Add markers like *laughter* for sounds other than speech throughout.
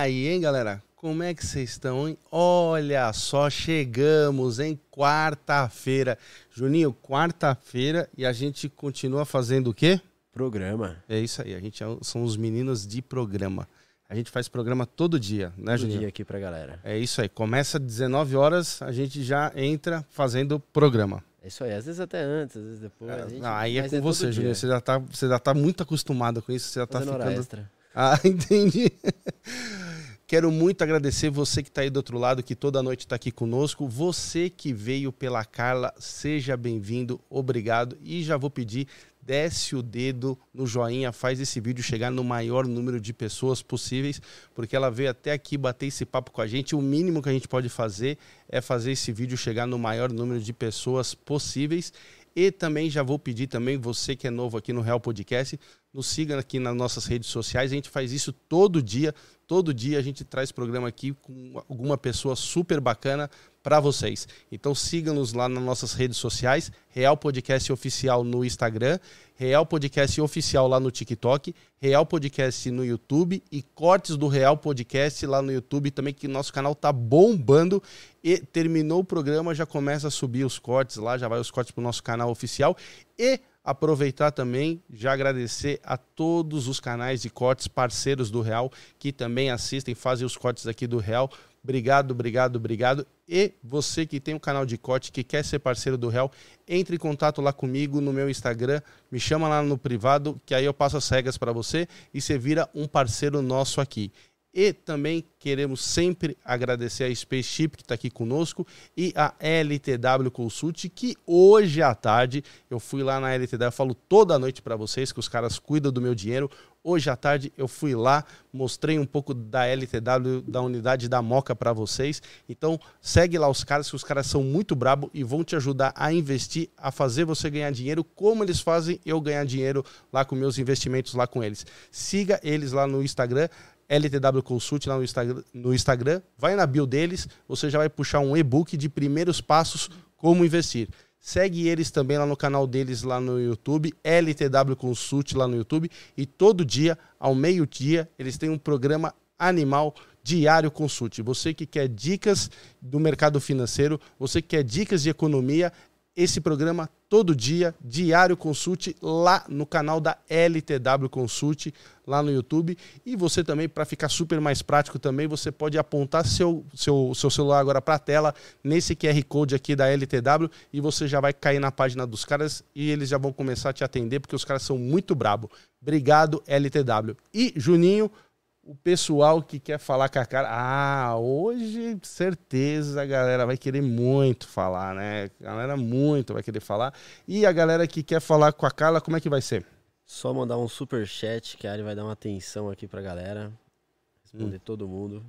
aí, hein, galera? Como é que vocês estão, hein? Olha só, chegamos em quarta-feira. Juninho, quarta-feira e a gente continua fazendo o quê? Programa. É isso aí, a gente é- são os meninos de programa. A gente faz programa todo dia, né, Todo Juninho? dia aqui pra galera. É isso aí. Começa às 19 horas, a gente já entra fazendo programa. É isso aí. Às vezes até antes, às vezes depois. a gente- Não, aí é mas com você, todo Juninho. Você já, tá, você já tá muito acostumado com isso, você já tá Fazendo hora ficando. extra. Ah, *laughs* entendi. Quero muito agradecer você que está aí do outro lado, que toda noite está aqui conosco. Você que veio pela Carla, seja bem-vindo, obrigado. E já vou pedir, desce o dedo no joinha, faz esse vídeo chegar no maior número de pessoas possíveis, porque ela veio até aqui bater esse papo com a gente. O mínimo que a gente pode fazer é fazer esse vídeo chegar no maior número de pessoas possíveis. E também já vou pedir também, você que é novo aqui no Real Podcast, nos siga aqui nas nossas redes sociais. A gente faz isso todo dia. Todo dia a gente traz programa aqui com alguma pessoa super bacana para vocês. Então siga-nos lá nas nossas redes sociais, Real Podcast Oficial no Instagram, Real Podcast Oficial lá no TikTok, Real Podcast no YouTube e cortes do Real Podcast lá no YouTube também, que nosso canal tá bombando. E terminou o programa, já começa a subir os cortes lá, já vai os cortes pro nosso canal oficial. E aproveitar também, já agradecer a todos os canais de cortes parceiros do Real que também assistem, fazem os cortes aqui do Real. Obrigado, obrigado, obrigado. E você que tem um canal de corte que quer ser parceiro do Real, entre em contato lá comigo no meu Instagram, me chama lá no privado, que aí eu passo as regras para você e você vira um parceiro nosso aqui. E também queremos sempre agradecer a Spaceship que está aqui conosco e a LTW Consult, que hoje à tarde eu fui lá na LTW, eu falo toda noite para vocês que os caras cuidam do meu dinheiro. Hoje à tarde eu fui lá, mostrei um pouco da LTW, da unidade da Moca para vocês. Então segue lá os caras, que os caras são muito brabo e vão te ajudar a investir, a fazer você ganhar dinheiro, como eles fazem eu ganhar dinheiro lá com meus investimentos lá com eles. Siga eles lá no Instagram. LTW Consult lá no Instagram, no Instagram, vai na bio deles, você já vai puxar um e-book de primeiros passos como investir. Segue eles também lá no canal deles lá no YouTube, LTW Consult lá no YouTube, e todo dia, ao meio-dia, eles têm um programa animal diário consult. Você que quer dicas do mercado financeiro, você que quer dicas de economia, esse programa todo dia, diário consult lá no canal da LTW Consult lá no YouTube. E você também, para ficar super mais prático também, você pode apontar seu, seu, seu celular agora para a tela nesse QR Code aqui da LTW e você já vai cair na página dos caras e eles já vão começar a te atender porque os caras são muito brabo. Obrigado, LTW. E Juninho, o pessoal que quer falar com a cara. Ah, hoje, certeza, a galera vai querer muito falar, né? A galera muito vai querer falar. E a galera que quer falar com a Carla, como é que vai ser? Só mandar um super chat que a Ari vai dar uma atenção aqui pra galera. Responder Hum. todo mundo.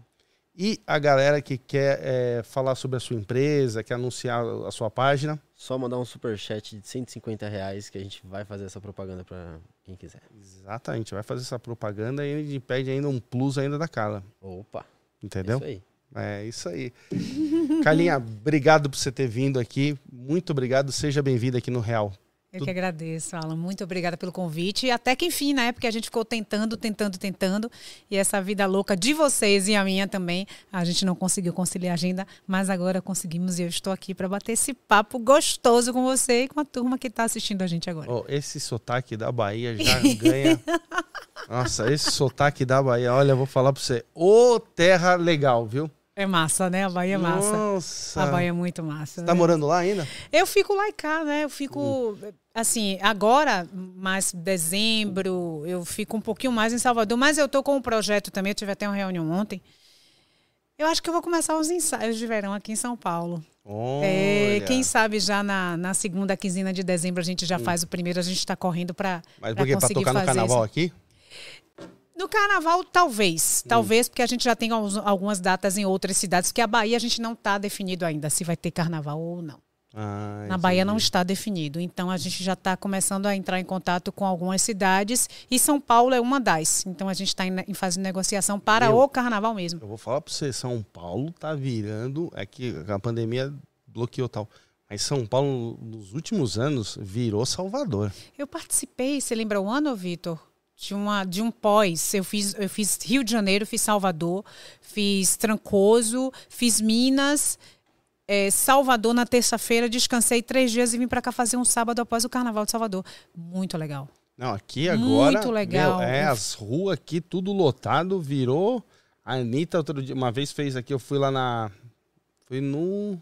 E a galera que quer é, falar sobre a sua empresa, quer anunciar a sua página. Só mandar um super chat de 150 reais que a gente vai fazer essa propaganda pra quem quiser. Exatamente, vai fazer essa propaganda e a gente pede ainda um plus ainda da Carla. Opa, Entendeu? isso aí. É isso aí. *laughs* Carlinha, obrigado por você ter vindo aqui. Muito obrigado. Seja bem-vindo aqui no Real. Eu que agradeço, Alan. Muito obrigada pelo convite. E até que enfim, né? Porque a gente ficou tentando, tentando, tentando. E essa vida louca de vocês e a minha também, a gente não conseguiu conciliar a agenda, mas agora conseguimos e eu estou aqui para bater esse papo gostoso com você e com a turma que está assistindo a gente agora. Ó, esse sotaque da Bahia já *laughs* ganha. Nossa, esse sotaque da Bahia, olha, eu vou falar pra você. Ô, terra legal, viu? É massa, né? A Bahia é massa. Nossa. A Bahia é muito massa. Você tá né? morando lá ainda? Eu fico lá e cá, né? Eu fico, Hum. Assim, agora, mais dezembro, eu fico um pouquinho mais em Salvador, mas eu tô com um projeto também, eu tive até uma reunião ontem. Eu acho que eu vou começar os ensaios de verão aqui em São Paulo. É, quem sabe já na, na segunda quinzena de dezembro a gente Hum. já faz o primeiro, a gente está correndo para Mas por quê? Pra tocar no carnaval aqui? no carnaval, talvez. Talvez, porque a gente já tem algumas datas em outras cidades, que a Bahia a gente não está definido ainda se vai ter carnaval ou não. Ah, Na Bahia não está definido. Então a gente já está começando a entrar em contato com algumas cidades e São Paulo é uma das. Então a gente está em, em fase de negociação para Meu. o carnaval mesmo. Eu vou falar pra você, São Paulo tá virando. É que a pandemia bloqueou tal. Mas São Paulo, nos últimos anos, virou Salvador. Eu participei, você lembra o ano, Vitor? de, uma, de um pós. Eu fiz, eu fiz Rio de Janeiro, fiz Salvador, fiz Trancoso, fiz Minas, é, Salvador na terça-feira, descansei três dias e vim para cá fazer um sábado após o Carnaval de Salvador. Muito legal. Não, aqui agora. Muito legal. Meu, é, as ruas aqui, tudo lotado, virou. A Anitta, outro dia, uma vez fez aqui, eu fui lá na. Fui no.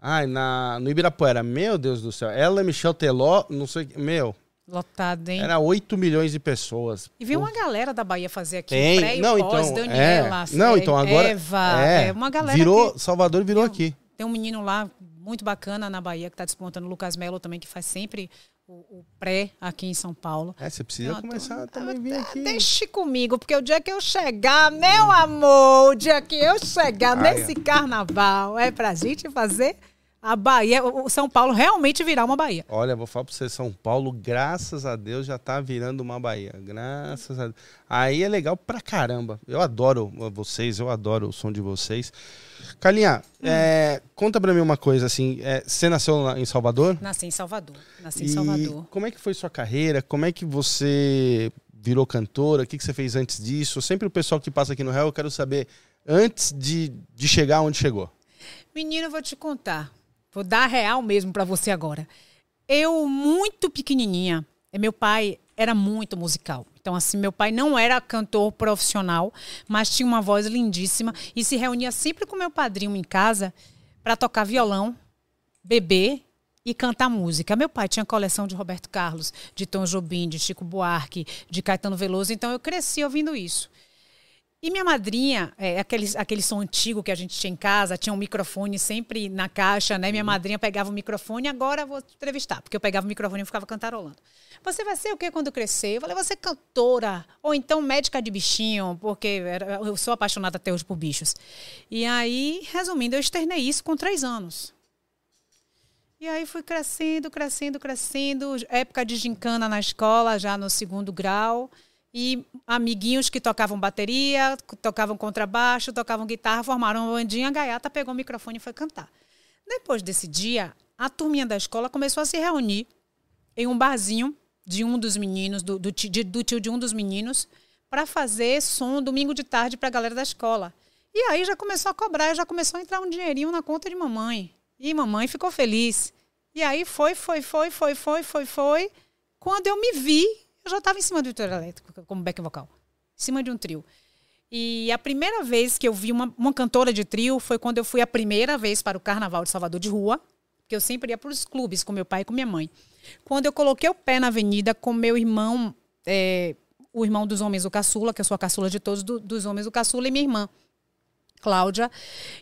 Ai, na, no Ibirapuera. Meu Deus do céu. Ela, Michel Teló, não sei. Meu, Lotado, hein? era 8 milhões de pessoas. E veio Pô, uma galera da Bahia fazer aqui, Tem. pré e Não, pós, então, Daniela, é. Não, então agora- Eva, É, é, uma galera Virou, que- Salvador virou Tem aqui. Tem um menino lá muito bacana na Bahia que está despontando, o Lucas Melo também, que faz sempre o, o pré aqui em São Paulo. É, você precisa começar tô- também a vir aqui. Deixe comigo, porque o dia que eu chegar, meu amor, o dia que eu chegar Ai, nesse carnaval, é pra gente fazer a Bahia, o São Paulo realmente virar uma Bahia. Olha, vou falar pra você, São Paulo, graças a Deus, já tá virando uma Bahia. Graças a Deus. Aí é legal pra caramba. Eu adoro vocês, eu adoro o som de vocês. Calinha, Hum. é, conta pra mim uma coisa, assim, é, você nasceu em Salvador? Nasci em Salvador. Nasci em Salvador. como é que foi sua carreira? Como é que você virou cantora? O que, que você fez antes disso? Sempre o pessoal que passa aqui no Real, eu quero saber antes de, de chegar onde chegou. Menino, eu vou te contar. Vou dar real mesmo pra você agora. Eu, muito pequenininha, meu pai era muito musical. Então, assim, meu pai não era cantor profissional, mas tinha uma voz lindíssima e se reunia sempre com meu padrinho em casa para tocar violão, beber e cantar música. Meu pai tinha coleção de Roberto Carlos, de Tom Jobim, de Chico Buarque, de Caetano Veloso, então eu cresci ouvindo isso. E minha madrinha, é, aquele, aquele som antigo que a gente tinha em casa, tinha um microfone sempre na caixa, né? Minha madrinha pegava o microfone, agora eu vou te entrevistar, porque eu pegava o microfone e ficava cantarolando. Você vai ser o que quando crescer? Eu falei, você é cantora, ou então médica de bichinho, porque era- eu sou apaixonada até hoje por bichos. E aí, resumindo, eu externei isso com três anos. E aí fui crescendo, crescendo, crescendo. Época de gincana na escola, já no segundo grau. E amiguinhos que tocavam bateria, tocavam contrabaixo, tocavam guitarra, formaram uma bandinha. A gaiata pegou o microfone e foi cantar. Depois desse dia, a turminha da escola começou a se reunir em um barzinho de um dos meninos, do, do, de- do tio de um dos meninos, para fazer som domingo de tarde para a galera da escola. E aí já começou a cobrar, já começou a entrar um dinheirinho na conta de mamãe. E mamãe ficou feliz. E aí foi, foi, foi, foi, foi, foi, foi. Quando eu me vi, eu já estava em cima do trio elétrico, como back vocal. Em cima de um trio. E a primeira vez que eu vi uma, uma cantora de trio foi quando eu fui a primeira vez para o Carnaval de Salvador de Rua, que eu sempre ia para os clubes com meu pai e com minha mãe. Quando eu coloquei o pé na avenida com meu irmão, é, o irmão dos homens do caçula, que eu sou a caçula de todos do- dos homens do caçula, e minha irmã, Cláudia.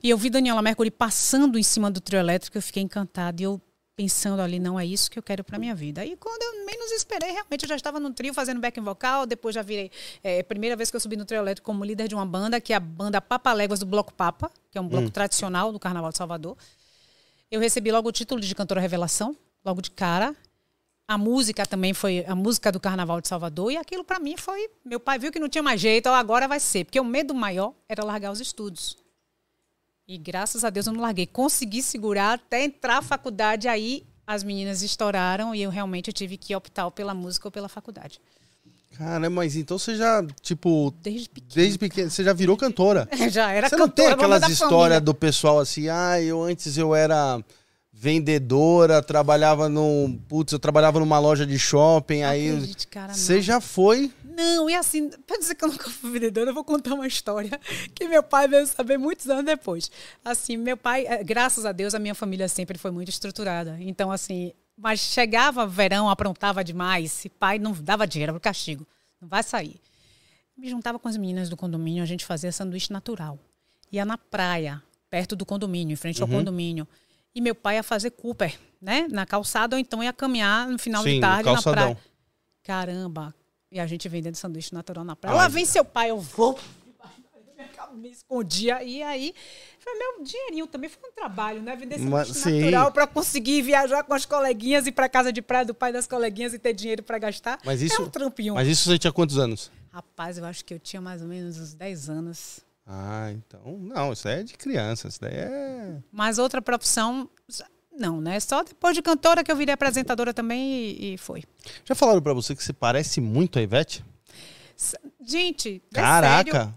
E eu vi Daniela Mercury passando em cima do trio elétrico, eu fiquei encantada. E eu pensando ali, não é isso que eu quero para minha vida. E quando eu menos esperei, realmente eu já estava no trio fazendo backing vocal, depois já virei, é, primeira vez que eu subi no trio elétrico como líder de uma banda, que é a banda Papa Léguas do Bloco Papa, que é um bloco tradicional do Carnaval de Salvador. Eu recebi logo o título de cantora revelação, logo de cara. A música também foi a música do Carnaval de Salvador e aquilo para mim foi, meu pai viu que não tinha mais jeito, agora vai ser, porque o medo maior era largar os estudos. E graças a Deus eu não larguei. Consegui segurar até entrar à faculdade. Aí as meninas estouraram e eu realmente tive que optar pela música ou pela faculdade. Caramba, mas então você já, tipo, Desde pequena. desde pequeno, você já virou cantora. *laughs* Já era Você não tem cantora, aquelas histórias do pessoal assim, ah, eu antes eu era vendedora, trabalhava num, putz, eu trabalhava numa loja de shopping, aí Acredite, cara, você não. já foi Não, e assim, pra dizer que eu nunca fui vendedora, eu vou contar uma história que meu pai veio saber muitos anos depois. Assim, meu pai, eh, graças a Deus, a minha família sempre foi muito estruturada. Então, assim, mas chegava verão, aprontava demais, e pai não dava dinheiro, era o castigo. Não vai sair. Me juntava com as meninas do condomínio, a gente fazia sanduíche natural. Ia na praia, perto do condomínio, em frente ao Uhum. condomínio. E meu pai ia fazer Cooper, né? Na calçada, ou então ia caminhar no final Sim, de tarde na calçadão. praia. Caramba. E a gente vendendo sanduíche natural na praia. Ai. Lá vem seu pai, eu vou. Me escondia. E aí, foi meu dinheirinho também. Foi um trabalho, né? Vender Mas, sanduíche sim. natural para conseguir viajar com as coleguinhas, ir para casa de praia do pai das coleguinhas e ter dinheiro para gastar. Mas isso- É um trampinho. Mas isso você tinha quantos anos? Rapaz, eu acho que eu tinha mais ou menos uns 10 anos. Ah, então, não, isso aí é de criança, isso daí é Mas outra profissão, não, né? Só depois de cantora que eu virei apresentadora também e, e foi. Já falaram pra você que você parece muito a Ivete? S- Gente, é Caraca! sério.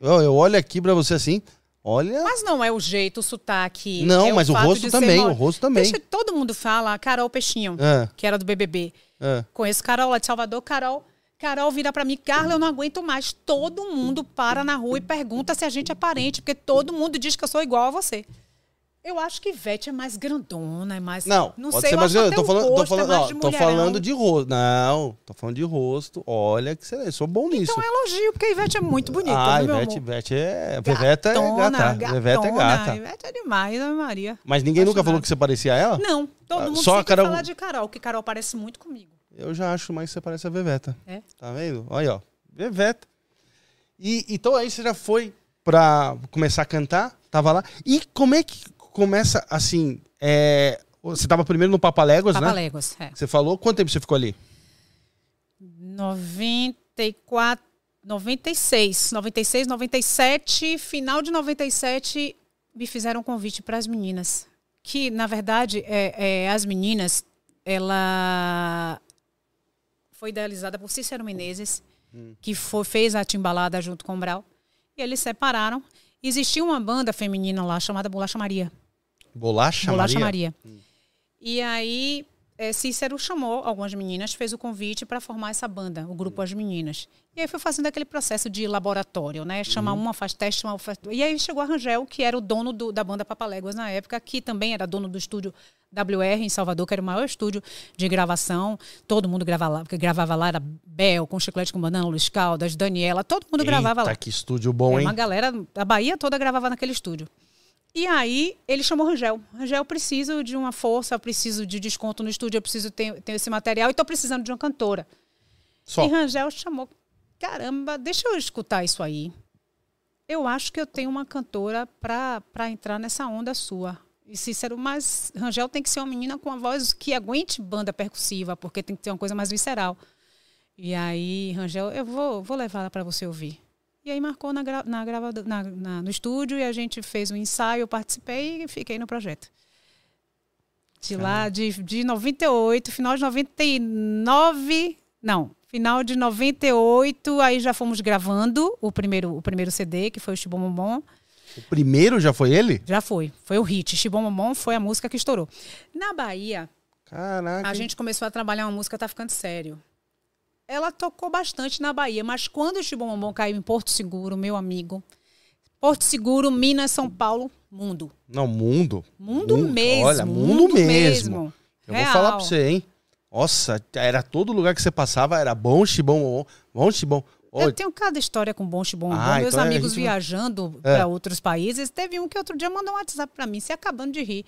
Eu, eu olho aqui pra você assim, olha. Mas não é o jeito, o sotaque. não, é mas o fato rosto também, o rosto também. Deixa, todo mundo fala Carol Peixinho, É, que era do BBB. é. Conheço Carol lá de Salvador. Carol, Carol vira pra mim, Carla, eu não aguento mais. Todo mundo para na rua e pergunta se a gente é parente, porque todo mundo diz que eu sou igual a você. Eu acho que Ivete é mais grandona, é mais. Não, não pode sei, ser, eu até tô falando, tô é falando, mais ó, de tô falando de rosto. Não, tô falando de rosto. Olha que você, sou bom nisso. Então é elogio, porque a Ivete é muito bonita, ah, meu Ivete? Ivete é. Veveta é gata. Veveta é gata. Ivete é demais, Ana Maria. Mas ninguém nunca falou que você parecia a ela? Não, todo Ah, mundo só sempre Carol- fala de Carol, que Carol parece muito comigo. Eu já acho mais que você parece a Veveta. É? Tá vendo? Olha, ó. Veveta. E, então aí você já foi pra começar a cantar, tava lá. E como é que começa, assim, é, você tava primeiro no Papaléguas, né? Papaléguas, é. Você falou, quanto tempo você ficou ali? 94, 96, 96, 97, final de 97, me fizeram um convite para as meninas. Que, na verdade, é, é, as meninas, ela foi idealizada por Cícero Menezes, que foi, fez a timbalada junto com o Brau. E eles separaram. Existia uma banda feminina lá chamada Bolacha Maria. Bolacha, Bolacha Maria? Maria. E aí, é, Cícero chamou algumas meninas, fez o convite para formar essa banda, o grupo As Meninas. E aí foi fazendo aquele processo de laboratório, né? Chama uma, faz teste, uma faz... E aí chegou a Rangel, que era o dono do- da banda Papaléguas na época, que também era dono do estúdio WR em Salvador, que era o maior estúdio de gravação. Todo mundo gravava lá, porque gravava lá, era Bel, com Chiclete com Banana, Luiz Caldas, Daniela, todo mundo gravava lá. Eita, que estúdio bom, É, hein? uma galera, a Bahia toda gravava naquele estúdio. E aí ele chamou o Rangel. Rangel, eu preciso de uma força, eu preciso de desconto no estúdio, eu preciso ter, ter esse material e estou precisando de uma cantora. Só. E Rangel chamou. Caramba, deixa eu escutar isso aí. Eu acho que eu tenho uma cantora para entrar nessa onda sua. E Cícero, mas Rangel tem que ser uma menina com uma voz que aguente banda percussiva, porque tem que ter uma coisa mais visceral. E aí, Rangel, eu vou, vou levar ela para você ouvir. E aí marcou na, gra, na, gravado- na, na- no estúdio e a gente fez um ensaio, eu participei e fiquei no projeto. De lá, de, de 98, final de 99, não, final de 98, aí já fomos gravando o primeiro, o primeiro CD, que foi o Chibom Bombom. O primeiro já foi ele? Já foi, foi o hit. Chibom Bombom foi a música que estourou. Na Bahia, Caraca. a gente começou a trabalhar uma música Tá Ficando Sério. Ela tocou bastante na Bahia, mas quando o Chibom Bombom caiu em Porto Seguro, meu amigo, Porto Seguro, Minas, São Paulo, mundo. Não, mundo. Mundo, Mundo, mesmo. olha, mundo mesmo. Eu vou Real. falar pra você, hein? Nossa, era todo lugar que você passava, era bom, chibom, bom, bom, chibom. Eu tenho cada história com bom chibom. Ah, Meus então é, amigos gente viajando É. para outros países. Teve um que outro dia mandou um WhatsApp para mim, se acabando de rir.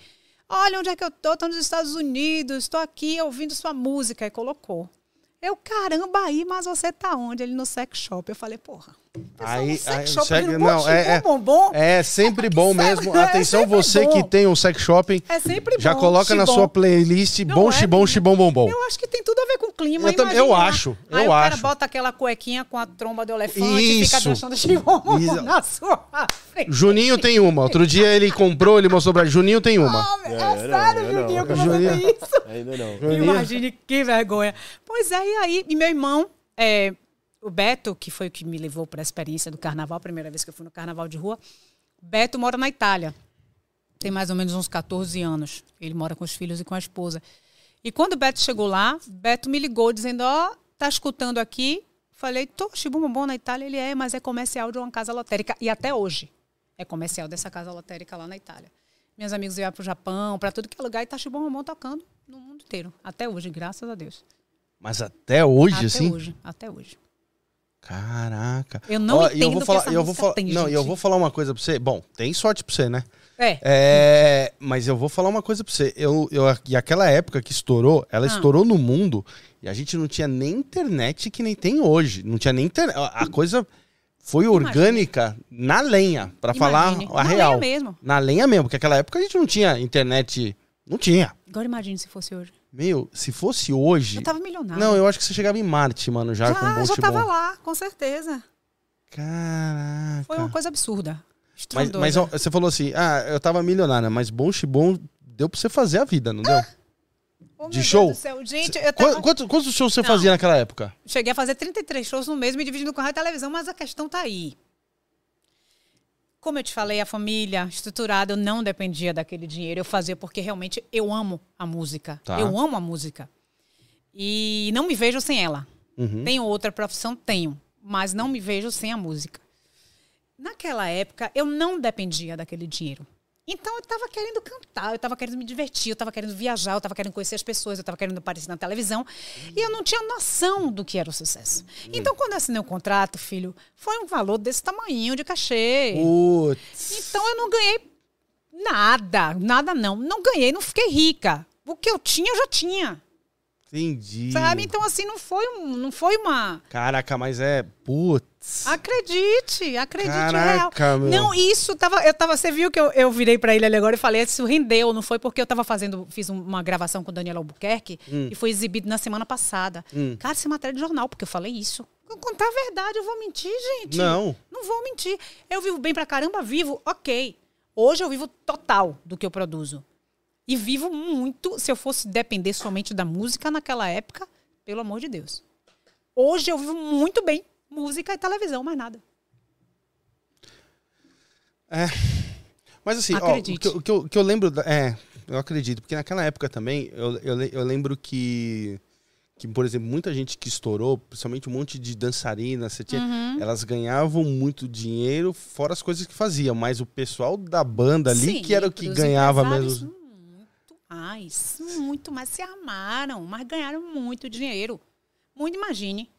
Olha onde é que eu tô, tô nos Estados Unidos, estou aqui ouvindo sua música. E colocou. Eu, caramba, aí, mas você tá onde? Ele no sex shop. Eu falei, porra. Aí, sex aí, shop, não, é, chibom, é, bombom. é sempre bom mesmo. É Atenção, você bom. que tem um sex shopping, É sempre já bom. coloca na sua playlist Não bom é, menina? chibom, bombom. Eu acho que tem clima. Eu também- eu acho, Aí eu o cara acho. bota aquela cuequinha com a tromba do elefante e fica Isso. dançando chibom *laughs* Isso. na sua frente. Juninho tem uma. Outro dia ele comprou, ele mostrou pra Juninho tem uma. Ah, é, É, não, sério, eu não. Juninho, que você tem isso? Ainda não. Juninho. Imagine que vergonha. Pois é, e aí, e meu irmão, é, o Beto, que foi o que me levou para a experiência do carnaval, a primeira vez que eu fui no carnaval de rua, Beto mora na Itália. Tem mais ou menos uns 14 anos. Ele mora com os filhos e com a esposa. E quando o Beto chegou lá, Beto me ligou dizendo: Ó, tá escutando aqui? Falei: tô, Chibum bom na Itália. Ele é, mas é comercial de uma casa lotérica. E até hoje é comercial dessa casa lotérica lá na Itália. Meus amigos iam para o Japão, para tudo que é lugar, e tá Chibum bom tocando no mundo inteiro. Até hoje, graças a Deus. Mas até hoje, até assim? hoje, até hoje. Caraca. Eu não Ó, entendo vou que falar, eu vou falar, tem, Não, e eu gente. vou falar uma coisa pra você. Bom, tem sorte pra você, né? É. É, mas eu vou falar uma coisa pra você. Eu, eu, e aquela época que estourou, ela Ah. estourou no mundo e a gente não tinha nem internet que nem tem hoje. Não tinha nem internet. A coisa foi orgânica na lenha, pra falar Imagine. a Na real. lenha mesmo. Na lenha mesmo, porque aquela época a gente não tinha internet. Não tinha. Agora imagine se fosse hoje. Meu, se fosse hoje. Eu tava milionário. Não, eu acho que você chegava em Marte, mano, já, já, com um já tava lá, com certeza. Caraca. Foi uma coisa absurda. Mas, mas ó, você falou assim, ah, eu tava milionária, mas bom chibom deu pra você fazer a vida, não deu? Oh, De show? Gente, tava... Quantos, quantos shows você Não. fazia naquela época? cheguei a fazer 33 shows no mês, me dividindo com rádio e televisão, mas a questão tá aí. Como eu te falei, a família estruturada, eu não dependia daquele dinheiro. Eu fazia porque realmente eu amo a música. Tá. Eu amo a música. E não me vejo sem ela. Uhum. Tenho outra profissão? Tenho. Mas não me vejo sem a música. Naquela época, eu não dependia daquele dinheiro. Então, eu estava querendo cantar, eu estava querendo me divertir, eu estava querendo viajar, eu estava querendo conhecer as pessoas, eu estava querendo aparecer na televisão. E eu não tinha noção do que era o sucesso. Então, quando eu assinei o contrato, filho, foi um valor desse tamanho de cachê. Putz. Então, eu não ganhei nada, nada não. Não ganhei, não fiquei rica. O que eu tinha, eu já tinha. Entendi. Sabe? Então, assim, não foi, um, não foi uma. Caraca, mas é. Putz. Acredite, acredite Caraca, real. meu. Não, isso tava. Eu tava. Você viu que eu, eu virei pra ele ali agora e falei, isso rendeu, não foi porque eu tava fazendo, fiz um- uma gravação com o Daniel Albuquerque e foi exibido na semana passada. Hum. Cara, isso é matéria de jornal, porque eu falei isso. Eu contar a verdade, eu vou mentir, gente. Não. Não vou mentir. Eu vivo bem pra caramba, vivo, ok. Hoje eu vivo total do que eu produzo. E vivo muito, se eu fosse depender somente da música naquela época, pelo amor de Deus. Hoje eu vivo muito bem música e televisão, mais nada. Mas assim, ó, o, que, eu- o que eu, o que eu lembro. da- é, eu acredito, porque naquela época também, eu, eu, eu lembro que. Que, por exemplo, muita gente que estourou, principalmente um monte de dançarinas, tinha, Uhum. elas ganhavam muito dinheiro, fora as coisas que faziam, mas o pessoal da banda ali Sim, que era o que ganhava mesmo. Muito mais, muito mais. Se armaram, mas ganharam muito dinheiro. Muito, imagine.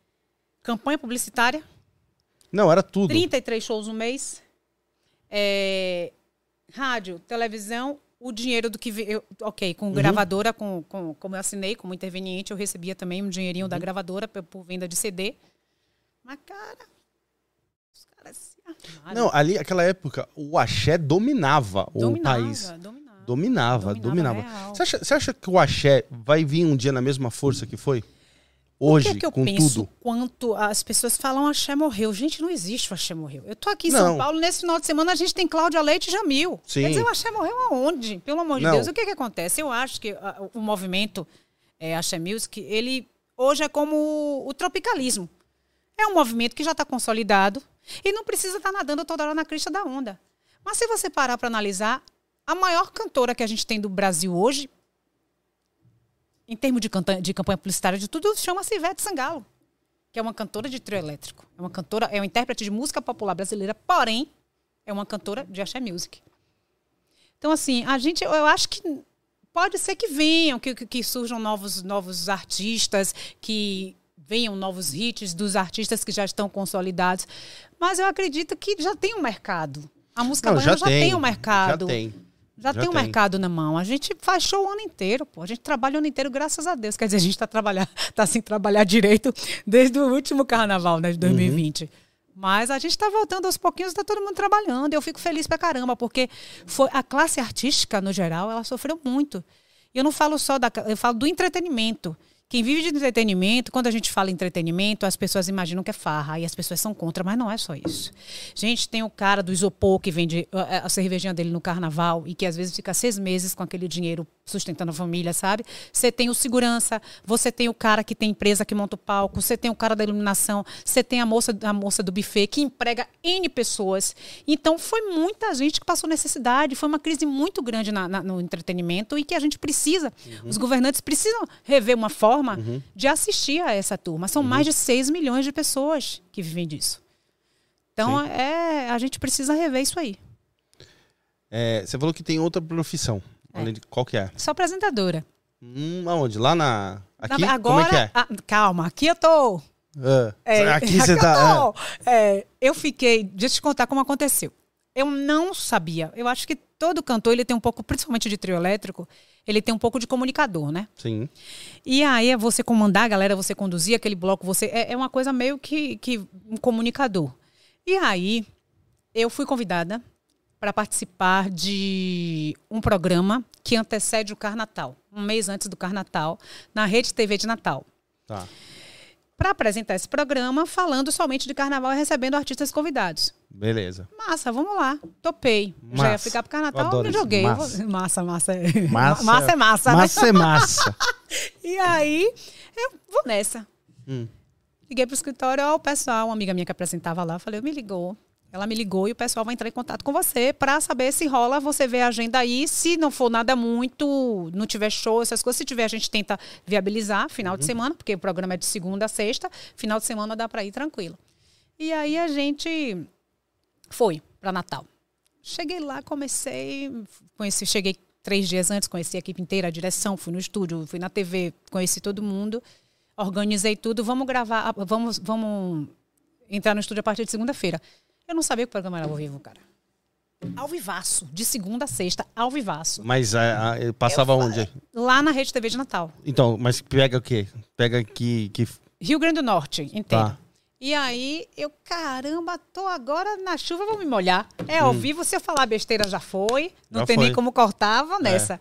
Campanha publicitária, Não, era tudo. 33 shows no mês. É, rádio, televisão, o dinheiro do que. Eu, ok, com gravadora, com, com, como eu assinei como interveniente, eu recebia também um dinheirinho da gravadora por, por venda de CD. Mas, cara, os caras se armaram. Não, ali, aquela época, o axé dominava, o dominava, país. dominava. Dominava, dominava. real. Você acha, você acha que o axé vai vir um dia na mesma força que foi? Hoje, o que é que eu com penso tudo? quanto as pessoas falam axé morreu? Gente, não existe o axé morreu. Eu tô aqui em Não. São Paulo, nesse final de semana a gente tem Cláudia Leite e Jamil. Sim. Quer dizer, o axé morreu aonde? Pelo amor de Não. Deus. O que que acontece? Eu acho que ah, o movimento é, axé music, ele hoje é como o, o tropicalismo. É um movimento que já está consolidado e não precisa estar nadando toda hora na crista da onda. Mas se você parar para analisar, a maior cantora que a gente tem do Brasil hoje, em termos de, canta- de campanha publicitária de tudo, chama-se Ivete Sangalo, que é uma cantora de trio elétrico. É uma cantora, é uma intérprete de música popular brasileira, porém, é uma cantora de axé music. Então, assim, a gente, eu acho que pode ser que venham, que, que- surjam novos, novos artistas, que venham novos hits dos artistas que já estão consolidados. Mas eu acredito que já tem um mercado. A música Não, já já, tem, tem um mercado. Já tem. Já, Já tem um tem. mercado na mão. A gente faz show o ano inteiro, pô. A gente trabalha o ano inteiro, graças a Deus. Quer dizer, a gente está trabalhar, *laughs* tá sem trabalhar direito desde o último carnaval, né, de 2020. Mas a gente está voltando aos pouquinhos, está todo mundo trabalhando. Eu fico feliz pra caramba, porque foi a classe artística, no geral, ela sofreu muito. E eu não falo só da. Eu falo do entretenimento. Quem vive de entretenimento, quando a gente fala em entretenimento, as pessoas imaginam que é farra e as pessoas são contra, mas não é só isso. Gente, tem o cara do isopor que vende uh, a cervejinha dele no carnaval e que às vezes fica seis meses com aquele dinheiro sustentando a família, sabe? Você tem o segurança, você tem o cara que tem empresa que monta o palco, você tem o cara da iluminação, você tem a moça, a moça do buffet que emprega N pessoas. Então, foi muita gente que passou necessidade, foi uma crise muito grande na- na- no entretenimento e que a gente precisa, os governantes precisam rever uma forma de assistir a essa turma. São mais de 6 milhões de pessoas que vivem disso. Então, Sim. é, a gente precisa rever isso aí. É, você falou que tem outra profissão. além de- Qual que é? Sou apresentadora. Hum, aonde? Lá na. Aqui? Na- Como é que é? ah, calma, aqui eu tô. Ah, É, aqui *laughs* você eu tá. tô. É, eu fiquei. Deixa eu te contar como aconteceu. Eu não sabia. Eu acho que todo cantor ele tem um pouco, principalmente de trio elétrico, ele tem um pouco de comunicador, né? sim. E aí é você comandar a galera, você conduzir aquele bloco, você é, é uma coisa meio que, que um comunicador. E aí eu fui convidada para participar de um programa que antecede o Carnatal, um mês antes do Carnatal, na Rede TV de Natal. Tá. Para apresentar esse programa falando somente de carnaval e recebendo artistas convidados. Beleza. Massa, vamos lá. Topei. Já ia Massa. ficar pro carnaval, me joguei. Massa. Massa, massa. é- Massa, *laughs* massa é massa, né? Massa é massa. *laughs* E aí, eu vou nessa. Hum. Liguei pro escritório, ó, o pessoal, uma amiga minha que apresentava lá, falei, me ligou. Ela me ligou e o pessoal vai entrar em contato com você para saber se rola, você vê a agenda aí. Se não for nada muito, não tiver show, essas coisas, se tiver, a gente tenta viabilizar final de semana, porque o programa é de segunda a sexta, final de semana dá para ir tranquilo. E aí a gente foi para Natal. Cheguei lá, comecei, conheci, cheguei três dias antes, conheci a equipe inteira, a direção, fui no estúdio, fui na TV, conheci todo mundo, organizei tudo, vamos gravar, vamos, vamos entrar no estúdio a partir de segunda-feira. Eu não sabia que o programa era ao vivo, cara. Ao vivaço, de segunda a sexta, ao vivaço. Mas a, a- ele passava onde? Lá na Rede TV de Natal. Então, mas pega o quê? Pega que. que... Rio Grande do Norte inteiro. Tá. E aí, eu, caramba, tô agora na chuva, vou me molhar. É ao vivo, se eu falar besteira já foi. Não Hum. Já tem foi. É. nem como cortar, vou nessa.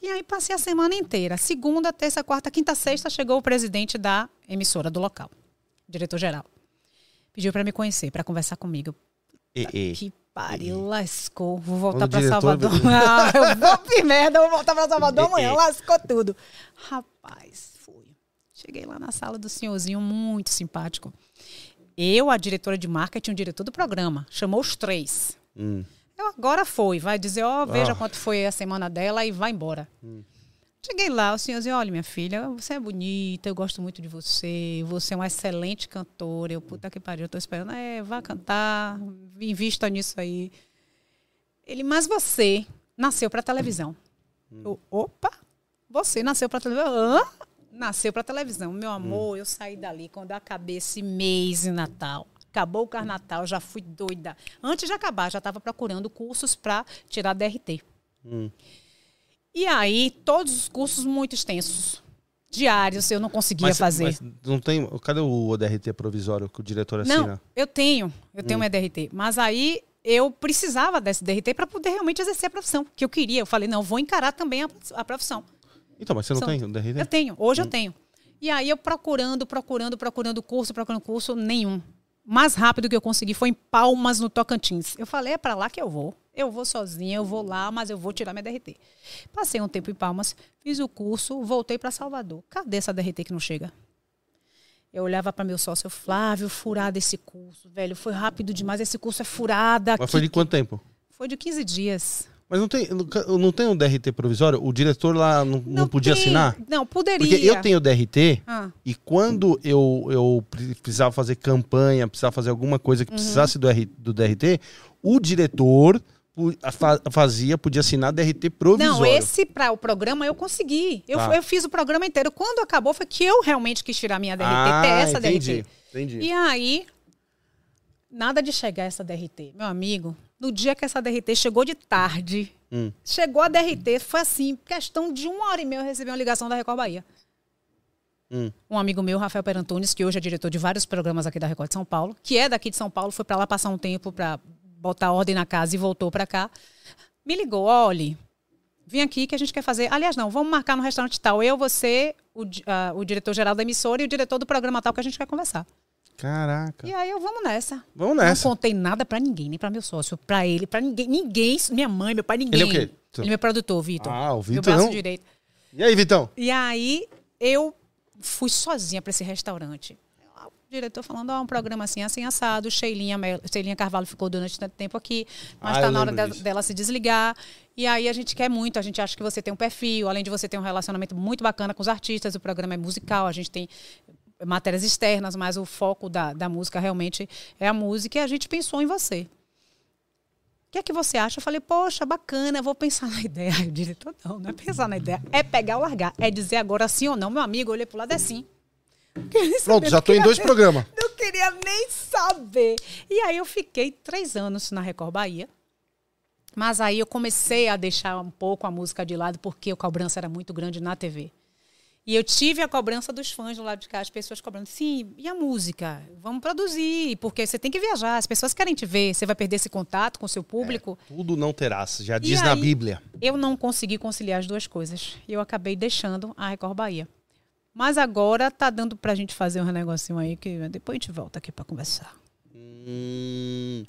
E aí, passei a semana inteira. Segunda, terça, quarta, quinta, sexta, chegou o presidente da emissora do local, diretor-geral. Pediu para me conhecer, para conversar comigo. E, e. Que pariu, lascou. Vou voltar para Salvador. *laughs* Ah, eu vou que merda, vou voltar para Salvador *laughs* amanhã. Lascou tudo. Rapaz, fui. Cheguei lá na sala do senhorzinho, muito simpático. Eu, a diretora de marketing, o diretor do programa. Chamou os três. Hum. Eu agora foi, vai dizer, ó, veja Ah. quanto foi a semana dela e vai embora. Cheguei lá, o senhorzinho, olha, minha filha, você é bonita, eu gosto muito de você, você é uma excelente cantora. Eu, puta que pariu, eu tô esperando. É, vá cantar, invista nisso aí. Ele, mas você nasceu pra televisão. Eu, opa, você nasceu pra televisão. Hã? Nasceu pra televisão. Meu amor, eu saí dali quando eu acabei esse mês em Natal. Acabou o Carnatal, já fui doida. Antes de acabar, já estava procurando cursos para tirar DRT. Hum. E aí, todos os cursos muito extensos. Diários, eu não conseguia Mas, fazer. mas não tem. Cadê o ODRT provisório que o diretor assina? Não, eu tenho, eu tenho um DRT. Mas aí eu precisava desse DRT para poder realmente exercer a profissão que eu queria. Eu falei, não, vou encarar também a, a profissão. Então, mas você não São- tem o DRT? Eu tenho, hoje eu tenho. E aí eu procurando, procurando, procurando curso, procurando curso, nenhum. Mais rápido que eu consegui foi em Palmas, no Tocantins. Eu falei, é para lá que eu vou. Eu vou sozinha, eu vou lá, mas eu vou tirar minha DRT. Passei um tempo em Palmas, fiz o curso, voltei para Salvador. Cadê essa DRT que não chega? Eu olhava para meu sócio, Flávio, furado esse curso, velho. Foi rápido demais, esse curso é furada. Mas foi de quanto tempo? Foi de 15 dias. Mas não tem, não- não tem um DRT provisório? O diretor lá não, não podia tem- assinar? Não, poderia. Porque eu tenho DRT Ah. e quando eu, eu pre- precisava fazer campanha, precisava fazer alguma coisa que Uhum. precisasse do, R- do DRT, o diretor fazia, podia assinar DRT provisório. Não, esse para o programa eu consegui. Eu, Tá. eu fiz o programa inteiro. Quando acabou, foi que eu realmente quis tirar minha DRT, ah, ter essa entendi, DRT. entendi. E aí, nada de chegar essa DRT. Meu amigo, no dia que essa DRT chegou de tarde, Hum. chegou a DRT, foi assim, questão de uma hora e meia eu recebi uma ligação da Record Bahia. Hum. Um amigo meu, Rafael Perantunes, que hoje é diretor de vários programas aqui da Record de São Paulo, que é daqui de São Paulo, foi para lá passar um tempo para botar ordem na casa e voltou para cá. Me ligou, olhe, vim aqui que a gente quer fazer. Aliás, não, vamos marcar no restaurante tal. Eu, você, o, o diretor-geral da emissora e o diretor do programa tal que a gente quer conversar. Caraca. E aí eu vamos nessa. Vamos Não nessa. contei nada pra ninguém, nem pra meu sócio, pra ele, pra ninguém, ninguém, minha mãe, meu pai, ninguém. Ele é o quê? Ele é meu produtor, Vitor. Ah, o Meu Vitor braço não? direito. E aí, Vitão? E aí eu fui sozinha pra esse restaurante. Diretor falando, ó, um programa assim, assim, assado. Sheilinha, Sheilinha Carvalho ficou durante tanto tempo aqui, mas Ah, tá na hora disso. dela se desligar. E aí a gente quer muito, a gente acha que você tem um perfil, além de você ter um relacionamento muito bacana com os artistas, o programa é musical, a gente tem matérias externas, mas o foco da, da música realmente é a música e a gente pensou em você. O que é que você acha? Eu falei, poxa, bacana, vou pensar na *laughs* ideia. Aí o diretor, não, não é pensar na ideia, é pegar ou largar, é dizer agora sim ou não. Meu amigo, eu olhei pro lado, é sim. Pronto, já tô em dois programas. Não queria nem saber. E aí eu fiquei três anos na Record Bahia. Mas aí eu comecei a deixar um pouco a música de lado, porque a cobrança era muito grande na TV. E eu tive a cobrança dos fãs do lado de cá, as pessoas cobrando, sim, e a música? Vamos produzir, porque você tem que viajar, as pessoas querem te ver, você vai perder esse contato com o seu público. Tudo não terás, já E diz na aí? Bíblia. Eu não consegui conciliar as duas coisas. E eu acabei deixando a Record Bahia. Mas agora tá dando pra gente fazer um negocinho aí que depois a gente volta aqui pra conversar. Hum,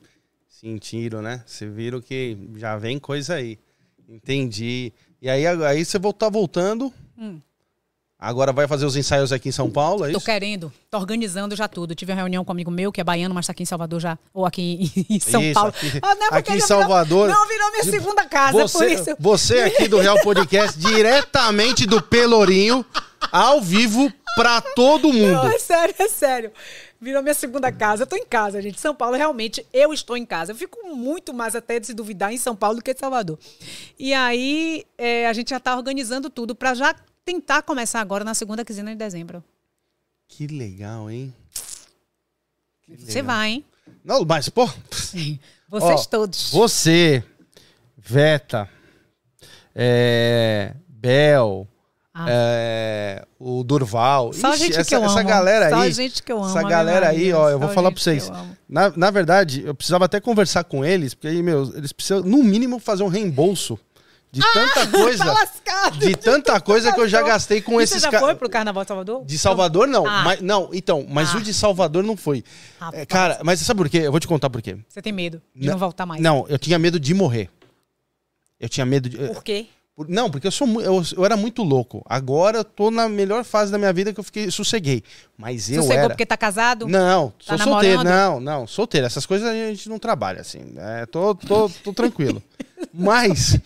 sentiram, né? Você viram que já vem coisa aí. Entendi. E aí, aí você tá voltando. Hum. Agora vai fazer os ensaios aqui em São Paulo, é Tô isso? querendo, tô organizando já tudo. Tive uma reunião com um amigo meu que é baiano, mas tá aqui em Salvador já, ou aqui em São Isso, Paulo. aqui- Ah, não, aqui em Salvador. Virou, não, virou minha segunda casa, por Você, isso. você aqui do Real Podcast, *laughs* diretamente do Pelourinho, ao vivo, pra todo mundo. Não, é sério, é sério. Virou minha segunda casa. Eu tô em casa, gente. São Paulo, realmente, eu estou em casa. Eu fico muito mais até de se duvidar em São Paulo do que em Salvador. E aí, é, a gente já tá organizando tudo pra já tentar começar agora na segunda quinzena de dezembro. Que legal, hein? Que Você legal. vai, hein? Não, mas, pô, Vocês Ó, todos. você, Veta, é, Bel, Ah. é, o Durval. Só Ixi, gente essa, que eu essa amo. galera Só aí. gente que eu amo. Essa Ave galera aí, ó, eu vou falar pra vocês. Na, na verdade, eu precisava até conversar com eles, porque aí, meu, eles precisam, no mínimo, fazer um reembolso de tanta *laughs* coisa. Tá lascado. de tanta coisa que eu já gastei com E esses Você já ca- foi pro Carnaval de Salvador? De Salvador, não. Ah. Mas, não, então, mas Ah. o de Salvador não foi. Rapaz. É, cara, mas sabe por quê? Eu vou te contar por quê. Você tem medo de Não- não voltar mais? Não, eu tinha medo de morrer. Eu tinha medo de. Por quê? Por- Não, porque eu sou eu, eu era muito louco. Agora eu tô na melhor fase da minha vida que eu fiquei sosseguei. Mas eu Sossegou era. porque tá casado? Não, Tá sou solteiro. namorando? Não, não, solteiro. Essas coisas a gente não trabalha assim. É, tô, tô, tô tranquilo. *laughs* Mas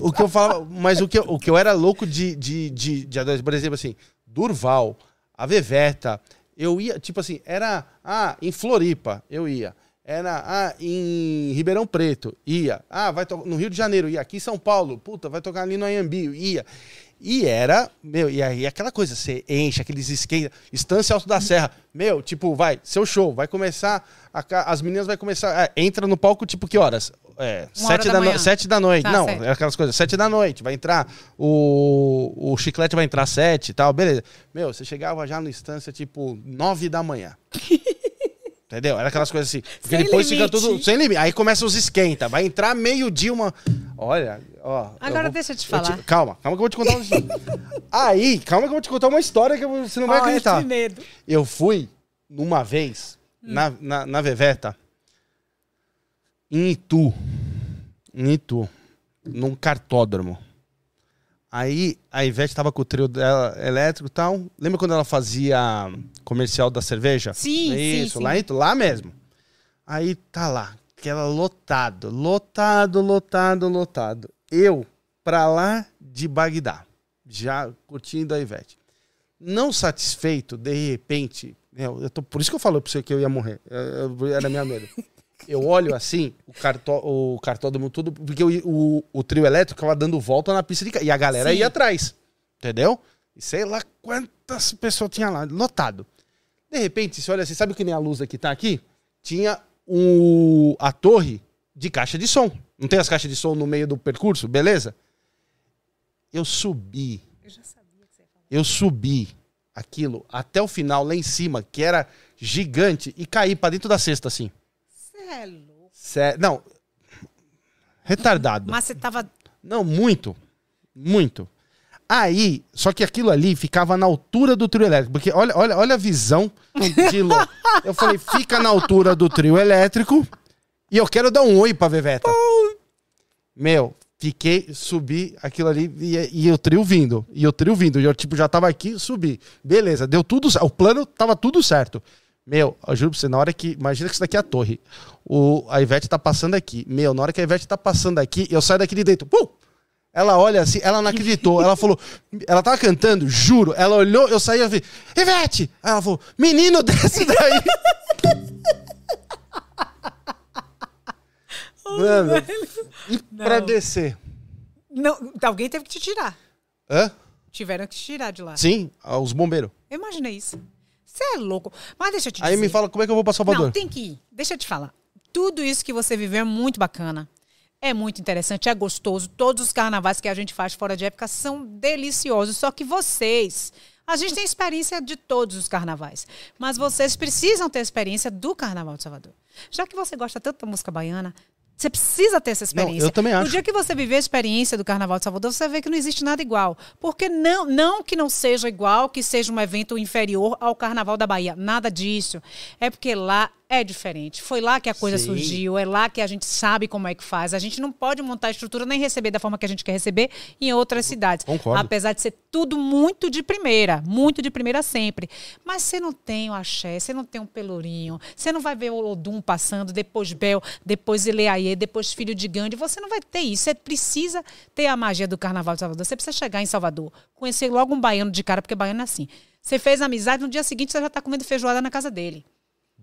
o que eu falava, mas o que, eu- o que eu era louco de, de, de, de adorar, por exemplo, assim, Durval, a Veveta, eu ia, tipo assim, era ah, em Floripa, eu ia. Era ah, em Ribeirão Preto, ia. Ah, vai no Rio de Janeiro, ia. Aqui em São Paulo, puta, vai tocar ali no Anhembi, ia. E era, meu, e aí aquela coisa, você enche aqueles skates, Estância Alto da Serra, meu, tipo, vai, seu show, vai começar, a as meninas vai começar, é, entra no palco, tipo, que horas? É, Uma sete da da, no- sete da noite, Tá, não, certo. é aquelas coisas, sete da noite, vai entrar, o, o chiclete vai entrar sete e tal, beleza. Meu, você chegava já no Estância, tipo, nove da manhã. *laughs* Entendeu? Era aquelas coisas assim. Porque Sem depois fica limite. tudo sem limite. Aí começa os esquenta. Vai entrar meio-dia uma. Olha, ó. Agora vou- deixa eu te falar. Calma, calma que eu vou te contar *laughs* uma história. Aí, calma que eu vou te contar uma história que você não vai Ó, acreditar. esse medo. Eu fui numa vez na, na, na Veveta em Itu. Em Itu. Num cartódromo. Aí a Ivete tava com o trio dela elétrico e tal. Lembra quando ela fazia comercial da cerveja? Sim, sim, Isso, sim. lá em Itu, lá mesmo. Aí tá lá, aquela lotado, lotado, lotado, lotado. Eu pra lá de Bagdá, já curtindo a Ivete. Não satisfeito, de repente, meu, eu tô, por isso que eu falo pra você que eu ia morrer. Eu- eu- era minha medo. *laughs* Eu olho assim, o, cartó, o cartódromo tudo, porque o, o, o trio elétrico ficava dando volta na pista de E a galera Sim. ia atrás. Entendeu? E sei lá quantas pessoas tinha lá, lotado. De repente, você olha assim, sabe que nem a luz aqui tá aqui? Tinha o, a torre de caixa de som. Não tem as caixas de som no meio do percurso, beleza? Eu subi. Eu subi aquilo até o final, lá em cima, que era gigante, e caí pra dentro da cesta, assim. É louco. Não. Retardado. Mas você tava. Não, muito. Muito. Aí, só que aquilo ali ficava na altura do trio elétrico. Porque olha, olha, olha a visão de Lô. *laughs* Eu falei, fica na altura do trio elétrico e eu quero dar um oi pra Veveta. Meu, fiquei, subi aquilo ali e, e o trio vindo. E o trio vindo. E eu, tipo, já tava aqui, subi. Beleza, deu tudo certo. O plano tava tudo certo. Meu, eu juro pra você, na hora que. Imagina que isso daqui é a torre. O, a Ivete tá passando aqui. Meu, na hora que a Ivete tá passando aqui, eu saio daqui de dentro. Pum! Ela olha assim, ela não acreditou. Ela falou, ela tava cantando, juro. Ela olhou, eu saí e falei, Ivete! Aí ela falou, menino, *laughs* desce daí. Mano, e pra Não. descer? Não, alguém teve que te tirar. Hã? Tiveram que te tirar de lá. Sim, os bombeiros. Eu imaginei isso. Você é louco. Mas deixa eu te Aí dizer. me fala como é que eu vou pra Salvador. Não, tem que ir. Deixa eu te falar. Tudo isso que você viveu é muito bacana. É muito interessante, é gostoso. Todos os carnavais que a gente faz fora de época são deliciosos. Só que vocês. A gente tem experiência de todos os carnavais. Mas vocês precisam ter experiência do Carnaval de Salvador. Já que você gosta tanto da música baiana, Você precisa ter essa experiência. Não, eu também acho. No dia que você viver a experiência do Carnaval de Salvador, você vê que não existe nada igual. Porque não, não que não seja igual, que seja um evento inferior ao Carnaval da Bahia. Nada disso. É porque lá é diferente. Foi lá que a coisa Sim. surgiu, é lá que a gente sabe como é que faz. A gente não pode montar a estrutura nem receber da forma que a gente quer receber em outras cidades. Concordo. Apesar de ser tudo muito de primeira, muito de primeira sempre. Mas você não tem o axé, você não tem um pelourinho, você não vai ver o Odum passando, depois Bel, depois Ileaie, depois Filho de Gandhi. Você não vai ter isso. Você precisa ter a magia do Carnaval de Salvador. Você precisa chegar em Salvador, conhecer logo um baiano de cara, porque baiano é assim. Você fez amizade, no dia seguinte você já está comendo feijoada na casa dele.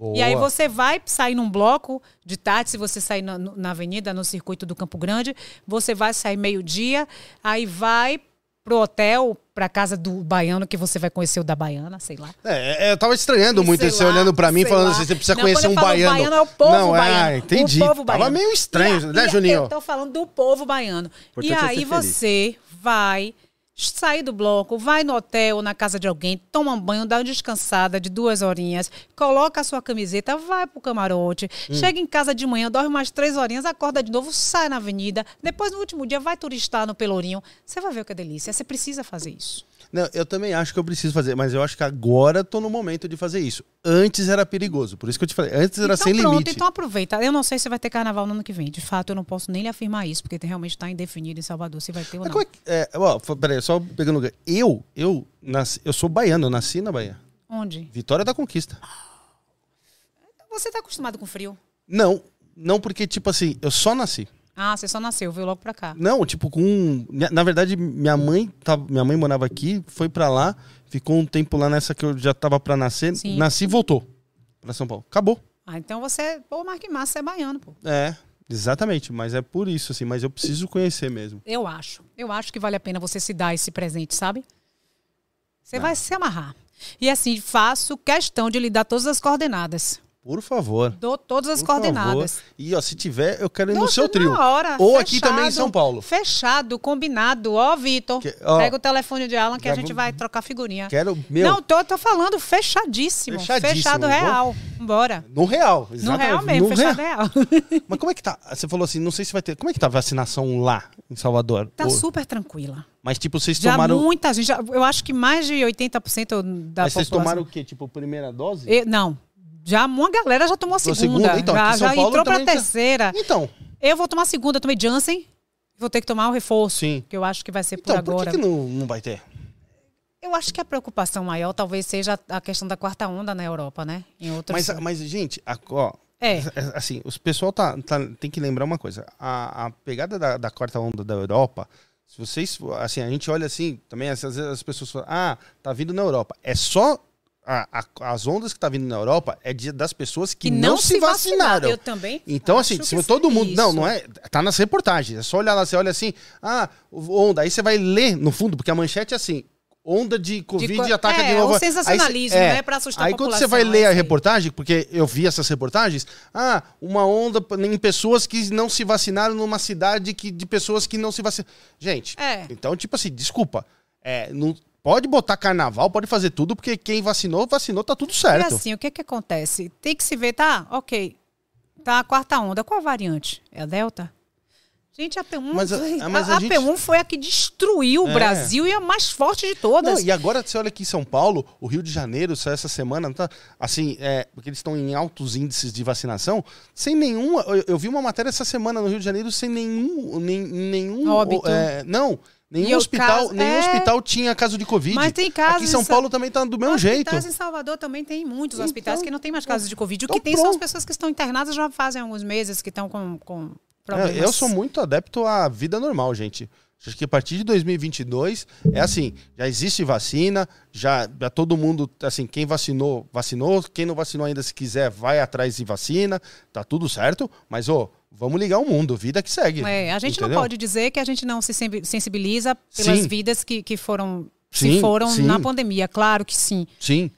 Boa. E aí você vai sair num bloco de tarde, se você sair na, na avenida, no circuito do Campo Grande, você vai sair meio-dia, aí vai pro hotel, pra casa do baiano, que você vai conhecer o da baiana, sei lá. É, é, eu tava estranhando E muito você lá, olhando pra mim, falando lá. assim, você precisa Não, conhecer um baiano. baiano é o povo Não, baiano. é, entendi. O povo Tava baiano. meio estranho, E né, e Juninho? Eu tô falando do povo baiano. E Importante é aí você vai sair do bloco, vai no hotel, na casa de alguém, toma um banho, dá uma descansada de duas horinhas, coloca a sua camiseta, vai pro camarote, Hum. chega em casa de manhã, dorme mais três horinhas, acorda de novo, sai na avenida, depois no último dia vai turistar no Pelourinho. Você vai ver o que é delícia. Você precisa fazer isso. Não, eu também acho que eu preciso fazer, mas eu acho que agora tô no momento de fazer isso. Antes era perigoso, por isso que eu te falei. Antes era então sem pronto, limite. então aproveita. Eu não sei se vai ter carnaval no ano que vem. De fato, eu não posso nem lhe afirmar isso, porque realmente está indefinido em Salvador se vai ter ou não. é. É, ó, peraí, só pegando lugar. Eu, eu, nasci, eu sou baiano, eu nasci na Bahia. Onde? Vitória da Conquista. Você está acostumado com frio? Não, não porque, tipo assim, eu só nasci. Ah, você só nasceu, veio logo pra cá. Não, tipo, com. Na verdade, minha mãe, tava, minha mãe morava aqui, foi pra lá, ficou um tempo lá nessa que eu já tava pra nascer. Sim. Nasci e voltou pra São Paulo. Acabou. Ah, então você, pô, Marque Massa, você é baiano, pô. É, exatamente. Mas é por isso, assim. Mas eu preciso conhecer mesmo. Eu acho. Eu acho que vale a pena você se dar esse presente, sabe? Você vai se amarrar. E assim, faço questão de lhe dar todas as coordenadas. Por favor. Dou todas as por coordenadas. favor. E, ó, se tiver, eu quero ir no Nossa, seu trio. Hora, Ou aqui fechado, também em São Paulo. Fechado, combinado. Ó, Vitor, pega o telefone de Alan que a gente vamos- vai trocar figurinha. Quero. Meu, Não, tô, tô falando fechadíssimo. Fechadíssimo. Fechado real. Bora. no real. No Exatamente. real mesmo, no fechado real. real. *laughs* Mas como é que tá? Você falou assim, não sei se vai ter. Como é que tá a vacinação lá em Salvador? Tá Ou- super tranquila. Mas, tipo, vocês Já tomaram. muita gente, já- eu acho que mais de 80% da Mas vocês população. tomaram o quê? Tipo, primeira dose? E- não, já uma galera já tomou a segunda. segunda? Então, já já Paulo entrou já- terceira. Então, Eu vou tomar a segunda, eu tomei Janssen. Vou ter que tomar o reforço. Sim. Que eu acho que vai ser então por por agora. que, que não, não vai ter? Eu acho que a preocupação maior talvez seja a questão da quarta onda na Europa, né? Em outras. Mas, mas gente, a- ó, É. assim, os pessoal tá, tá- tem que lembrar uma coisa. A, a pegada da, da quarta onda da Europa, se vocês, assim, a gente olha assim, também às vezes as pessoas falam, ah, tá vindo na Europa. É só a- a- as ondas que tá vindo na Europa é de, das pessoas que, não, se vacinaram. Eu também. Então, assim, se que todo mundo. isso. Não, não é. Tá nas reportagens. É só olhar lá, você olha assim, ah, onda. Aí você vai ler no fundo, porque a manchete é assim. Onda de Covid co- e ataca é, de novo. o Aí cê- sensacionalismo, é. né, pra assustar a Aí quando você população, vai é ler isso a aí. reportagem, porque eu vi essas reportagens, ah, uma onda em pessoas que não se vacinaram numa cidade que, de pessoas que não se vacinaram. Gente, É. então, tipo assim, desculpa. É, não, pode botar carnaval, pode fazer tudo, porque quem vacinou, vacinou, tá tudo certo. assim, o que que acontece? Tem que se ver, tá? Ok. Tá a quarta onda. Qual a variante? É a Delta? Gente, a P1, Mas a- ah, mas a, a a gente- P1 foi a que destruiu o É. Brasil e a mais forte de todas. Não, e agora você olha aqui em São Paulo, o Rio de Janeiro, só essa semana, tá, assim, é, porque eles estão em altos índices de vacinação, sem nenhum. Eu, eu vi uma matéria essa semana no Rio de Janeiro sem nenhum. Nem, nenhum Óbito. é, não, nenhum E hospital, caso- nenhum é. hospital tinha caso de Covid. Mas tem casos Aqui em São Paulo também tá do mesmo jeito. Hospitais em Salvador também tem muitos Então, hospitais que não tem mais casos de Covid. O então que tem são as pronto. pessoas que estão internadas já fazem alguns meses, que estão com, com É, problemas. eu sou muito adepto à vida normal, gente. Acho que a partir de 2022 é assim, já existe vacina, já, já todo mundo, assim, quem vacinou, vacinou, quem não vacinou ainda se quiser vai atrás de vacina, tá tudo certo, mas ô, vamos ligar o mundo, vida que segue. É, a gente entendeu? não pode dizer que a gente não se sensi- sensibiliza pelas Sim. vidas que, que foram, Sim, se foram sim. na pandemia. Claro que sim. Sim.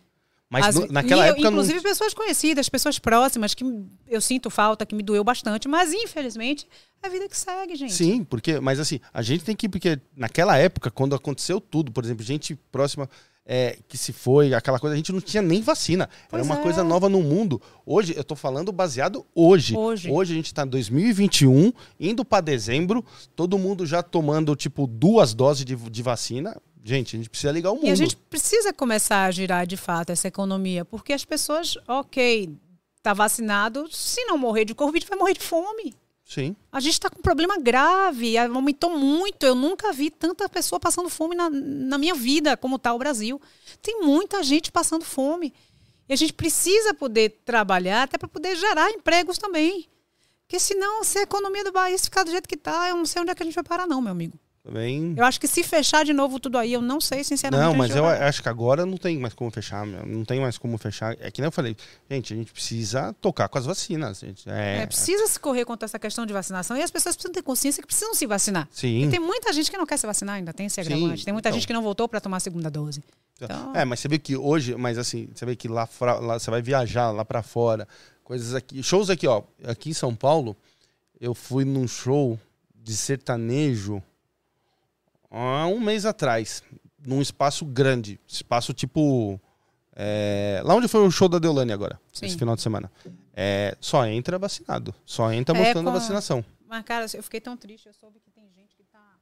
Mas As- no- naquela eu, época Inclusive não pessoas conhecidas, pessoas próximas, que eu sinto falta, que me doeu bastante, mas infelizmente é a vida que segue, gente. Sim, porque, mas assim, a gente tem que, porque naquela época, quando aconteceu tudo, por exemplo, gente próxima, é, que se foi, aquela coisa, a gente não tinha nem vacina. Pois Era uma é. coisa nova no mundo. Hoje, eu tô falando baseado hoje. Hoje. Hoje a gente tá em 2021, indo para dezembro, todo mundo já tomando, tipo, duas doses de, de vacina. Gente, a gente precisa ligar o mundo. E a gente precisa começar a girar de fato essa economia, porque as pessoas, ok, tá vacinado, se não morrer de Covid, vai morrer de fome. Sim. A gente está com um problema grave, aumentou muito. Eu nunca vi tanta pessoa passando fome na, na minha vida como está o Brasil. Tem muita gente passando fome. E a gente precisa poder trabalhar até para poder gerar empregos também. Porque senão, se a economia do país ficar do jeito que está, eu não sei onde é que a gente vai parar, não, meu amigo. Também. Eu acho que se fechar de novo tudo aí, eu não sei, sinceramente. Não, mas eu acho que agora não tem mais como fechar. Não tem mais como fechar. É que nem eu falei, gente, a gente precisa tocar com as vacinas. Gente. É, É, precisa se correr contra essa questão de vacinação e as pessoas precisam ter consciência que precisam se vacinar. Sim. E tem muita gente que não quer se vacinar, ainda tem esse agravante. Tem muita então. gente que não voltou para tomar a segunda dose. Então- É, mas você vê que hoje, mas assim, você vê que lá, lá você vai viajar lá pra fora, coisas aqui, shows aqui, ó, aqui em São Paulo, eu fui num show de sertanejo há um mês atrás, num espaço grande, espaço tipo é, lá onde foi o show da Deolane agora, Sim. esse final de semana. É, só entra vacinado, só entra É, mostrando com a vacinação. Mas, cara, eu fiquei tão triste. Eu soube que tem gente que tá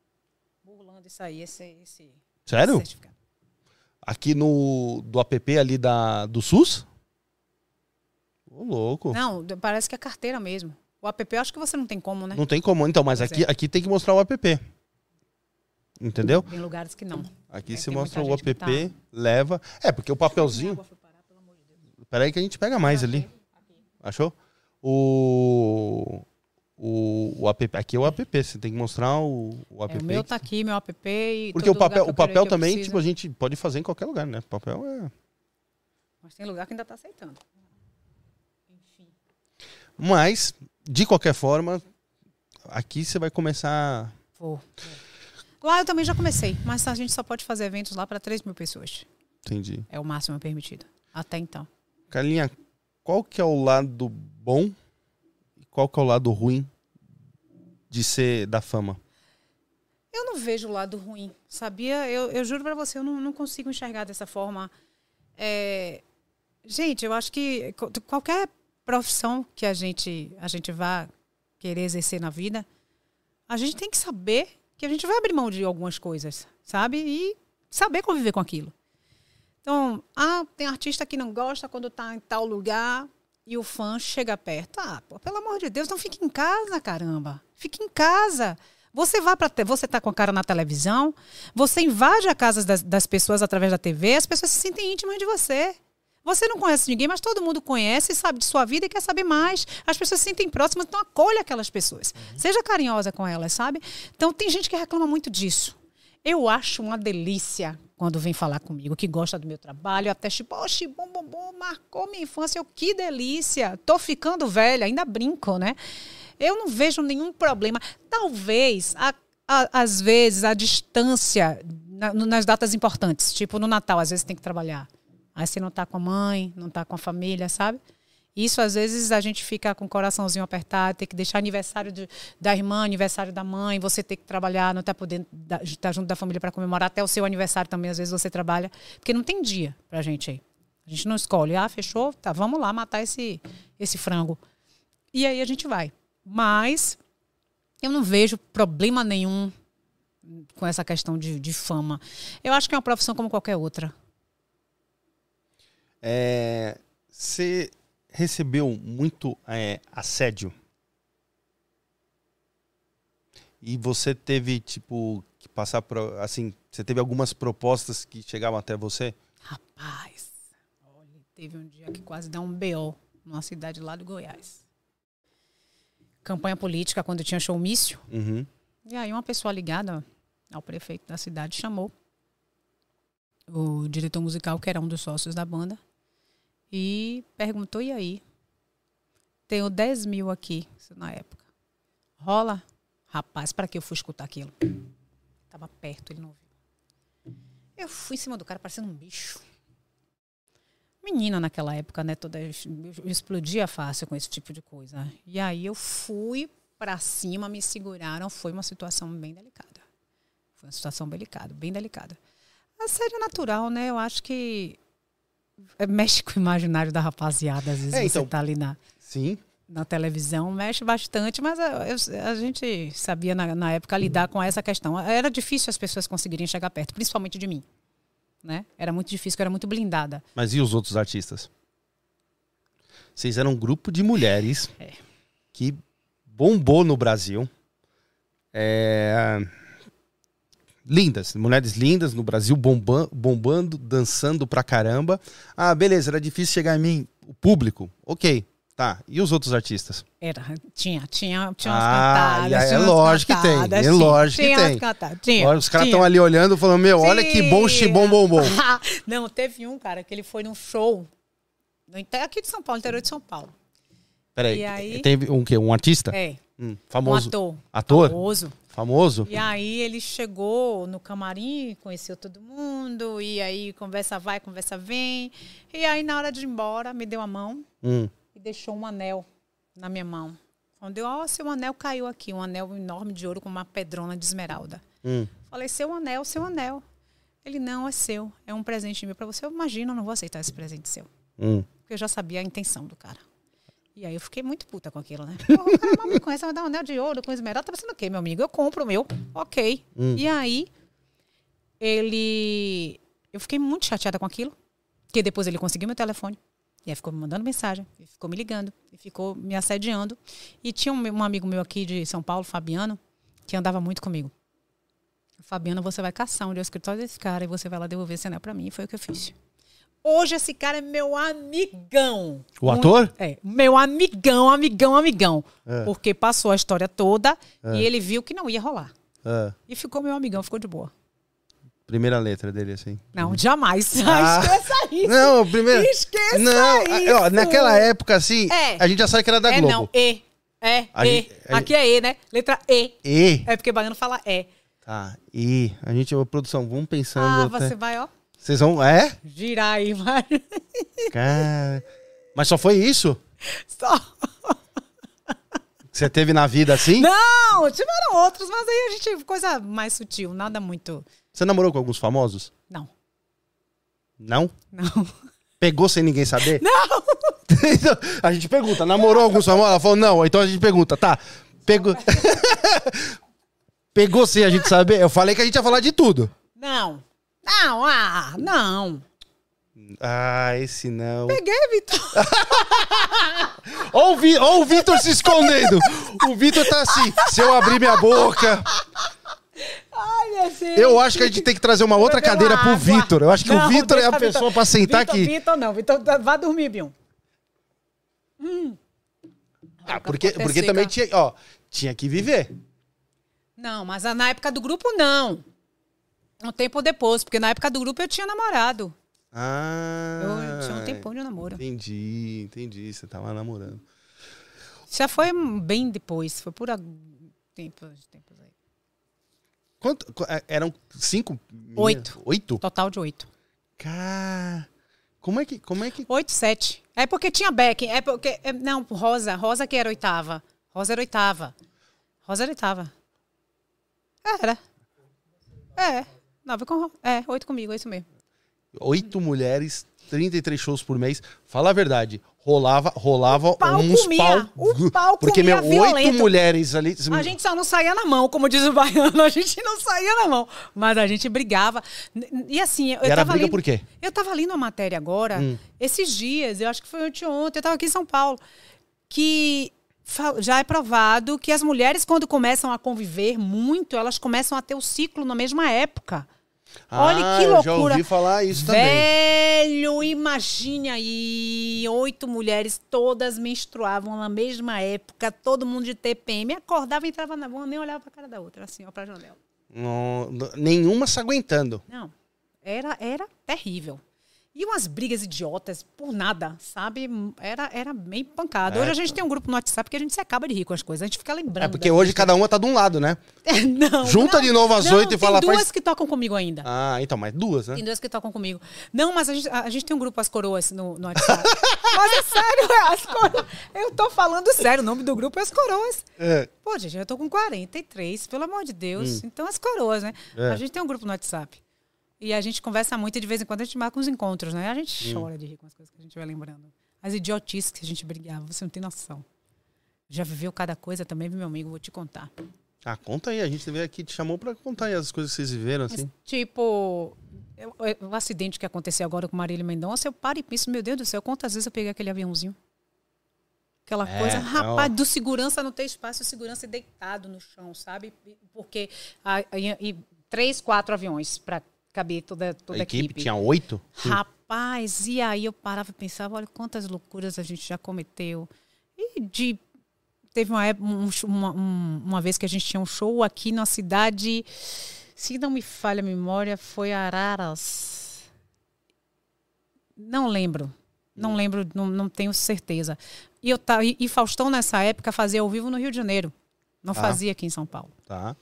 burlando isso aí, esse, esse Sério? certificado. Aqui no do app ali da do SUS? Ô, louco. Não, parece que é carteira mesmo. O app, eu acho que você não tem como, né? Não tem como, então, mas Pois aqui, é. aqui tem que mostrar o app. Entendeu? Tem lugares que não. Aqui É, se mostra o app, que leva. É, porque o papelzinho. Peraí que a gente pega mais ali. Achou? O. O, o app. Aqui é o app. Você tem que mostrar o, o app. É, o meu tá aqui, meu app. E porque o papel, o papel também, preciso. tipo, a gente pode fazer em qualquer lugar, né? O papel é. Mas tem lugar que ainda tá aceitando. Enfim. Mas, de qualquer forma, aqui você vai começar. Vou. Lá eu também já comecei, mas a gente só pode fazer eventos lá para 3 mil pessoas. Entendi. É o máximo permitido. Até então. Carlinha, qual que é o lado bom e qual que é o lado ruim de ser da fama? Eu não vejo o lado ruim, sabia? Eu, eu juro pra você, eu não, não consigo enxergar dessa forma. É, Gente, eu acho que qualquer profissão que a gente, a gente vá querer exercer na vida, a gente tem que saber que a gente vai abrir mão de algumas coisas, sabe? E saber conviver com aquilo. Então, ah, tem artista que não gosta quando tá em tal lugar e o fã chega perto. Ah, pô, pelo amor de Deus, não fique em casa, caramba. Fique em casa. Você vai para você tá com a cara na televisão, você invade a casa das, das pessoas através da TV, as pessoas se sentem íntimas de você. Você não conhece ninguém, mas todo mundo conhece, sabe de sua vida e quer saber mais. As pessoas se sentem próximas, então acolha aquelas pessoas. Seja carinhosa com elas, sabe? Então tem gente que reclama muito disso. Eu acho uma delícia quando vem falar comigo, que gosta do meu trabalho, até tipo, oxe, bom, bom, bom, marcou minha infância, eu, que delícia. Tô ficando velha, ainda brinco, né? Eu não vejo nenhum problema. Talvez, a- a- às vezes, a distância na- nas datas importantes, tipo no Natal, às vezes tem que trabalhar. Aí você não tá com a mãe, não tá com a família, sabe? Isso, às vezes, a gente fica com o coraçãozinho apertado, tem que deixar aniversário de- da irmã, aniversário da mãe, você tem que trabalhar, não tá podendo estar junto da família para comemorar, até o seu aniversário também, às vezes você trabalha, porque não tem dia pra gente aí. A gente não escolhe, ah, fechou, tá, vamos lá matar esse, esse frango. E aí a gente vai. Mas eu não vejo problema nenhum com essa questão de, de fama. Eu acho que é uma profissão como qualquer outra. É, Você recebeu muito é, assédio? E você teve, tipo, que passar por. Assim, você teve algumas propostas que chegavam até você? Rapaz, olha, teve um dia que quase dá um BO numa cidade lá do Goiás. Campanha política, quando tinha showmício. Uhum. E aí uma pessoa ligada ao prefeito da cidade chamou o diretor musical, que era um dos sócios da banda, e perguntou, e aí? Tenho 10 mil aqui, na época. Rola? Rapaz, para que eu fui escutar aquilo? Tava perto, ele não ouviu. Eu fui em cima do cara parecendo um bicho. Menina naquela época, né? Toda, eu explodia fácil com esse tipo de coisa. E aí eu fui para cima, me seguraram. Foi uma situação bem delicada. Foi uma situação delicada, bem delicada. Assédio é natural, né? Eu acho que mexe com o imaginário da rapaziada. Às vezes É, você então- tá ali na, Sim. na televisão, mexe bastante, mas a, eu- a gente sabia na, na época lidar com essa questão. Era difícil as pessoas conseguirem chegar perto, principalmente de mim. Né? Era muito difícil, eu era muito blindada. Mas e os outros artistas? Vocês eram um grupo de mulheres É. que bombou no Brasil. É, Lindas, mulheres lindas no Brasil, bomba- bombando, dançando pra caramba. Ah, beleza, era difícil chegar em mim, o público. Ok, tá. E os outros artistas? Era, tinha, tinha, tinha Ah, umas cantadas. e aí é tinha umas lógico que tem, cantadas, é tinha, lógico que tinha tem. cantadas, tinha, Olha, os caras tinha. estão ali olhando, falando: Meu, olha que bom Sim. chibom bombom. *laughs* Não, teve um, cara, que ele foi num show aqui de São Paulo, interior de São Paulo. Peraí, E aí? teve um quê? Um artista? É, Hum, um famoso. ator. Ator? Famoso. Famoso? E aí ele chegou no camarim, conheceu todo mundo, e aí conversa vai, conversa vem. E aí na hora de ir embora, me deu a mão Hum. e deixou um anel na minha mão. Quando eu, ó, seu anel caiu aqui, um anel enorme de ouro com uma pedrona de esmeralda. Hum. Falei, seu anel, seu anel. Ele, não, é seu. É um presente meu pra você. Eu imagino, eu não vou aceitar esse presente seu. Hum. Porque eu já sabia a intenção do cara. E aí eu fiquei muito puta com aquilo, né? *laughs* Pô, o cara me conhece, vai dar um anel de ouro com esmeralda. Tá pensando o quê, meu amigo? Eu compro o meu. Ok. Hum. E aí, ele... Eu fiquei muito chateada com aquilo. Porque depois ele conseguiu meu telefone. E aí ficou me mandando mensagem, ficou me ligando, e ficou me assediando. E tinha um, um amigo meu aqui de São Paulo, Fabiano, que andava muito comigo. Fabiano, você vai caçar onde é o escritório desse cara e você vai lá devolver esse anel pra mim. E foi o que eu fiz. Hoje esse cara é meu amigão. O ator? É, meu amigão, amigão, amigão. É. Porque passou a história toda e ele viu que não ia rolar. Ah, E ficou meu amigão, ficou de boa. primeira letra dele, assim. Não, jamais. *laughs* Ah. Esqueça isso. Não, primeiro. Esqueça Não, isso. ó, naquela época, assim, É. a gente já sabe que era da É Globo. não, E. É, A E. gente- Aqui é E, né? Letra E. E. É porque baiano fala E. Tá, E. A gente, produção, vamos pensando. Ah, até- você vai, ó, Vocês vão. É? girar aí, vai. Cara. Mas só foi isso Só. que você teve na vida assim? Não, tiveram outros, mas aí a gente, coisa mais sutil, nada muito. Você namorou com alguns famosos? Não, Não? não. Pegou sem ninguém saber? *laughs* Não! Então, a gente pergunta, namorou alguns famosos? Ela falou, não. Então a gente pergunta, tá. Pegou. *laughs* Pegou sem a gente saber? Eu falei que a gente ia falar de tudo. Não. Não, ah, não. Ah, esse não. Peguei, Vitor. *laughs* Ó o, Vi- ó o Vitor se escondendo. O Vitor tá assim, se eu abrir minha boca. Ai, minha filha. Eu acho que a gente tem que trazer uma outra Beber cadeira uma pro. Vitor. Eu acho que o Não, Vitor é a pessoa pra sentar Vitor, aqui. Vitor não, Vitor, vá dormir, Bion. Ah, porque, porque também tinha, ó, tinha que viver. Não, mas na época do grupo, não. Um tempo depois, porque na época do grupo eu tinha namorado. Ah. Eu tinha um tempão de namoro. Entendi, entendi. Você tava namorando. Já foi bem depois, foi por tempos, tempos aí. Quanto, qu- é, eram cinco? Oito. Oito? Total de oito. Cara, como é que, como é que... Oito, sete. É porque tinha Beck. É porque. é- não, Rosa. Rosa que era oitava. Rosa era oitava. Rosa era oitava. Era. É. Nove com É, oito comigo, é isso mesmo. Oito mulheres, 33 shows por mês. Fala a verdade. Rolava, rolava pau uns comia, pau. o pau Porque, meu, oito mulheres ali. A gente só não saía na mão, como diz o baiano. A gente não saía na mão. Mas a gente brigava. E assim, eu E era briga lendo, por quê? Eu tava lendo uma matéria agora, Hum. esses dias, eu acho que foi anteontem, eu tava aqui em São Paulo, que já é provado que as mulheres, quando começam a conviver muito, elas começam a ter o ciclo na mesma época. Olha Ah, que Eu já loucura. ouvi falar isso também. Velho, imagine aí, oito mulheres todas menstruavam na mesma época, todo mundo de TPM, acordava, entrava na van, nem olhava pra cara da outra, assim, ó, pra janela. Não- não- nenhuma se aguentando. Não, era, era terrível. E umas brigas idiotas por nada, sabe? Era, era meio pancada. É, Hoje a gente tem um grupo no WhatsApp que a gente se acaba de rir com as coisas. A gente fica lembrando. É porque hoje cada uma tá de um lado, né? coisas. *laughs* não, Junta não, de novo às oito e fala, Tem duas faz- que tocam comigo ainda. Ah, então, mas duas, né? Tem duas que tocam comigo. Não, mas a gente, a, a gente tem um grupo As Coroas no, no WhatsApp. *laughs* mas é sério, é As Coroas. Eu tô falando sério, o nome do grupo é As Coroas. É. Pô, gente, eu tô com 43, pelo amor de Deus. Então, As Coroas, né? É. A gente tem um grupo no WhatsApp. E a gente conversa muito e de vez em quando a gente marca uns encontros, né? A gente chora de rir com as coisas que a gente vai lembrando. As idiotices que a gente brigava, você não tem noção. Já viveu cada coisa também, meu amigo, vou te contar. Ah, conta aí. A gente veio aqui, te chamou pra contar aí as coisas que vocês viveram, assim. Mas, tipo, eu- eu- o acidente que aconteceu agora com Marília Mendonça, eu paro e penso, meu Deus do céu, quantas vezes eu peguei aquele aviãozinho? Aquela É, coisa, é, rapaz, ó. do segurança não ter espaço, o segurança deitado no chão, sabe? Porque a- e, e três, quatro aviões para caber toda, toda a a equipe, equipe. tinha oito? Rapaz, e aí eu parava e pensava, olha quantas loucuras a gente já cometeu. E de teve uma, época- um- uma, um- uma vez que a gente tinha um show aqui na cidade, se não me falha a memória, foi Araras. Não lembro. Não lembro, não, não tenho certeza. E, eu, e, e Faustão, nessa época, fazia ao vivo no Rio de Janeiro. Não Tá. fazia aqui em São Paulo. Tá.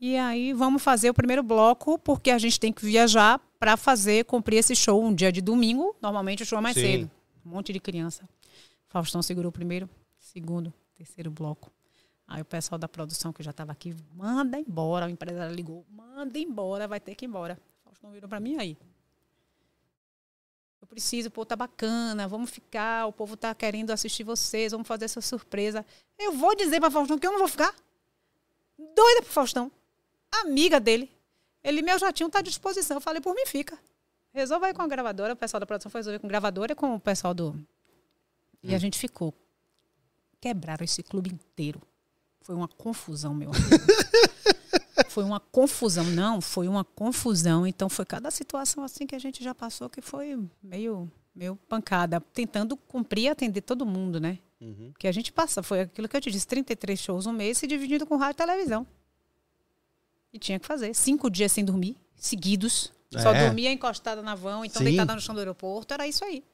E aí vamos fazer o primeiro bloco, porque a gente tem que viajar para fazer, cumprir esse show um dia de domingo. Normalmente o show é mais Sim. cedo. Um monte de criança. Faustão segurou o primeiro, segundo, terceiro bloco. Aí o pessoal da produção que já estava aqui, manda embora. O empresário ligou, manda embora, vai ter que ir embora. Faustão virou para mim aí. Eu preciso, pô, tá bacana, vamos ficar, o povo tá querendo assistir vocês, vamos fazer essa surpresa. Eu vou dizer para Faustão que eu não vou ficar. Doida pro Faustão amiga dele. Ele, meu jatinho tá à disposição. Eu falei, por mim fica. Resolva aí com a gravadora. O pessoal da produção foi resolver com a gravadora e com o pessoal do. E a gente ficou. Quebraram esse clube inteiro. Foi uma confusão, meu amigo. *laughs* foi uma confusão. Não, foi uma confusão. Então foi cada situação assim que a gente já passou que foi meio, meio pancada. Tentando cumprir e atender todo mundo, né? Uhum. Porque a gente passa, foi aquilo que eu te disse, 33 shows um mês se dividindo com rádio e televisão. E tinha que fazer. Cinco dias sem dormir, seguidos. Só É. dormia encostada na van, então Sim. deitada no chão do aeroporto. Era isso aí.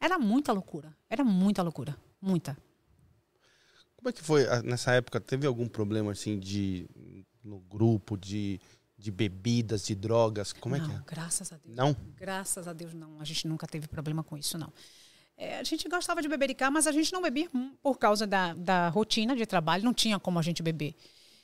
Era muita loucura. Era muita loucura. Muita. Como é que foi nessa época? Teve algum problema assim de no grupo de, de bebidas, de drogas? Como é não, que é? graças a Deus. Não? Graças a Deus, não. A gente nunca teve problema com isso, não. É, a gente gostava de bebericar, mas a gente não bebia por causa da, da rotina de trabalho. Não tinha como a gente beber.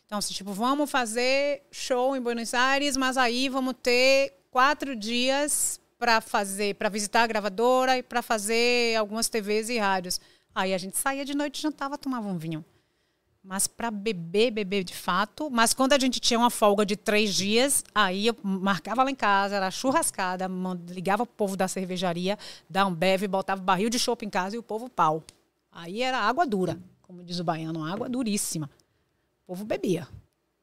Então, assim, tipo, vamos fazer show em Buenos Aires, mas aí vamos ter quatro dias para fazer, para visitar a gravadora e para fazer algumas TVs e rádios. Aí a gente saía de noite, jantava, tomava um vinho. Mas para beber, beber de fato. Mas quando a gente tinha uma folga de três dias, aí eu marcava lá em casa, era churrascada, ligava pro povo da cervejaria, da Ambev, botava barril de chopp em casa e o povo pau. Aí era água dura, como diz o baiano, água duríssima. O povo bebia.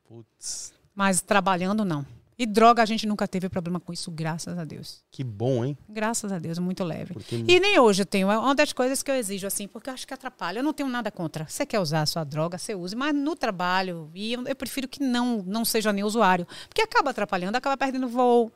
Putz, Mas trabalhando, não. E droga, a gente nunca teve problema com isso, graças a Deus. que bom, hein? Graças a Deus, muito leve. Porque E nem hoje eu tenho. É uma das coisas que eu exijo, assim, porque eu acho que atrapalha. Eu não tenho nada contra. Você quer usar a sua droga, você use. Mas no trabalho, e eu, eu prefiro que não, não seja nem usuário. Porque acaba atrapalhando, acaba perdendo voo,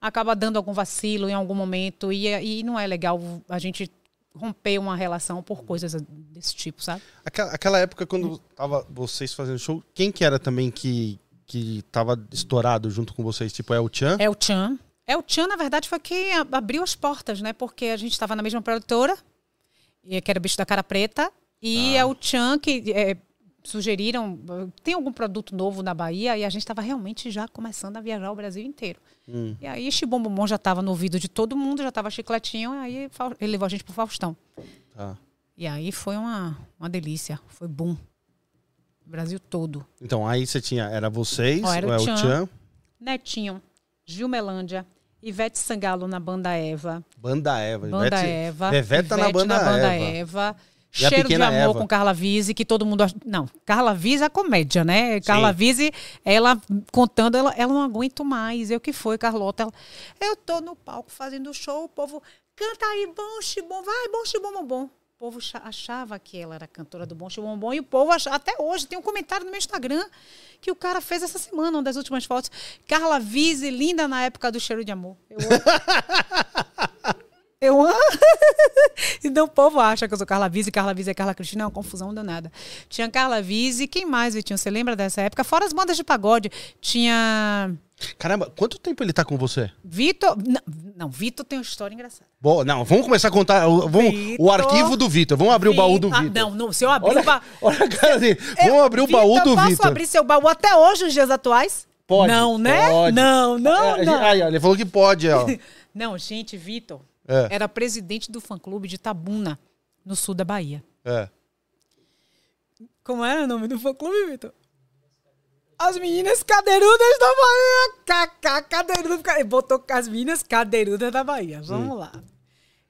acaba dando algum vacilo em algum momento. E, e não é legal a gente romper uma relação por coisas desse tipo, sabe? Aquela, aquela época, quando tava vocês fazendo show, quem que era também que, que tava estourado junto com vocês? Tipo, é o Chan? É o Chan. É o Chan, na verdade, foi quem abriu as portas, né? Porque a gente estava na mesma produtora, e que era o Bicho da Cara Preta, e Ah. é o Chan que é, sugeriram, tem algum produto novo na Bahia, e a gente estava realmente já começando a viajar o Brasil inteiro. Hum. E aí, Chibom Bombom já estava no ouvido de todo mundo, já estava chicletinho, e aí ele levou a gente pro Faustão. Tá. E aí foi uma, uma delícia, foi boom. O Brasil todo. Então, aí você tinha, era vocês, Ó, era o é o Tchan. Chan, Netinho, Gilmelândia, Ivete Sangalo na banda Eva. Banda Eva. Banda Ivete- Eva. Veveta na Ivete Banda Eva. E Cheiro de amor Eva? com Carla Vise, que todo mundo. Não, Carla Vise é a comédia, né? Carla Vise, ela contando, ela, ela não aguento mais. Eu que foi, Carlota. Ela, eu tô no palco fazendo show, o povo canta aí, bom, xibom, vai, bom, xibom, bom, bom. O povo cha- achava que ela era cantora do Bom Xibom Bom e o povo achava, até hoje tem um comentário no meu Instagram que o cara fez essa semana, uma das últimas fotos. Carla Vise, linda na época do cheiro de amor. Eu. *laughs* Eu amo. Então o povo acha que eu sou Carla Vise, Carla Vise é Carla Cristina, é uma confusão danada. Tinha Carla Vise, quem mais, Vitinho? Você lembra dessa época? Fora as bandas de pagode. Tinha Caramba, quanto tempo ele tá com você? Vitor. Não, não, Vitor tem uma história engraçada. Boa, não, vamos começar a contar. o- Vamos, o Vitor. arquivo do Vitor. Vamos abrir o baú do Ah, Vitor. Não, não, se eu abrir Olha, o baú. olha a cara dele. Vamos abrir o baú do Posso Vitor. abrir seu baú até hoje, nos dias atuais? Pode. Não, né? Pode. Não, não, É, não. Aí, ele falou que pode, ó. *laughs* Não, gente, Vitor É. era presidente do fã-clube de Tabuna, no sul da Bahia. É. Como era o nome do fã-clube, Vitor? As meninas cadeirudas da Bahia. Cacá, cadeirudas. Ele botou as meninas cadeirudas da Bahia. Vamos lá.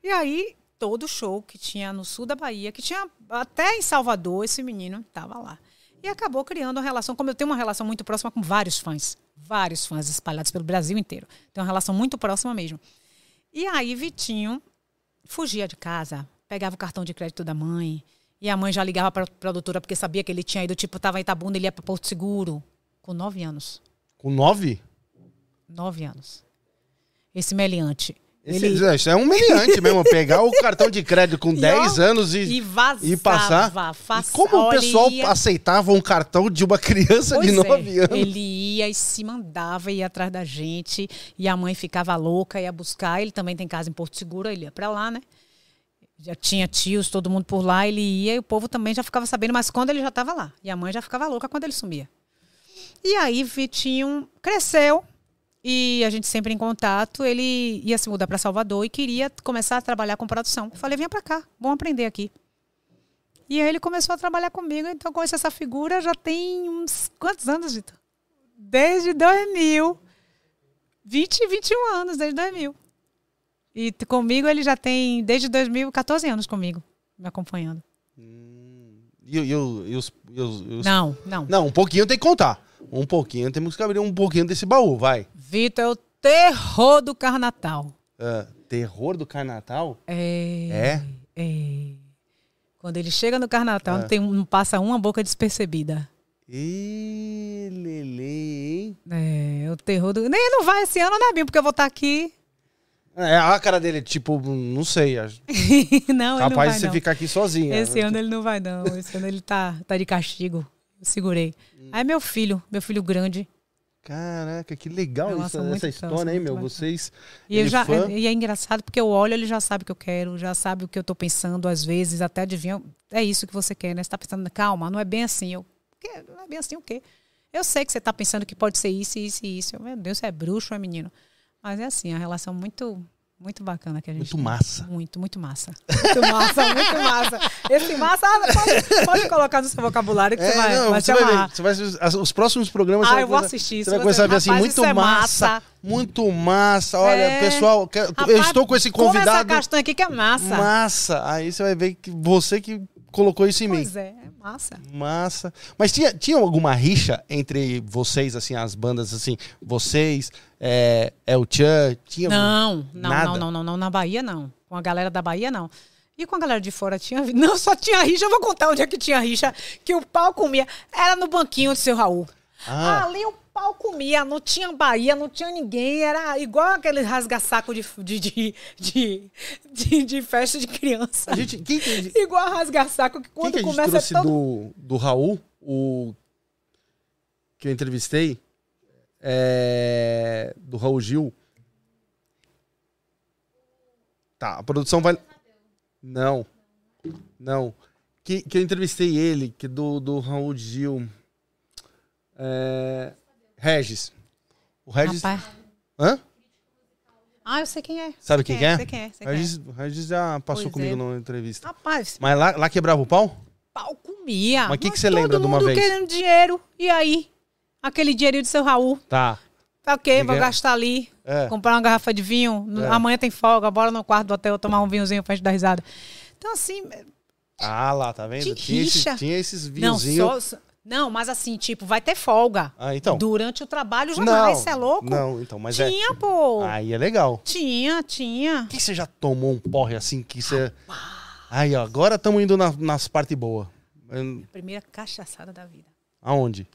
E aí, todo show que tinha no sul da Bahia, que tinha até em Salvador, esse menino tava lá. E acabou criando uma relação, como eu tenho uma relação muito próxima com vários fãs. Vários fãs espalhados pelo Brasil inteiro. Tem uma relação muito próxima mesmo. E aí, Vitinho fugia de casa, pegava o cartão de crédito da mãe. E a mãe já ligava para a produtora porque sabia que ele tinha ido, tipo, tava em Itabuna, ele ia para Porto Seguro. Com nove anos. Com nove? Nove anos. Esse meliante. Esse- ele Isso é um meliante mesmo. Pegar o cartão de crédito com *laughs* E 10 ó, anos e, e vazava. e passar. Faça, e como o pessoal ia- aceitava um cartão de uma criança de Pois é, 9 anos? Ele ia e se mandava, ia atrás da gente, e a mãe ficava louca, ia buscar. Ele também tem casa em Porto Seguro, ele ia pra lá, né? Já tinha tios, todo mundo por lá, ele ia e o povo também já ficava sabendo, mas quando ele já estava lá. E a mãe já ficava louca quando ele sumia. E aí, Vitinho cresceu e a gente sempre em contato. Ele ia se mudar para Salvador e queria começar a trabalhar com produção. Eu falei, venha para cá, vamos aprender aqui. E aí ele começou a trabalhar comigo, então conheço essa figura já tem uns quantos anos, Vitor? Desde 2000. 20, 21 anos, desde 2000. E comigo ele já tem, desde 2000, 14 anos comigo, me acompanhando. E, e e os- Não, não. Não, um pouquinho tem que contar. Um pouquinho, temos que abrir um pouquinho desse baú, vai. Vitor é o terror do Carnatal. Ah, terror do Carnatal? É. É? é. Quando ele chega no Carnatal, É. não, tem, um- não passa uma boca despercebida. Ê, Lele, hein? É, o terror do. Nem não vai esse ano, né, Binho? Porque eu vou estar aqui. É, a cara dele, tipo, não sei. *laughs* acho- não, ele não Capaz vai, de você não. ficar aqui sozinha. Esse ano ele não vai, não. Esse ano ele tá, tá de castigo. Eu segurei. Hum. Aí meu filho, meu filho grande. Caraca, que legal Relação essa, muito essa história, hein, meu? bacana. Vocês. E, eu ele já, fã? e é engraçado porque eu olho, ele já sabe o que eu quero, já sabe o que eu tô pensando, às vezes, até adivinha. É isso que você quer, né? Você tá pensando, calma, não é bem assim. Eu, "Quê? não é bem assim o quê? Eu sei que você tá pensando que pode ser isso, isso e isso. Eu, meu Deus, você é bruxo, é menino. Mas é assim, a relação muito, muito bacana que a gente Muito tem. massa. Muito, muito massa. Muito massa, muito massa. Esse massa, ah, pode, pode colocar no seu vocabulário que É, você vai, não, vai você vai ver. Você vai, as- os próximos programas Ah, você vai eu vou começar- assistir. Você vai começar a ver assim, rapaz, muito é massa, massa. Muito massa. Olha, É. pessoal, quero- eu Rapaz, estou com esse Come essa convidado. castanha aqui que é massa. Massa. Aí você vai ver que você que colocou isso em mim. Pois é, é massa. Massa. Mas tinha, tinha alguma rixa entre vocês, assim, as bandas, assim, vocês, é, El Chan, tinha... Não, não, Nada? não, não, não, não. Na Bahia, não. Com a galera da Bahia, não. E com a galera de fora tinha. *laughs* Não, só tinha rixa. Eu vou contar onde é que tinha rixa. Que o pau comia. Era no banquinho do seu Raul. Ah. Ali o pau comia. Não tinha Bahia, não tinha ninguém. Era igual aquele rasga-saco de, de, de, de, festa de criança. A gente, quem, que- Igual rasga-saco que quando a começa trouxe todo. do, do Raul, o que eu entrevistei, é, do Raul Gil. Tá, a produção vai... Não, não. Que, que eu entrevistei ele, que do, do Raul Gil. É, Regis. O Regis... Rapaz. Hã? Ah, eu sei quem é. Sabe Sei quem que é? Sei quem é. Sei quem é. Regis, Regis já passou Pois comigo é. numa entrevista. Rapaz, Mas lá, lá quebrava o pau? pau comia. Mas o que que você lembra todo de uma mundo vez? querendo dinheiro. E aí? Aquele dinheirinho do seu Raul. Tá. Tá ok, vou gastar ali. É. Comprar uma garrafa de vinho. É. Amanhã tem folga, bora no quarto do hotel tomar um vinhozinho pra gente dar risada. Então, assim, Ah, lá, tá vendo? Tinha, esse- tinha esses não, vinhozinhos. só, só- não, mas assim, tipo, vai ter folga. Ah, então. Durante o trabalho, jamais, não, você é louco? Não, então, mas é. tinha, pô. Aí é legal. Tinha, tinha. Por que você já tomou um porre assim que você. Aí, ó, agora estamos indo na- nas partes boas. Primeira cachaçada da vida. Aonde?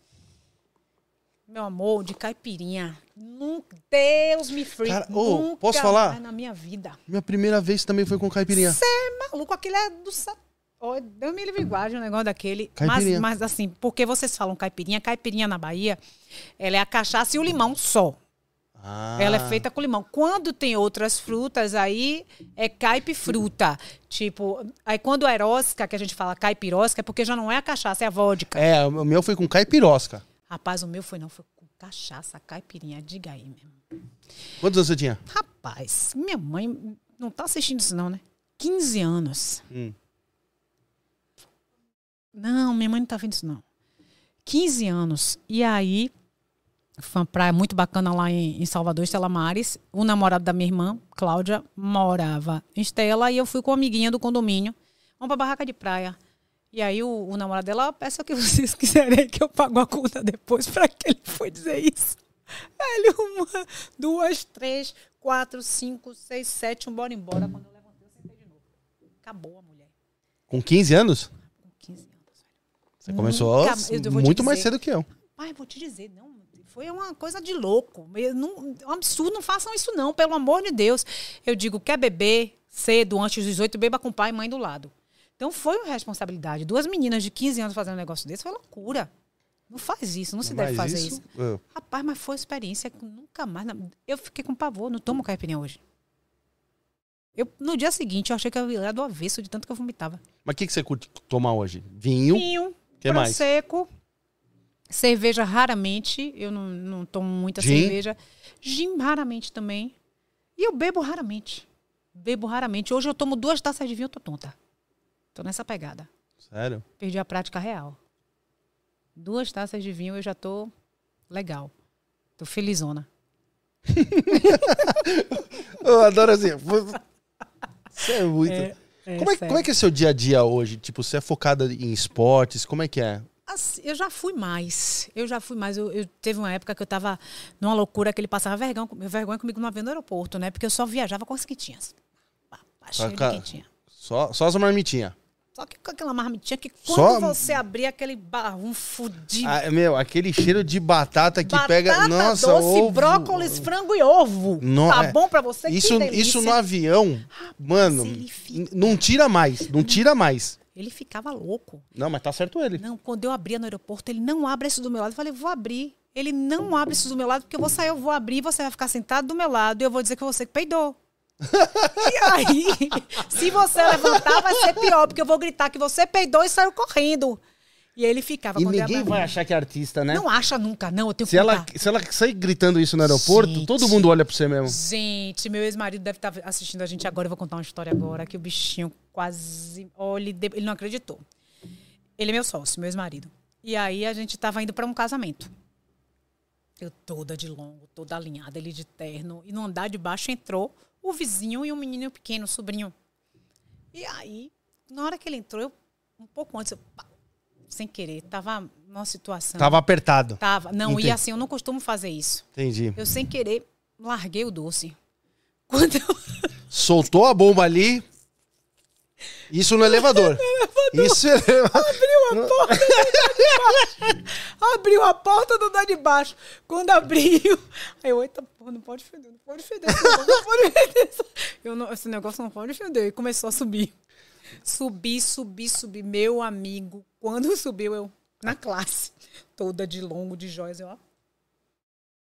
Meu amor, de caipirinha. Nunca, Deus me free. Cara, ô, nunca posso falar? na minha vida. Minha primeira vez também foi com caipirinha. Você é maluco, aquilo é do. Ó, Deus me livre guarde um negócio daquele. Mas, Caipirinha. mas assim, porque vocês falam caipirinha? Caipirinha na Bahia, ela é a cachaça e o limão só. Ah, Ela é feita com limão. Quando tem outras frutas, aí é caipifruta. Tipo, aí quando é rosca, que a gente fala caipirosca, é porque já não é a cachaça, é a vodka. É, o meu foi com caipirosca. Rapaz, o meu foi não, foi com cachaça, caipirinha, diga aí mesmo. Quantos anos você tinha? Rapaz, minha mãe não tá assistindo isso não, né? 15 anos. Hum. Não, minha mãe não tá vendo isso não. 15 anos. E aí, foi uma praia muito bacana lá em, em Salvador, Estela Mares. O namorado da minha irmã, Cláudia, morava em Estela e eu fui com uma amiguinha do condomínio. Vamos pra barraca de praia. E aí o, o namorado dela, "Ah, peça o que *laughs* vocês quiserem que eu pago a conta depois. *laughs* Pra que ele foi dizer isso? Velho, uma, duas, três, quatro, cinco, seis, sete, um bora embora. Quando eu levantei, eu sentei de novo. Acabou a mulher. Com 15 anos? Com 15 anos, velho. Você começou Nunca- eu muito mais cedo que eu. Pai, vou te dizer, não, foi uma coisa de louco. Eu não- é um absurdo, não façam isso não, pelo amor de Deus. Eu digo, quer beber cedo, antes dos 18, beba com pai e mãe do lado. Então foi uma responsabilidade. Duas meninas de 15 anos fazendo um negócio desse foi loucura. Não faz isso, não se deve Mas fazer isso. ah, Rapaz, mas foi uma experiência que nunca mais. Eu fiquei com pavor, não tomo caipirinha hoje. Eu, no dia seguinte, eu achei que eu ia do avesso de tanto que eu vomitava. Mas o que, que você curte tomar hoje? Vinho? Vinho, que mais? prosecco, cerveja raramente, eu não, não tomo muita Gin? cerveja. Gin raramente também. E eu bebo raramente. Bebo raramente. Hoje eu tomo duas taças de vinho, eu tô tonta. Tô nessa pegada. Sério? Perdi a prática real. Duas taças de vinho eu já tô legal. Tô felizona. *laughs* Eu adoro assim. Você é muito. Como, é, sério. como é que é seu dia a dia hoje? Tipo, você é focada em esportes? Como é que é? Assim, eu já fui mais. Eu já fui mais. Eu, eu- teve uma época que eu tava numa loucura que ele passava vergonha, vergonha comigo no avião no aeroporto, né? Porque eu só viajava com as quentinhas. Cheio de quentinha. Só, só as marmitinhas. Só que com aquela marmitinha que Só- quando você abria aquele barrão fudido. Ah, meu, aquele cheiro de batata que batata pega. Nossa, doce, ovo. brócolis, frango e ovo. No- tá é. bom pra você? Isso, isso no avião, mano, fica- não tira mais, não tira mais. Ele ficava louco. Não, mas tá certo ele. Não, quando eu abria no aeroporto, ele não abre isso do meu lado. Eu falei, vou abrir. Ele não abre isso do meu lado, porque eu vou sair, eu vou abrir, você vai ficar sentado do meu lado e eu vou dizer que você que peidou. E aí, se você levantar, vai ser pior, porque eu vou gritar que você peidou e saiu correndo. E ele ficava E ninguém vai achar que é artista, né? Não acha nunca, não. Eu tenho Se que ela, se ela sair gritando isso no aeroporto, Gente. todo mundo olha pra você mesmo. Gente, meu ex-marido deve estar assistindo a gente agora. Eu vou contar uma história agora que o bichinho quase. Olha, ele de- ele não acreditou. Ele é meu sócio, meu ex-marido. E aí a gente tava indo para um casamento. Eu toda de longo, toda alinhada, ele de terno. E no andar de baixo entrou o vizinho e um menino pequeno, sobrinho. E aí, na hora que ele entrou, eu, um pouco antes, eu, sem querer, tava numa situação. Tava apertado. Tava. Não, Entendi. e assim, eu não costumo fazer isso. Entendi. Eu, sem querer, larguei o doce. *laughs* Quando eu. Soltou a bomba ali. Isso no elevador. *laughs* Isso é elevador. Abriu a porta do andar de baixo. Quando abriu. Aí eu, eita porra, não pode feder, não pode feder. esse negócio, Não pode feder. Eu não, esse negócio não pode feder. E começou a subir. Subi, subi, subi. Meu amigo, quando *laughs* subiu, eu, na classe, toda de longo, de joias, eu, ó.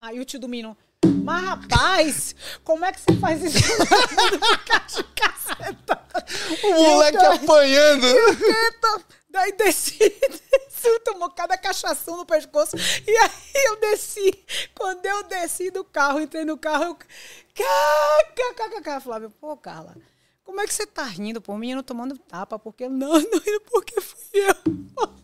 Aí o tio do menino, mas rapaz, como é que você faz isso? *laughs* De caceta. O moleque Eu apanhando. Eita! Daí desci, *laughs* desci, tomou cada cachação no pescoço. E aí eu desci. Quando eu desci do carro, entrei no carro, eu. KKKK. Flávio, pô, Carla, como é que você tá rindo, pô? O menino tomando tapa, porque. Não, *laughs* não rindo porque fui eu.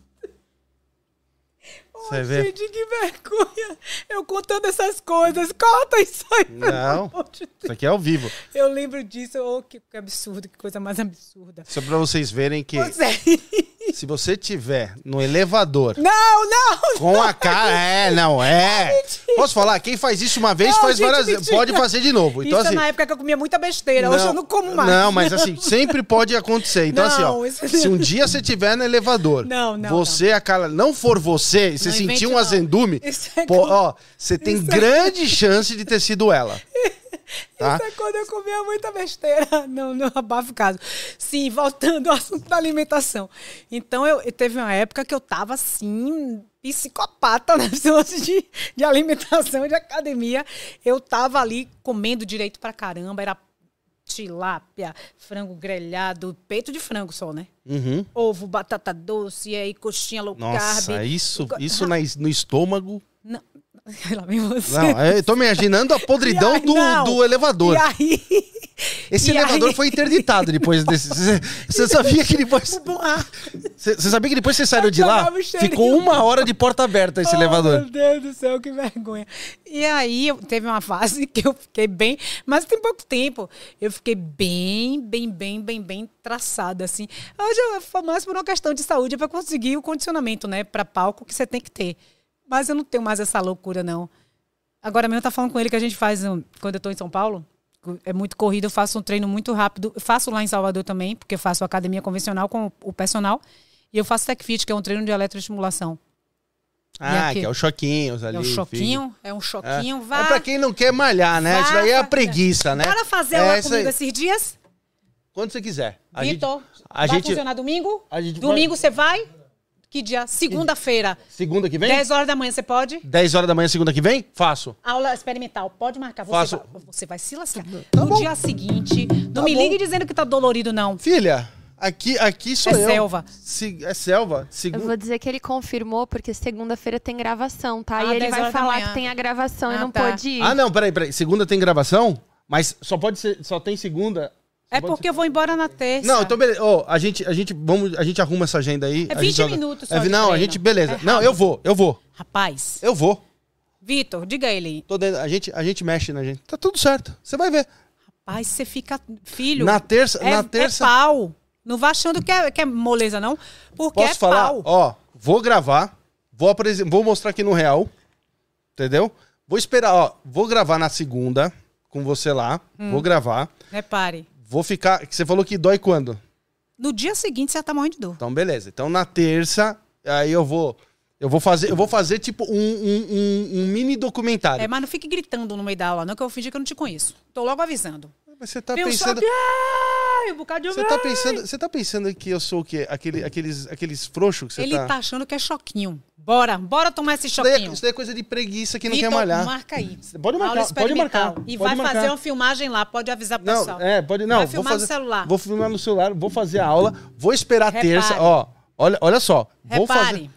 Você Ô, vê? Gente, que vergonha. Eu contando essas coisas. Corta isso aí, Não. de. Isso aqui é ao vivo. Eu lembro disso. Oh, que, que absurdo, que coisa mais absurda. Só pra vocês verem que Pois é. *laughs* se você tiver no elevador Não, não, com a cara. É, não, é. Posso falar? Quem faz isso uma vez, Não, faz gente, várias vezes. Pode fazer de novo. Então, isso assim. é na época que eu comia muita besteira. Hoje eu não como mais. Não, mas assim, *laughs* sempre pode acontecer. Então, Não, assim, ó. isso- Se um dia você tiver no elevador, Não, não, você, a Carla, não for você, e você Não sentir um não. azendume, Isso é pô, ó, você tem Isso é- grande chance de ter sido ela. *laughs* Tá? Isso é quando eu comia muita besteira. *laughs* Não, não abafa o caso. Sim, voltando ao assunto da alimentação. Então, eu, eu- teve uma época que eu tava assim, psicopata *laughs* nas coisas de, de alimentação, de academia. Eu tava ali comendo direito pra caramba. Era tilápia, frango grelhado, peito de frango só, né? Uhum. Ovo, batata doce, aí coxinha low Nossa, carb. isso, Go- isso na- no estômago. Não, *laughs* Lá vem você. Não, eu tô me imaginando a podridão *laughs* aí, do, não. do elevador. E aí. Esse e elevador aí- foi interditado depois desse. Você- sabia que depois. *laughs* Você você sabia que depois você saiu de lá, ficou uma hora de porta aberta esse oh, elevador. Meu Deus do céu, que vergonha. E aí, teve uma fase que eu fiquei bem. Mas tem pouco tempo. Eu fiquei bem, bem, bem, bem, bem traçada, assim. Hoje eu mais por uma questão de saúde, é para conseguir o condicionamento, né? Para palco que você tem que ter. Mas eu não tenho mais essa loucura, não. Agora mesmo eu tá falando com ele que a gente faz quando eu tô em São Paulo. É muito corrido, eu faço um treino muito rápido. Eu faço lá em Salvador também, porque eu faço academia convencional com o personal. E eu faço Tech Fit, que é um treino de eletroestimulação. Ah, que é os choquinhos ali. É um choquinho, é um choquinho. É Vá, pra quem não quer malhar, né? Vá Isso daí é a preguiça, né? Bora fazer é isso comigo aí. esses dias? Quando você quiser. A gente- Vitor, a vai gente- funcionar domingo? a gente domingo você vai? Que dia? Segunda-feira. Segunda que vem? 10 horas da manhã você pode? 10 horas da manhã, segunda que vem? Faço. Aula experimental, pode marcar. Você, Faço. vai, você vai se lascar. Tá no bom. dia seguinte, não Tá me bom. ligue dizendo que tá dolorido, não. Filha, aqui, aqui sou É eu. selva. Se- é selva. Eu Segunda. vou dizer que ele confirmou, porque segunda-feira tem gravação, tá? Ah, e ele 10 vai falar que tem a gravação e Ah, não tá. pôde ir. Ah, não, peraí, peraí. Segunda tem gravação? Mas só pode ser. Só tem segunda. É porque eu vou embora na terça. Não, então beleza. Ó, a gente, a gente, vamos, a gente arruma essa agenda aí. É a gente 20 joga- minutos só É, não, a gente, beleza. É não, eu vou, eu vou. Rapaz, Eu vou. Vitor, diga ele. Tô dentro, a, gente, a gente mexe na gente. Tá tudo certo. Você vai ver. Rapaz, você fica. Filho. Na terça. é, na terça. é pau. Não vá achando que é, que é moleza, não. Porque Posso é falar? pau. Ó, vou gravar, vou, apresen- vou mostrar aqui no real, entendeu? Vou esperar, ó, vou gravar na segunda com você lá, Hum. vou gravar, Repare. Vou ficar, que você falou que dói quando? No dia seguinte você já tá morrendo de dor. Então beleza. Então na terça, aí eu vou, eu vou fazer, eu vou fazer tipo um, um- um- um mini documentário. É, mas não fique gritando no meio da aula, não, que eu fingi que eu não te conheço. Tô logo avisando. Mas você tá pensando, que, ai, um bocado de você tá pensando, você tá pensando que eu sou o quê? Aquele, aqueles, aqueles frouxos que você Ele tá... tá achando que é choquinho. Bora, bora tomar esse Isso daí, é, choquinho. isso daí é coisa de preguiça que não Vitor, quer malhar. marca aí. Pode marcar, pode marcar, E pode vai marcar. fazer uma filmagem lá, pode avisar pro pessoal. Não, é, pode não. Vai vou filmar no fazer, celular. Vou filmar no celular, vou fazer a aula, vou esperar Repare. terça, ó. Olha, olha só, vou Repare. fazer.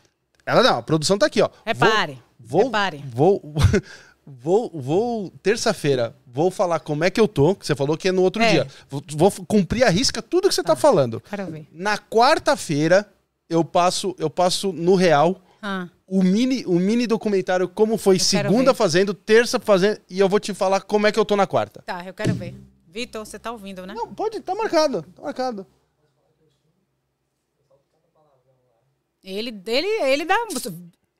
Ela não, a produção tá aqui, ó. Repare. Vou, Repare. Vou *laughs* vou vou terça-feira, vou falar como é que eu tô, que você falou que é no outro É. dia. Vou, vou cumprir a risca tudo que você tá falando. Quero ver. Na quarta-feira eu passo, eu passo no real Ah, o mini, o mini documentário como foi Eu segunda fazendo, terça fazendo e eu vou te falar como é que eu tô na quarta. tá, eu quero ver. Vitor, você tá ouvindo, né? Não, pode, tá marcado, tá marcado. Ele, ele, ele dá.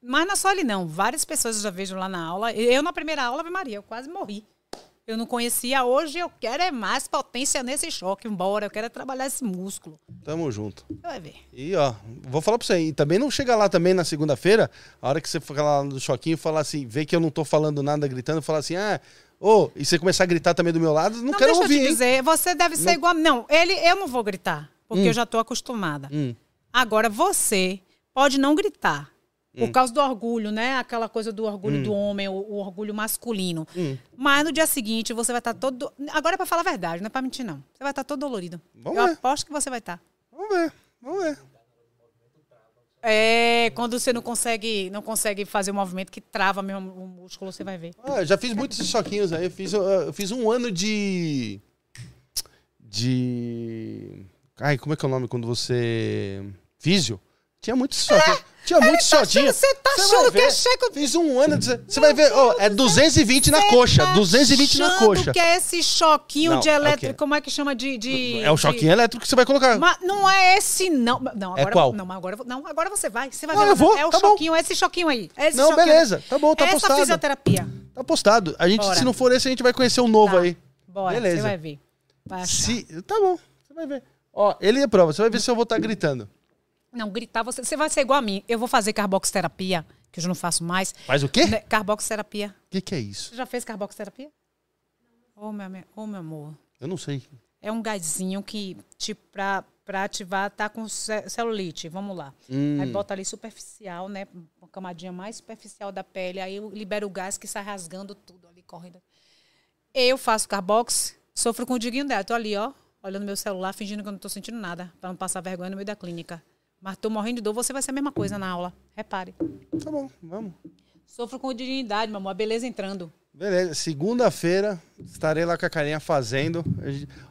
Mas não é só ele, não. Várias pessoas eu já vejo lá na aula. Eu, na primeira aula, Maria, eu quase morri. Eu não conhecia. Hoje eu quero é mais potência nesse choque. Embora, eu quero é trabalhar esse músculo. Tamo junto. Você vai ver. E ó, vou falar pra você, e também não chega lá também na segunda-feira, a hora que você for lá no choquinho falar assim, vê que eu não tô falando nada, gritando, falar assim, ah, ô, e você começar a gritar também do meu lado, não, Não, quero deixa ouvir, eu te hein? dizer, você deve ser Não. igual. Não, ele, eu não vou gritar, porque eu já tô acostumada. Hum. Agora, você pode não gritar. Por Hum. causa do orgulho, né? Aquela coisa do orgulho do homem, o, o orgulho masculino. Hum. Mas no dia seguinte você vai estar todo. Agora é pra falar a verdade, não é pra mentir, não. Você vai estar todo dolorido. Vamos eu ver. aposto que você vai estar. Vamos ver, vamos ver. É, quando você não consegue, não consegue fazer o movimento que trava mesmo o músculo, você vai ver. Ah, já fiz muitos choquinhos aí, eu fiz, eu fiz um ano de... De... Ai, como é que é o nome quando você... Físio? Tinha muitos choquinhos. Tinha muitos tá achando- choquinhos. você tá vai achando que é checo- Fiz um ano. Você vai ver, ó, é 220 na coxa, Tá 220 na coxa. que é esse choquinho Não, de é elétrico, como é que chama de... de É o de- choquinho elétrico que você vai colocar. Mas não é esse, não. Não, agora, qual? Não, agora, não, agora você vai. Você vai Não, ver. eu vou, é o tá bom. choquinho, é esse choquinho aí. é esse Não, choquinho. beleza, tá bom, tá Essa postado. fisioterapia. Tá postado. A gente, Bora. se não for esse, a gente vai conhecer um novo Tá. aí. Bora, Beleza. você vai ver. Vai. Se... Tá bom, você vai ver. Ó, ele é prova, você vai ver se eu vou estar gritando. Não, gritar, você, você vai ser igual a mim. Eu vou fazer carboxterapia, que eu já não faço mais. Faz o quê? Né, Carboxterapia. O que, que é isso? Você já fez carboxterapia? Ô, meu, ame- ô, meu amor. Eu não sei. É um gásinho que, tipo, pra, pra ativar, tá com ce- celulite. Vamos lá. Hum. Aí bota ali superficial, né? Uma camadinha mais superficial da pele. Aí eu libero o gás que sai rasgando tudo ali, correndo. Eu faço carbox, sofro com o diguinho dela. Tô ali, ó, olhando meu celular, fingindo que eu não tô sentindo nada, pra não passar vergonha no meio da clínica. Mas tô morrendo de dor, você vai ser a mesma coisa na aula. Repare. Tá bom, vamos. Sofro com dignidade, meu amor. A beleza entrando. Beleza, segunda-feira estarei lá com a carinha fazendo.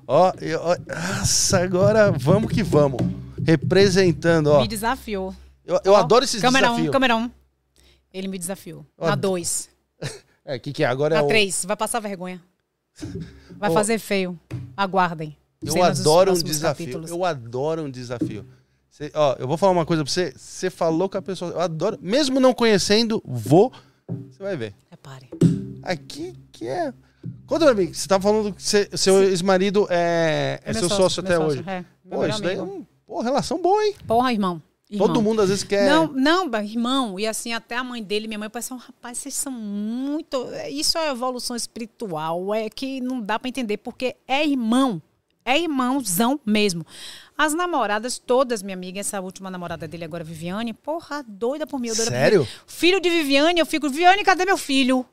Ó, eu- ó, nossa, agora vamos que vamos. Representando, ó. Me desafiou. Eu, eu Ó, adoro esses câmera desafios. Um, câmera 1. Um. Ele me desafiou. Ó, Na 2. *laughs* É, o que, que é? Agora é Na o... 3. Vai passar vergonha. *laughs* Vai fazer feio. Aguardem. Eu dos adoro um desafio. capítulos. Eu adoro um desafio. Cê- ó, eu vou falar uma coisa pra você. Você falou com a pessoa. Eu adoro. Mesmo não conhecendo, vou. Você vai ver. Repare. Aqui que é. Conta pra mim. Você tá falando que cê- seu ex-marido é, é seu sócio, meu até sócio, hoje. É, Pô, isso daí é um, pô, relação boa, hein? Porra, irmão. Irmão. Todo mundo às vezes quer. Não, não, irmão. E assim, até a mãe dele, minha mãe, parece um rapaz, vocês são muito. Isso é evolução espiritual. É que não dá pra entender, porque é irmão. É irmãozão mesmo. As namoradas todas, minha amiga, essa última namorada dele agora, Viviane, porra, doida por mim. eu doida Sério? Filho de Viviane, eu fico, Viviane, cadê meu filho?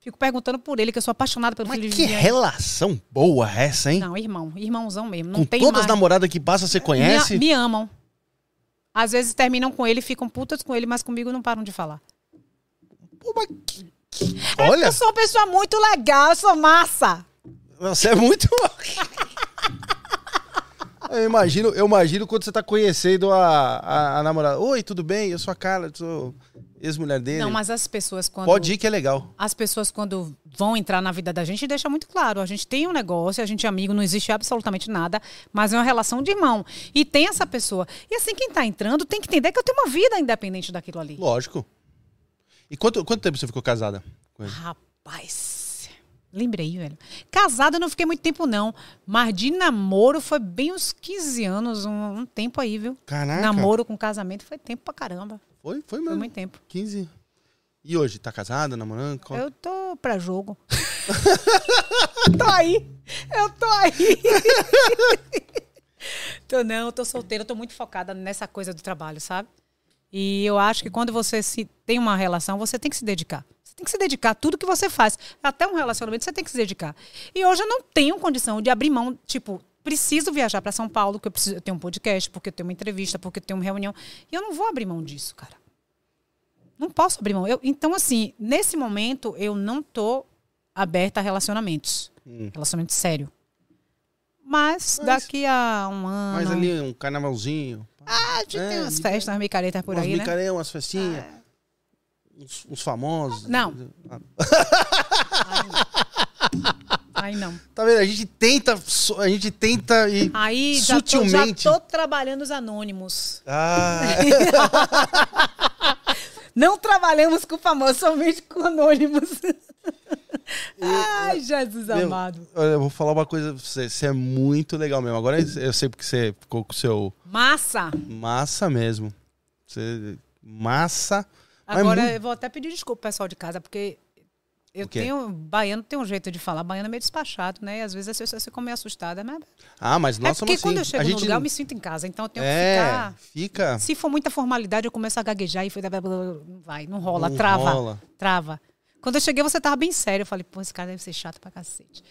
Fico perguntando por ele, que eu sou apaixonada pelo Mas filho de que Viviane. relação boa essa, hein? Não, irmão, irmãozão mesmo. Não Com tem todas mais. as namoradas que passa, você conhece? Me, me amam. Às vezes terminam com ele, ficam putas com ele, mas comigo não param de falar. Pô, mas que- que- É Olha, Eu sou uma pessoa muito legal, eu sou massa. você é muito. *laughs* Eu imagino, eu imagino quando você tá conhecendo a, a, a namorada. Oi, tudo bem? Eu sou a Carla, eu sou ex-mulher dele. Não, mas as pessoas quando. Pode ir que é legal. As pessoas quando vão entrar na vida da gente, deixa muito claro. A gente tem um negócio, a gente é amigo, não existe absolutamente nada, mas é uma relação de irmão. E tem essa pessoa. E assim, quem tá entrando tem que entender que eu tenho uma vida independente daquilo ali. Lógico. E quanto, quanto tempo você ficou casada com ele? Rapaz. Lembrei, velho. Casada eu não fiquei muito tempo, não. Mas de namoro foi bem uns 15 anos, um, um tempo aí, viu? Caraca. Namoro com casamento foi tempo pra caramba. Foi, foi Foi mesmo. muito tempo. 15. E hoje, tá casada, namorando? Qual- Eu tô pra jogo. *laughs* *laughs* tô aí. Eu tô aí. *laughs* tô não, tô solteira, tô muito focada nessa coisa do trabalho, sabe? E eu acho que quando você se tem uma relação, você tem que se dedicar. Você tem que se dedicar a tudo que você faz. Até um relacionamento, você tem que se dedicar. E hoje eu não tenho condição de abrir mão, tipo, preciso viajar para São Paulo, porque eu, preciso, eu tenho um podcast, porque eu tenho uma entrevista, porque eu tenho uma reunião. E eu não vou abrir mão disso, cara. Não posso abrir mão. Eu- então, assim, nesse momento, eu não tô aberta a relacionamentos. Hum. Relacionamento sério. Mas, Mas- daqui a um ano. Mas ali um carnavalzinho. Ah, a gente É, tem umas e- festas, umas micaretas por umas aí, né? micaré, umas festinhas. Uns, uns famosos. Não. Ah, Aí não. Tá vendo? A gente tenta. A gente tenta e. Aí já tô, já Sutilmente. tô trabalhando os anônimos. Ah, *laughs* Não trabalhamos com famosos, somente com anônimos. Ai, Jesus Meu, amado. olha, eu vou falar uma coisa pra você. Você é muito legal mesmo. Agora eu sei porque você ficou com o seu Massa. massa mesmo. Você. Massa. Mas Agora muito- eu vou até pedir desculpa pro pessoal de casa, porque eu tenho. Baiano tem um jeito de falar. Baiano é meio despachado, né? E às vezes as pessoas ficam meio assustadas. Mas Ah, mas é nós porque somos assim. quando eu chego a no gente... lugar, eu me sinto em casa. Então eu tenho que É, ficar. fica. Se for muita formalidade, eu começo a gaguejar e foi- não vai, não rola, Não trava. rola. Trava. Quando eu cheguei, você tava bem sério. Eu falei, pô, esse cara deve ser chato pra cacete.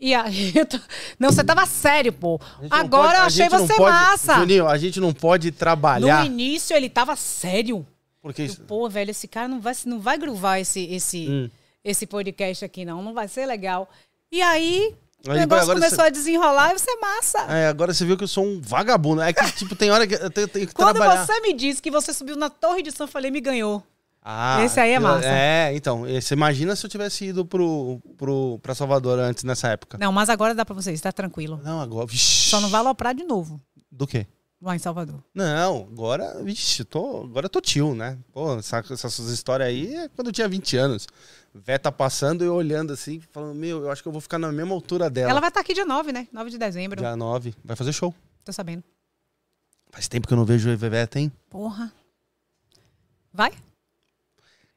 E aí, *laughs* eu tô... Não, você tava sério, pô. Agora pode- eu achei você pode- massa. Juninho, a gente não pode trabalhar. No início ele tava sério. Porque isso- pô, velho, esse cara não vai, não vai gruvar esse, esse, Hum. esse podcast aqui, não. Não vai ser legal. E aí, o negócio começou você- a desenrolar e você é massa. É, agora você viu que eu sou um vagabundo. É que, tipo, tem hora que eu tenho, tenho que Quando trabalhar. você me disse que você subiu na torre de São falei, me ganhou. Ah, Esse aí é massa. É, então. Você imagina se eu tivesse ido pro, pro, pra Salvador antes, nessa época. Não, mas agora dá pra vocês, tá tranquilo. Não, agora. Vixi. Só não vai aloprar de novo Do quê? lá em Salvador. Não, agora, vixe, tô, agora eu tô tio, né? Pô, essa- essas histórias aí é quando eu tinha 20 anos. Vé tá passando e eu olhando assim, falando, meu, eu acho que eu vou ficar na mesma altura dela. Ela vai estar aqui dia 9, né? 9 de dezembro. Dia 9, vai fazer show. Tô sabendo. Faz tempo que eu não vejo o Vevé, tem? Porra. Vai?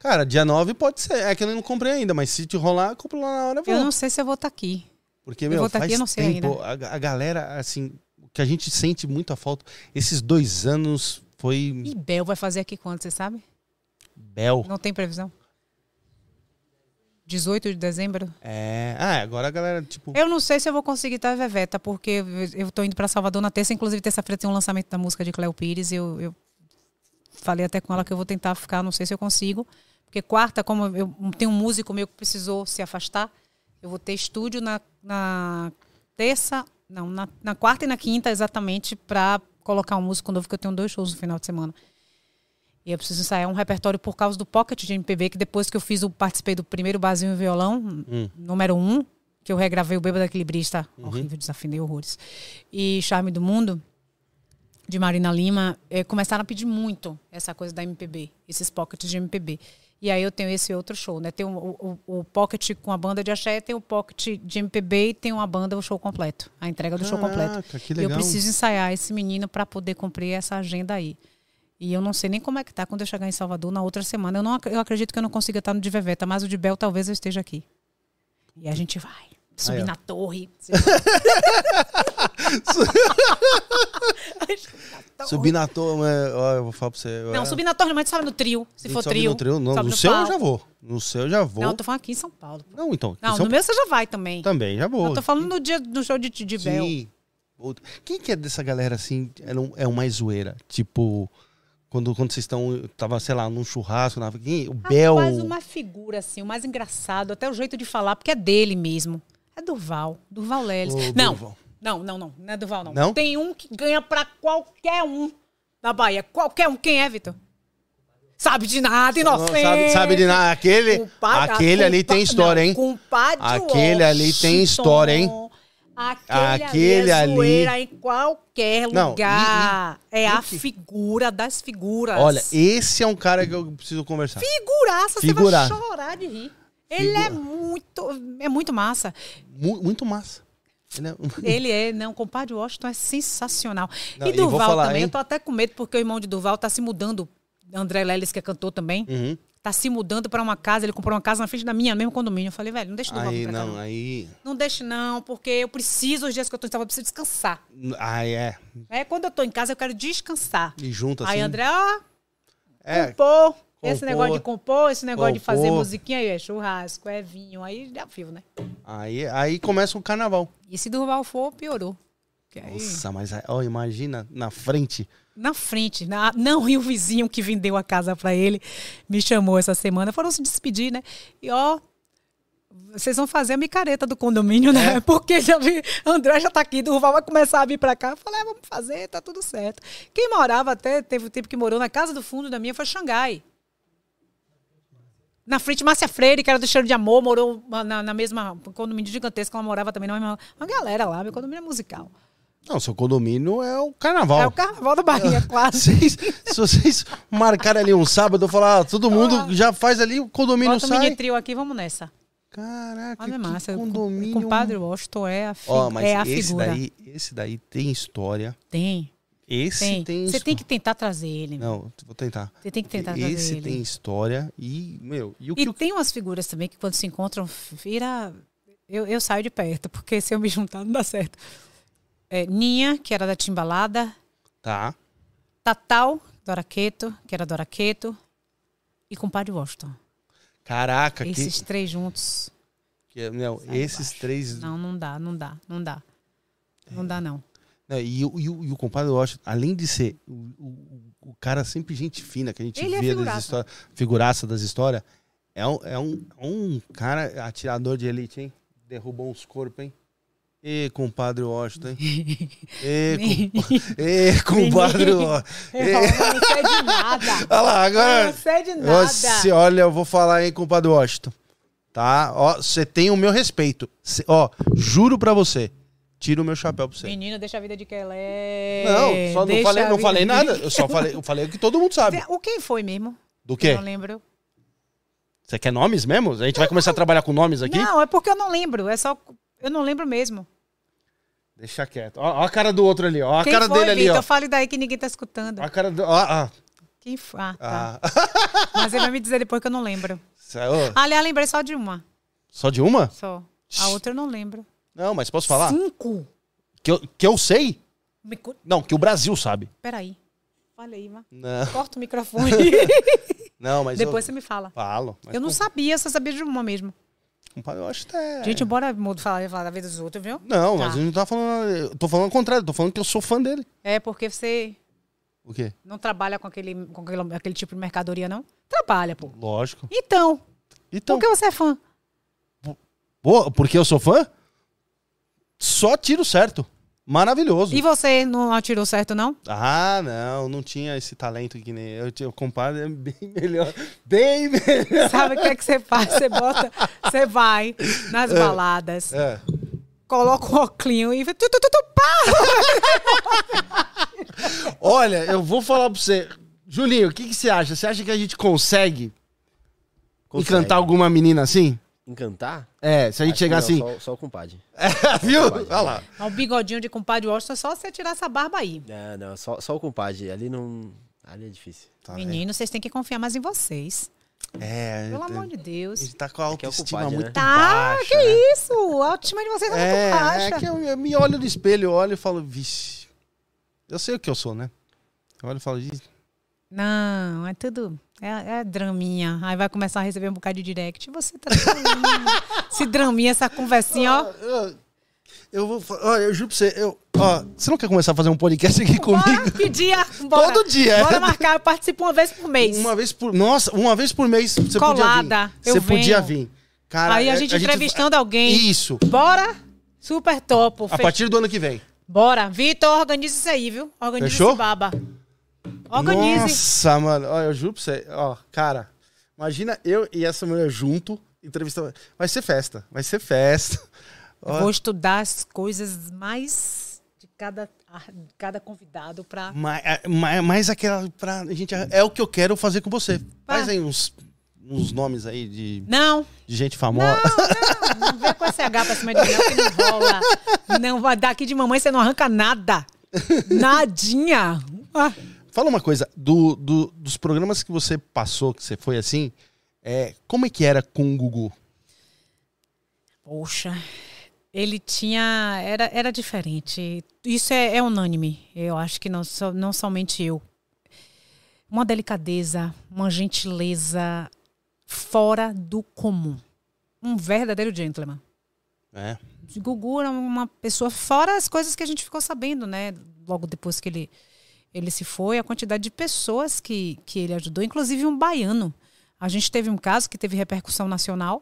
Cara, dia 9 pode ser. É que eu não comprei ainda, mas se te rolar, eu compro lá na hora, eu vou. Eu não sei se eu vou estar aqui. Porque, eu meu, vou tá faz aqui, eu não sei tempo. A, a galera, assim, que a gente sente muito a falta. Esses dois anos foi E Bel vai fazer aqui quando, você sabe? bel. Não tem previsão. 18 de dezembro? É. Ah, agora a galera, tipo. Eu não sei se eu vou conseguir estar Veveta, porque eu- eu tô indo pra Salvador na terça. Inclusive, terça-feira tem um lançamento da música de Cléo Pires. Eu, eu falei até com ela que eu vou tentar ficar, não sei se eu consigo. Porque quarta, como eu tenho um músico meu que precisou se afastar, eu vou ter estúdio na, na terça, não, na, na quarta e na quinta, exatamente, para colocar um músico novo, que eu tenho dois shows no final de semana. E eu preciso ensaiar um repertório por causa do Pocket de MPB, que depois que eu fiz o participei do primeiro Basinho e Violão, Hum. número um, que eu regravei o Bêbado Equilibrista, Uhum. horrível, desafinei horrores. E Charme do Mundo, de Marina Lima, eh, começaram a pedir muito essa coisa da MPB, esses pockets de MPB. E aí eu tenho esse outro show, né? Tem o, o, o pocket com a banda de axé, tem o pocket de MPB e tem uma banda, o show completo, a entrega do show completo. Caraca, que E eu legal. preciso ensaiar esse menino para poder cumprir essa agenda aí. E eu não sei nem como é que tá quando eu chegar em Salvador na outra semana. Eu, não, eu acredito que eu não consiga estar no de Veveta, mas o de Bel talvez eu esteja aqui. E a gente vai subir Aí, na torre. *laughs* Subir na torre, é, ó, eu vou falar pra você. Não, é, subir na torre, mas sobe no trio. Se for trio. No, trio. Não, no seu eu palco. já vou. No seu eu já vou. Não, Não, eu tô falando aqui em São Paulo. então. Não, São- no meu você já vai também. Também, já vou. Eu tô falando no dia do show de, de Bel. Sim. Quem que é dessa galera assim? É um, é mais zoeira. Tipo, quando, quando vocês estão. Tava, sei lá, num churrasco. Na, quem? O Bel. Rapaz, uma figura assim, o mais engraçado, até o jeito de falar, porque é dele mesmo. É Durval. Durval Leles. Ô, não, Durval. não, não, não. Não é Durval, não. Não? Tem um que ganha pra qualquer um da Bahia. Qualquer um. Quem é, Vitor? Sabe de nada, Não inocente. sabe, sabe de nada. Aquele, Compadre- aquele ali tem história, não, hein? Compadre Aquele ali tem história, hein? Aquele, Aquele ali, é ali- em qualquer Não, lugar. é e a que- figura das figuras. Olha, esse é um cara que eu preciso conversar. Figuraça, Figuraça. você vai chorar de rir. Ele é muito, é muito massa. Mu- muito massa. Ele é- *laughs* Ele é, não, compadre Washington é sensacional. Não, e vou Durval falar, também, hein? eu tô até com medo porque o irmão de Durval tá se mudando. André Leles, que é cantor também, Uhum. tá se mudando pra uma casa. Ele comprou uma casa na frente da minha, mesmo condomínio. Eu falei, velho, não deixa Durval Aí, não, não. aí. Não deixe não, porque eu preciso, os dias que eu tô em eu preciso descansar. Aí é. É, quando eu tô em casa, eu quero descansar. E junto assim. Aí, André, ó, É, compor. Esse compor. negócio de compor, esse negócio de fazer Compor. musiquinha aí, é churrasco, é vinho, aí já viu, né? aí, aí começa o carnaval. E se Durval for, piorou. Aí, Nossa, mas ó, imagina na frente. na frente, na, não, e o vizinho que vendeu a casa pra ele me chamou essa semana, foram se despedir, né? E ó, vocês vão fazer a micareta do condomínio, né? É. *laughs* Porque já vi, André já tá aqui, Durval vai começar a vir pra cá. Eu falei, é, vamos fazer, tá tudo certo. Quem morava até, teve o tempo que morou na casa do fundo da minha, foi Xangai. Na frente, Márcia Freire, que era do Cheiro de Amor, morou na, na mesma condomínio gigantesco, ela morava também na mesma. Uma galera lá, meu condomínio é musical. Não, seu condomínio é o carnaval. É o carnaval da Bahia, *laughs* quase. Vocês, se vocês marcarem ali um sábado, eu falar, ah, todo mundo já faz ali, o condomínio Bota o sai. mini trio aqui, vamos nessa. Caraca, Olha, que massa. O condomínio. compadre Washington é a, fi Ó, mas é a esse figura. daí, esse daí tem história. Tem, Esse tem. tem, Você tem que tentar trazer ele. Não, vou tentar. Você tem que tentar trazer Esse ele. tem história e, meu, e o que E tem umas figuras também que quando se encontram, vira. Eu, eu saio de perto, *laughs* porque se eu me juntar não dá certo. É, Ninha, que era da Timbalada. Tá. Tatal, Doraqueto, que era Doraqueto. E compadre Washington. Caraca, que, Esses três juntos. que- não, Sai esses embaixo. três. Não, não dá, não dá, não dá. Não dá, não. Não, e, o- e, e o compadre Washington, além de ser o, o- o cara sempre gente fina, que a gente Ele é das histórias, figuraça das histórias, é um, é, um, é um cara atirador de elite, hein? Derrubou uns corpos, hein? Ê, compadre Washington, hein? Ê, *laughs* compa... *laughs* Ê compadre Washington. Eu não sei de nada. *laughs* Olha lá, Eu agora... não sei de nada. Você, olha, eu vou falar, hein, compadre Washington. Tá? Ó, você tem o meu respeito. Cê- ó, juro pra você. Tira o meu chapéu pra você. Menina, deixa a vida de Kelé. Não, só não falei, não falei nada. Eu só falei, eu falei o que todo mundo sabe. O quem foi mesmo? Do Eu quê? não lembro. Você quer nomes mesmo? A gente vai começar a trabalhar com nomes aqui? Não, é porque eu não lembro. É só. Eu não lembro mesmo. Deixa quieto. Ó, ó a cara do outro ali, ó. A quem cara foi, dele ali, Vitor? ó. Fale daí que ninguém tá escutando. A cara do. Ó, ó. Quem foi? Ah, tá. Ah. Mas ele vai me dizer depois que eu não lembro. Saiu. Aliás, lembrei só de uma. Só de uma? Só. A outra eu não lembro. Não, mas posso falar? Cinco. Que eu, que eu sei? Me Não, que o Brasil sabe. Peraí. Fala aí, Má. Não, Corta o microfone. *laughs* não mas depois eu você me fala. falo. Eu não com- sabia, só sabia de uma mesmo. eu acho que é... Gente, bora falar, falar da vida dos outros, viu? Não, Tá. mas a gente não tá falando. Eu tô falando o contrário, tô falando que eu sou fã dele. É porque você. O quê? Não trabalha com aquele, com aquele, aquele tipo de mercadoria, não? Trabalha, pô. Lógico. Então, Então, por que você é fã? pô, porque eu sou fã? Só tiro certo. Maravilhoso. E você não atirou certo, não? Ah, não, não tinha esse talento que nem eu. tinha- O compadre é bem *laughs* melhor. Bem melhor. Sabe o que é que você faz? Você bota, você vai nas baladas, É. coloca o óculos e... Tu, tu, tu, tu, pá! *laughs* Olha, eu vou falar pra você. Julinho, o que, que você acha? Você acha que a gente consegue, Consegue. encantar alguma menina assim? Encantar? É, se a gente chegar assim. Só, só o compadre. *laughs* Viu? Olha lá. O bigodinho de compadre Washington, é só você tirar essa barba aí. Não, não, só, só o compadre. Ali não. Ali é difícil. Tá Menino, vocês têm que confiar mais em vocês. É, Pelo é, amor de Deus. gente tá com a É é autoestima compadre, muito né? Tá, baixa. que né? isso? A autoestima de vocês é, É, muito baixa. é que eu, eu me olho no espelho, eu olho e falo, vixe. Eu sei o que eu sou, né? Eu olho e falo, "Ih, Não, é tudo. É, é draminha. Aí vai começar a receber um bocado de direct. Você tá. Esse draminha, essa conversinha, ó. eu, eu vou. Ó, eu juro pra você, eu. Ó, você não quer começar a fazer um podcast aqui comigo? Bora, que dia? *laughs* Bora. Todo dia. Bora marcar. Eu participo uma vez por mês. Uma vez por. Nossa, uma vez por mês você Colada, podia vir. Você podia venho. vir. Cara, Aí a é- gente entrevistando alguém. Isso. Bora? Super topo. A partir do ano que vem. Bora. Vitor, organiza isso aí, viu? Organiza Fechou? esse baba. Organize. Nossa, mano. Ó, eu juro pra você. Ó, cara, imagina eu e essa mulher junto entrevistando. Vai ser festa. Vai ser festa. Ó, Vou estudar as coisas mais de cada, cada convidado pra. mais, mais, mais aquela. Pra, gente, é o que eu quero fazer com você. Faz Vai. aí uns, uns nomes aí de, Não, de gente famosa. não, não vem com esse H pra cima de mim, não, que não rola. Não daqui de mamãe, você não arranca nada. *laughs* Nadinha. Ah, Fala uma coisa, do, do- dos programas que você passou, que você foi assim, é, como é que era com o Gugu? Poxa, ele tinha. Era, era diferente. Isso é, é unânime. Eu acho que não, só, não somente eu. Uma delicadeza, uma gentileza fora do comum. Um verdadeiro gentleman. É. Gugu era uma pessoa, fora as coisas que a gente ficou sabendo, né? Logo depois que ele, ele se foi, a quantidade de pessoas que, que ele ajudou, inclusive um baiano. A gente teve um caso que teve repercussão nacional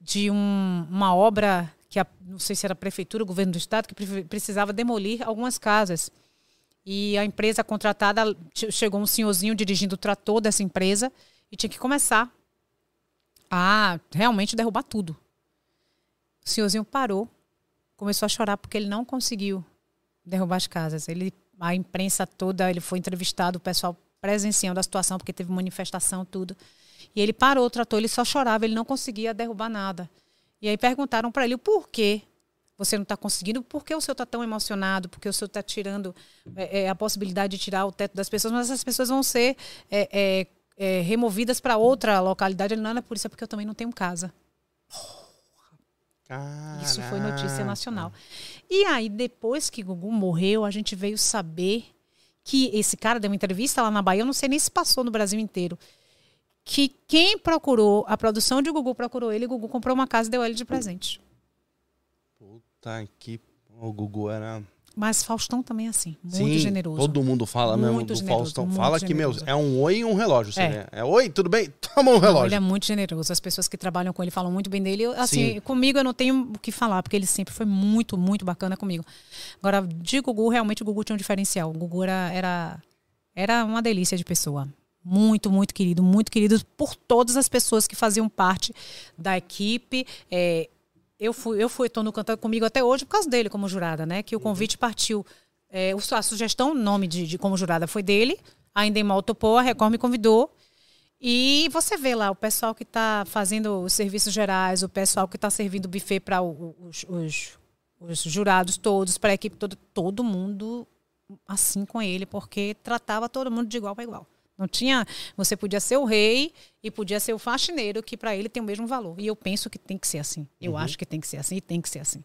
de um- uma obra que, a, não sei se era a prefeitura, o governo do estado, que pre- precisava demolir algumas casas. E a empresa contratada, che- chegou um senhorzinho dirigindo o trator dessa empresa e tinha que começar a realmente derrubar tudo. O senhorzinho parou, começou a chorar porque ele não conseguiu derrubar as casas. Ele, a imprensa toda, ele foi entrevistado, o pessoal presenciando a situação, porque teve manifestação, tudo. E ele parou o trator, ele só chorava, ele não conseguia derrubar nada. E aí perguntaram para ele o porquê você não está conseguindo, por que o senhor está tão emocionado, porque o senhor está tirando é, é, a possibilidade de tirar o teto das pessoas, mas essas pessoas vão ser é, é, é, removidas para outra localidade. Ele não é por isso, é porque eu também não tenho casa. Isso foi notícia Caraca. nacional. E aí, depois que Gugu morreu, a gente veio saber que esse cara deu uma entrevista lá na Bahia, eu não sei nem se passou no Brasil inteiro. Que quem procurou, a produção de Gugu procurou ele, Gugu comprou uma casa e deu ele de presente. Puta que. O Gugu era. Mas Faustão também é assim, muito Sim, generoso. Todo mundo fala mesmo Muito do generoso, Faustão. Fala que, meu, é um oi e um relógio. Você É. ganha. é oi, tudo bem? *laughs* Toma um Não, relógio. ele é muito generoso. As pessoas que trabalham com ele falam muito bem dele. Eu, assim, Sim. comigo eu não tenho o que falar, porque ele sempre foi muito, muito bacana comigo. Agora, de Gugu, realmente o Gugu tinha um diferencial. O Gugu era, era, era uma delícia de pessoa. Muito, muito querido, muito querido por todas as pessoas que faziam parte da equipe. É, eu fui, eu fui, tô no cantando comigo até hoje por causa dele como jurada, né? Que o convite partiu. é, o- a sugestão, o nome de, de como jurada foi dele. A Endemol topou, a Record me convidou. E você vê lá o pessoal que está fazendo os serviços gerais, o pessoal que está servindo buffet para os, os, os jurados todos, para a equipe toda, todo mundo assim com ele, porque tratava todo mundo de igual para igual. Não tinha. Você podia ser o rei e podia ser o faxineiro, que para ele tem o mesmo valor. E eu penso que tem que ser assim. Eu acho que tem que ser assim e tem que ser assim.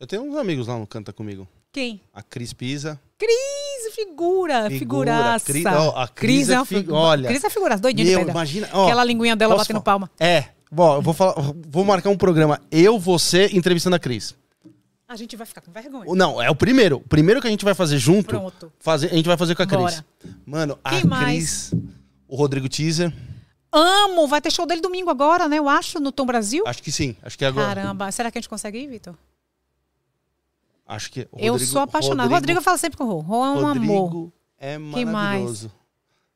Eu tenho uns amigos lá no Canta Comigo. Quem? A Cris Pisa. Cris, figura, Figura, figuraça. Cris- ó, a Cris é uma fi- olha. Cris é figuraça, doidinha de Meu, pedra. imagina. Ó, Aquela linguinha dela batendo falar? palma. É. Bom, eu vou falar. Vou marcar um programa. Eu, você, entrevistando a Cris. A gente vai ficar com vergonha. Não, é o primeiro. O primeiro que a gente vai fazer junto, Pronto. fazer, a gente vai fazer com a Cris. Bora. Mano, a Quem mais? Cris, o Rodrigo Teaser, Amo! Vai ter show dele domingo agora, né? Eu acho, no Tom Brasil. acho que sim. Acho que é agora. Caramba, será que a gente consegue ir, Vitor? Acho que o Eu Rodrigo- sou apaixonada. Rodrigo, fala sempre com o Rô. Rô é um Rodrigo amor. é Quem mais? maravilhoso.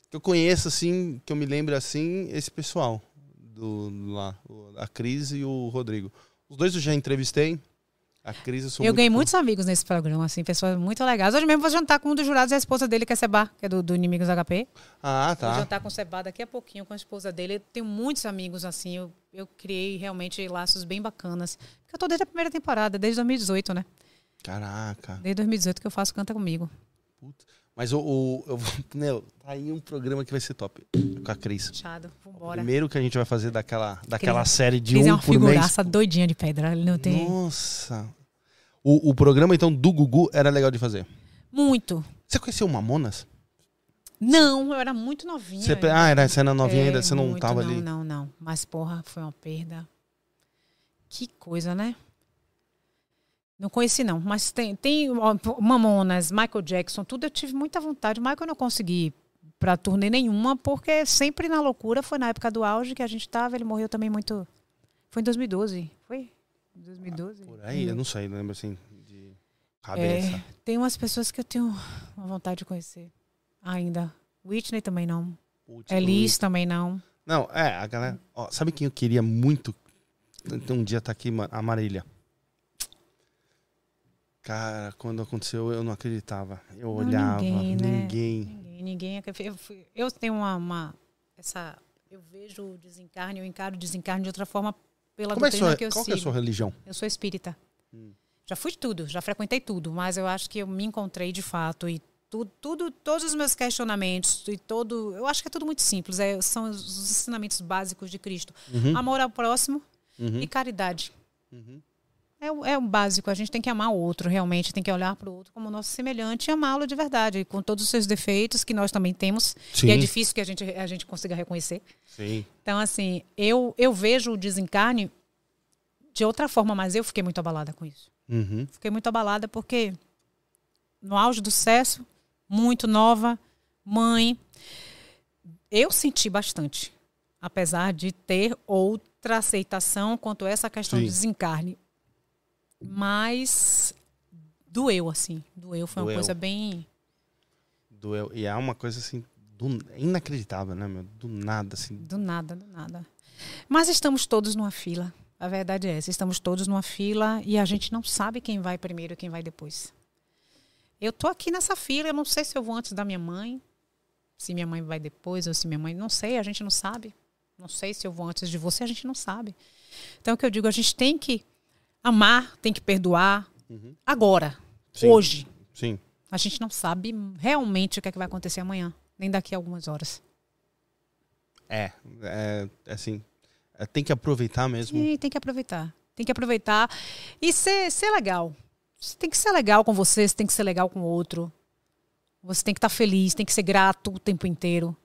Que eu conheço, assim, que eu me lembro, assim, esse pessoal. Do, lá, a Cris e o Rodrigo. Os dois eu já entrevistei. A Cris eu sou Eu muito ganhei fã. muitos amigos nesse programa, assim, pessoas muito legais. Hoje mesmo vou jantar com um dos jurados e a esposa dele, que é Seba, que é do, do Inimigos HP. Ah, Vou tá. jantar com o Seba daqui a pouquinho com a esposa dele. Eu tenho muitos amigos, assim, eu, eu criei realmente laços bem bacanas. Porque eu tô desde a primeira temporada, desde 2018, né? Caraca. Desde 2018 que eu faço Canta Comigo. Mas o, o eu, vou- *laughs* meu, tá aí um programa que vai ser top. Com a Cris. Fechado, O vambora. primeiro que a gente vai fazer daquela, daquela Cris- série de Cris é um uma por mês. figuraça doidinha de pedra. Ele não tem. Nossa. O, o programa, então, do Gugu era legal de fazer. Muito. Você conheceu o Mamonas? Não, eu era muito novinha. Você, ah, era cena novinha É, ainda, você não muito, tava não, ali. Não, não. Mas, porra, foi uma perda. Que coisa, né? Não conheci, não. Mas tem, tem Mamonas, Michael Jackson, tudo eu tive muita vontade. Michael eu não consegui pra turnê nenhuma, porque sempre na loucura, foi na época do auge que a gente tava. Ele morreu também muito. Foi em 2012. Foi? 2012? Por aí, eu não sei, lembro assim, de cabeça. É, tem umas pessoas que eu tenho uma vontade de conhecer ainda. Whitney também não. Putz, Elis também não. Não, é, a galera. Ó, sabe quem eu queria muito? Então, um dia tá aqui, a Marília. Cara, quando aconteceu, eu não acreditava. Eu Não, olhava, ninguém, né? ninguém. Ninguém, ninguém. Eu, fui- eu tenho uma, uma- essa, eu vejo o desencarne, eu encaro o desencarne de outra forma pela Como é sua, que eu qual que é a sigo. sua religião? Eu sou espírita. Hum. Já fui de tudo, já frequentei tudo, mas eu acho que eu me encontrei de fato e tudo, tudo todos os meus questionamentos e todo, eu acho que é tudo muito simples, é, são os os ensinamentos básicos de Cristo. Uhum, Amor ao próximo uhum, e caridade. uhum. É, o- é o básico, a gente tem que amar o outro, realmente, tem que olhar para o outro como nosso semelhante e amá-lo de verdade, com todos os seus defeitos que nós também temos, Sim, e é difícil que a gente, a gente consiga reconhecer. sim. Então, assim, eu, eu vejo o desencarne de outra forma, mas eu fiquei muito abalada com isso. Uhum. Fiquei muito abalada porque no auge do sucesso, muito nova, mãe, eu senti bastante, apesar de ter outra aceitação quanto a essa questão Sim. do desencarne. Mas doeu, assim, doeu, foi uma Doeu. coisa bem... Doeu. E é uma coisa assim, do- inacreditável, né, meu? Do nada, assim. Do nada, do nada. Mas estamos todos numa fila. A verdade é essa. Estamos todos numa fila e a gente não sabe quem vai primeiro e quem vai depois. Eu tô aqui nessa fila, eu não sei se eu vou antes da minha mãe, se minha mãe vai depois ou se minha mãe. Não sei, a gente não sabe. Não sei se eu vou antes de você, a gente não sabe. Então, o que eu digo, a gente tem que amar, tem que perdoar Uhum. agora, Sim. hoje. Sim. A gente não sabe realmente o que, é que vai acontecer amanhã, nem daqui a algumas horas. É, é, é assim, é, tem que aproveitar mesmo. E tem que aproveitar. Tem que aproveitar e ser, ser legal. Você tem que ser legal com você, você tem que ser legal com o outro. Você tem que estar feliz, tem que ser grato o tempo inteiro.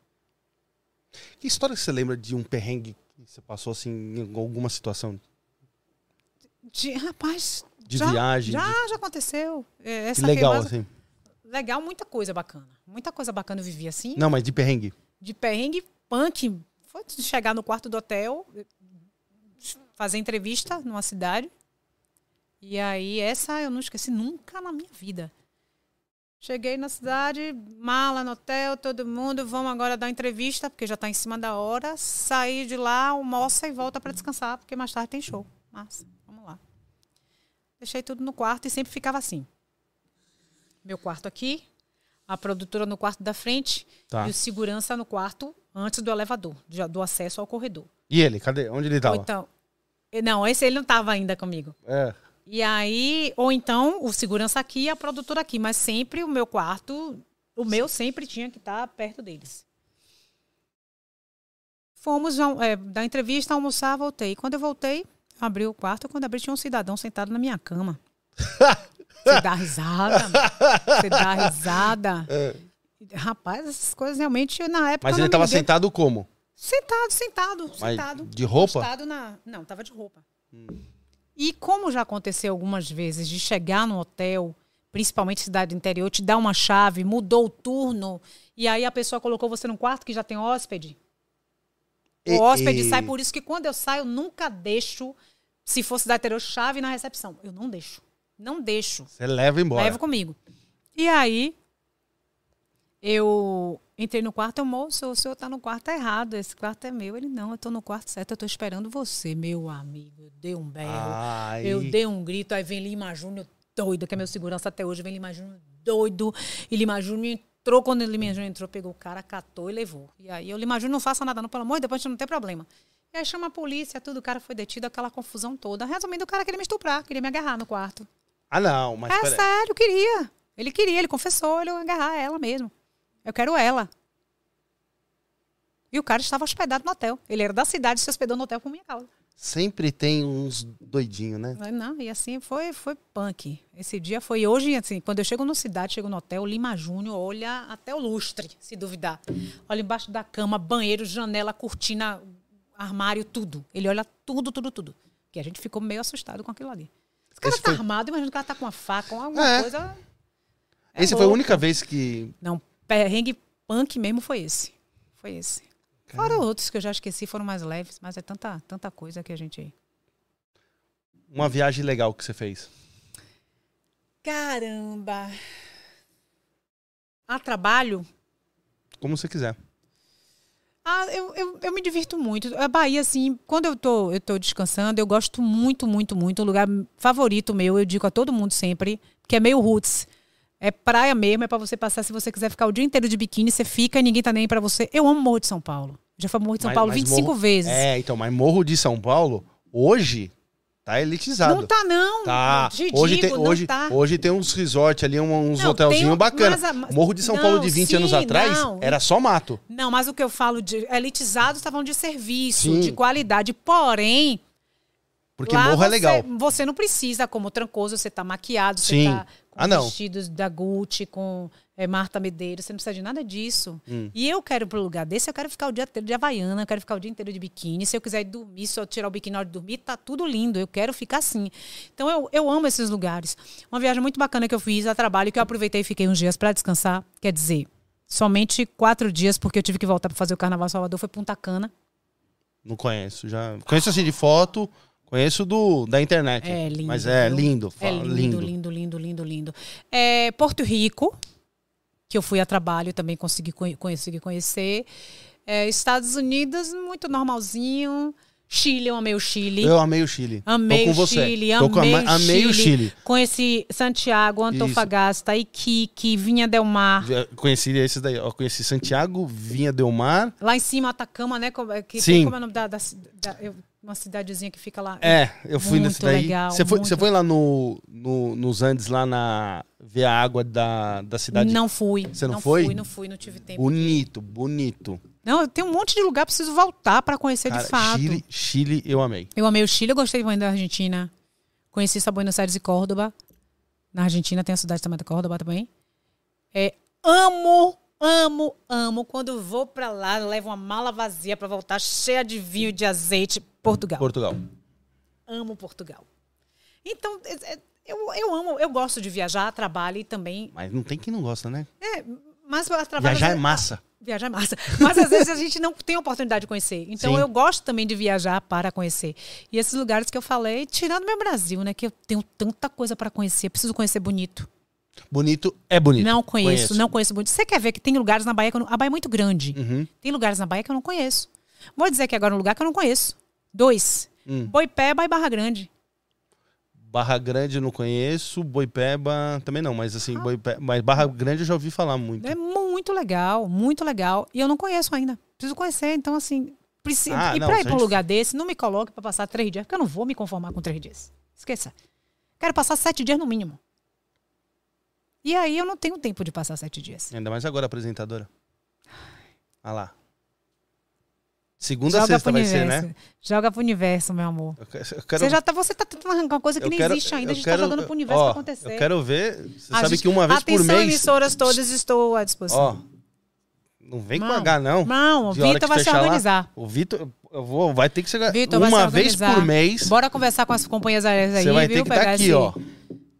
Que história que você lembra de um perrengue que você passou assim em alguma situação De- rapaz, de Já- viagem? já, já aconteceu. É, de... Essa Que legal, queimada- assim. Legal, muita coisa bacana. Muita coisa bacana eu vivi assim. Não, mas de perrengue. De perrengue, punk. Foi de chegar no quarto do hotel, fazer entrevista numa cidade. E aí, essa eu não esqueci nunca na minha vida. Cheguei na cidade, mala no hotel, todo mundo, vamos agora dar entrevista, porque já está em cima da hora. Saí de lá, almoça e volta para descansar, porque mais tarde tem show. Massa, vamos lá. Deixei tudo no quarto e sempre ficava assim. Meu quarto aqui, a produtora no quarto da frente Tá. e o segurança no quarto antes do elevador, do acesso ao corredor. E ele, cadê? Onde ele Ou tava? então, não, esse ele não estava ainda comigo. É. E aí, ou então o segurança aqui e a produtora aqui, mas sempre o meu quarto, o meu sempre tinha que estar perto deles. Fomos é, dar entrevista, almoçar, voltei. Quando eu voltei, abri o quarto, quando abri tinha um cidadão sentado na minha cama. *laughs* Você dá risada, você dá risada. *laughs* Rapaz, essas coisas realmente na época Mas ele não tava me liguei. sentado como? Sentado, sentado, Mas sentado. de roupa? Na... Não, tava de roupa. E como já aconteceu algumas vezes de chegar no hotel, principalmente cidade do interior, te dar uma chave, mudou o turno, e aí a pessoa colocou você num quarto que já tem hóspede. O E- hóspede e- sai, por isso que quando eu saio, nunca deixo, se fosse da interior, chave na recepção. Eu não deixo. Não deixo. Você leva embora. Levo comigo. E aí, eu entrei no quarto, eu, moço, o senhor tá no quarto errado, esse quarto é meu. Ele, não, eu tô no quarto certo, eu tô esperando você, meu amigo. Eu dei um berro, Ai. eu dei um grito, aí vem Lima Júnior doido, que é meu segurança até hoje, vem Lima Júnior doido, e Lima Júnior entrou, quando Lima Júnior entrou, pegou o cara, catou e levou. E aí, eu, Lima Júnior, não faça nada não, pelo amor de Deus, a gente não tem problema. E aí chama a polícia, tudo, o cara foi detido, aquela confusão toda. Resumindo, o cara queria me estuprar, queria me agarrar no quarto. Ah, não, mas É sério, queria. Ele queria, ele confessou, ele ia agarrar ela mesmo. Eu quero ela. E o cara estava hospedado no hotel. Ele era da cidade, se hospedou no hotel por minha causa. Sempre tem uns doidinhos, né? Não, e assim foi, foi punk. Esse dia foi hoje, assim, quando eu chego na cidade, chego no hotel, Lima Júnior olha até o lustre, se duvidar. Olha embaixo da cama, banheiro, janela, cortina, armário, tudo. Ele olha tudo, tudo, tudo. Que a gente ficou meio assustado com aquilo ali. Esse cara Esse tá foi- armado, imagina que o cara tá com uma faca, com alguma É. coisa. É Essa foi a louco. única vez que. Não, perrengue punk mesmo foi esse. Foi esse. Fora outros que eu já esqueci, foram mais leves, mas é tanta, tanta coisa que a gente. Uma viagem legal que você fez. Caramba! A trabalho? Como você quiser. Ah, eu, eu, eu me divirto muito. A Bahia, assim, quando eu tô, eu tô descansando, eu gosto muito, muito, muito. O lugar favorito meu, eu digo a todo mundo sempre, que é meio roots. É praia mesmo, é pra você passar. Se você quiser ficar o dia inteiro de biquíni, você fica e ninguém tá nem pra você. Eu amo Morro de São Paulo. Já fui Morro de São Mas- Paulo mas 25 Morro- vezes. É, então, mas Morro de São Paulo, hoje, tá elitizado. Não tá, não. Tá. Te hoje, digo, tem, não hoje, tá. hoje tem uns resort ali, uns Não, hotelzinhos um- bacanas. a- Morro de São não, Paulo de 20 anos sim, atrás não. era só mato. Não, mas o que eu falo de elitizado, você tá de serviço, Sim. de qualidade. Porém, Porque morro você, é legal. Você não precisa, como trancoso, você tá maquiado, Sim. você tá com Ah, não. vestidos da Gucci, com é, Marta Medeiros, você não precisa de nada disso. Hum. E eu quero ir pro lugar desse, eu quero ficar o dia inteiro de Havaiana, eu quero ficar o dia inteiro de biquíni. Se eu quiser ir dormir, se eu tirar o biquíni na hora de dormir, tá tudo lindo. Eu quero ficar assim. Então eu, eu amo esses lugares. Uma viagem muito bacana que eu fiz a trabalho, que eu aproveitei e fiquei uns dias para descansar. Quer dizer, somente quatro dias, porque eu tive que voltar para fazer o Carnaval Salvador, foi Punta Cana. Não conheço. Já conheço assim de foto, conheço do da internet. É lindo. Mas é lindo. É lindo, lindo, lindo, lindo, lindo. É, Porto Rico, que eu fui a trabalho também consegui, consegui conhecer. É, Estados Unidos, muito normalzinho. Chile, eu amei o Chile. Eu amei o Chile. Amei Tô com o você. Chile, Tô com a amei, o amei Chile. Chile. Conheci Santiago, Antofagasta, Iquique, Vinha Del Mar. Conheci esses daí. Eu conheci Santiago, Vinha Del Mar. Lá em cima, Atacama, né? É, que, Sim. como é o nome da, da, da- eu- uma cidadezinha que fica lá? É, eu fui Muito nesse daí. legal, você, foi, muito. você foi lá no, no- nos Andes, lá na. ver a água da, da cidade? Não fui. Você não foi? Fui, não fui, não tive tempo. Bonito, bonito. Não, tem um monte de lugar, preciso voltar para conhecer Cara, de fato. Chile, Chile, eu amei. Eu amei o Chile, eu gostei muito da Argentina. Conheci só Buenos Aires e Córdoba. Na Argentina tem a cidade chamada Córdoba também. É, amo, amo, amo. Quando vou para lá, levo uma mala vazia para voltar cheia de vinho e de azeite. Portugal. Portugal. Amo Portugal. Então, é- é- eu, eu amo, eu gosto de viajar, trabalho e também. Mas não tem quem não gosta, né? É, mas trabalho. Viajar é massa. Viajar é massa. Mas às vezes a gente não tem oportunidade de conhecer. Então Sim. eu gosto também de viajar para conhecer. E esses lugares que eu falei, tirando meu Brasil, né? Que eu tenho tanta coisa para conhecer. Eu preciso conhecer bonito. Bonito é bonito. Não conheço, não conheço bonito. Você quer ver que tem lugares na Bahia que eu não... A Bahia é muito grande. Uhum. Tem lugares na Bahia que eu não conheço. Vou dizer que agora um lugar que eu não conheço. Dois. Hum. Boipeba e Barra Grande. Barra Grande eu não conheço, Boipeba também não, mas Ah. assim, Boipe- mas Barra Grande eu já ouvi falar muito. É muito legal, muito legal. E eu não conheço ainda. Preciso conhecer. Então, assim, preciso. Ah, e não, pra ir pra um gente- lugar desse, não me coloque pra passar três dias, porque eu não vou me conformar com três dias. Esqueça. Quero passar sete dias no mínimo. E aí eu não tenho tempo de passar sete dias. Ainda mais agora, apresentadora. Ah lá. Segunda Joga sexta vai ser, né? Joga pro universo, meu amor. Eu quero, eu quero- Você, já tá, você tá tentando arrancar uma coisa que eu nem quero- existe ainda. A gente quero- tá jogando pro universo ó, pra acontecer. Eu quero ver. Você A sabe gente- que uma vez por Atenção, mês. emissoras todas, estou à disposição. Ó. Não vem com. H, não. Não, o Vitor vai se fechar lá, organizar. O Vitor, eu vou, vai ter que vai se uma vez organizar. por mês. Bora conversar com as companhias aéreas aí, Você vai viu? ter que estar Pegar aqui, esse- ó.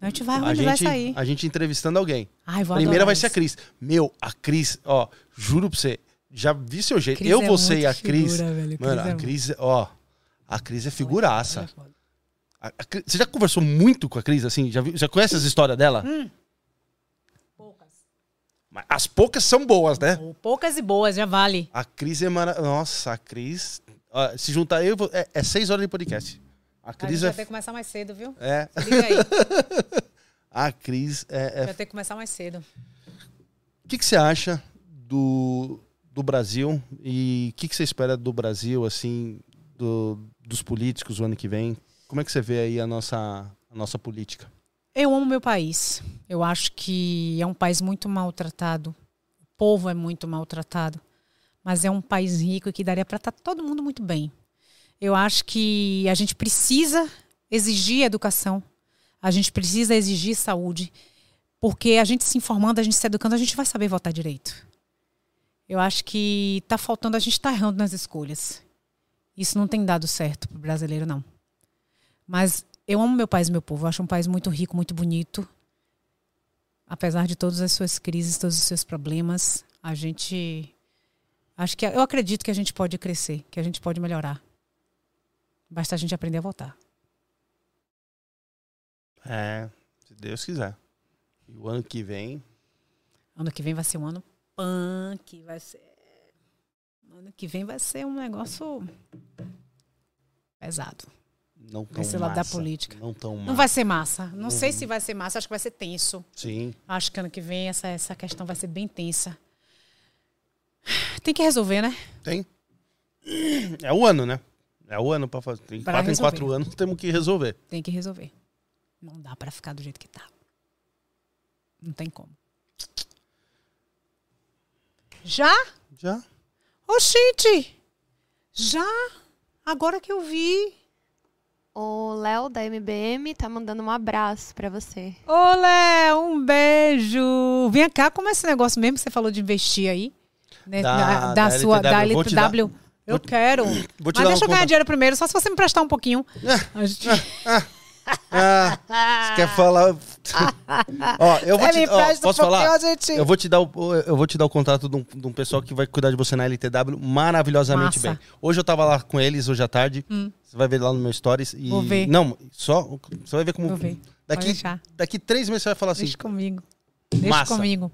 A gente vai A onde vai gente, sair. a gente entrevistando alguém. Ai, vou Primeira vai ser a isso. Cris. Meu, a Cris, ó, juro pra você, já vi seu jeito. Cris eu, é você e a Cris. figura, velho. Cris Mano, é a Cris, ó, a Cris é figuraça. A- a Cris- você já conversou muito com a Cris, assim? Já, viu- já conhece as histórias dela? Hum. Mas As poucas são boas, né? Poucas e boas, já vale. A Cris é maravilhosa. Nossa, a Cris. ó, se juntar eu, e vo- é, é seis horas de podcast. A A gente Cris vai é. ter que começar mais cedo, viu? É. Se liga aí. *laughs* A Cris é. é- Vai ter que começar mais cedo. O que, que você acha do, do Brasil e o que, que você espera do Brasil, assim, do- dos políticos o ano que vem? Como é que você vê aí a nossa, a nossa política? Eu amo meu país. Eu acho que é um país muito maltratado. O povo é muito maltratado. Mas é um país rico e que daria para estar todo mundo muito bem. Eu acho que a gente precisa exigir educação. A gente precisa exigir saúde. Porque a gente se informando, a gente se educando, a gente vai saber votar direito. Eu acho que está faltando, a gente está errando nas escolhas. Isso não tem dado certo para o brasileiro, não. Mas eu amo meu país e meu povo. Eu acho um país muito rico, muito bonito. Apesar de todas as suas crises, todos os seus problemas, a gente. Acho que eu acredito que a gente pode crescer, que a gente pode melhorar. Basta a gente aprender a votar. É, se Deus quiser. E o ano que vem. Ano que vem vai ser um ano punk, vai ser. Ano que vem vai ser um negócio pesado. Não tão Desse lado da massa, política. Não tão massa. Não vai ser massa. Não sei se vai ser massa, acho que vai ser tenso. Sim. Acho que ano que vem essa, essa questão vai ser bem tensa. Tem que resolver, né? Tem. É o ano, né? É o ano pra fazer. Tem Pra quatro em resolver. quatro anos temos que resolver. Tem que resolver. Não dá pra ficar do jeito que tá. Não tem como. Já? Já? Oxente! Já? Agora que eu vi. O Léo da MBM tá mandando um abraço pra você. Ô, Léo, um beijo. Vem cá, como é esse negócio mesmo que você falou de investir aí? Né, Da- da, da sua, da LTW. Vou te dar- LTW. Eu quero. *clears throat* Mas deixa um eu ganhar conta- dinheiro primeiro, só se você me prestar um pouquinho. A gente- Ah, *laughs* você quer falar? *laughs* ó, eu vou Você te, ó, um posso pouquinho, falar? gente- Eu vou te dar o, eu vou te dar o contato de um, de um pessoal que vai cuidar de você na LTW maravilhosamente Massa. Hum. bem. Hoje eu tava lá com eles hoje à tarde. Você vai ver lá no meu stories e Vou ver. não, só você vai ver como Vou ver. Pode daqui daqui três meses você vai falar assim, Deixa comigo. Deixa Massa. comigo.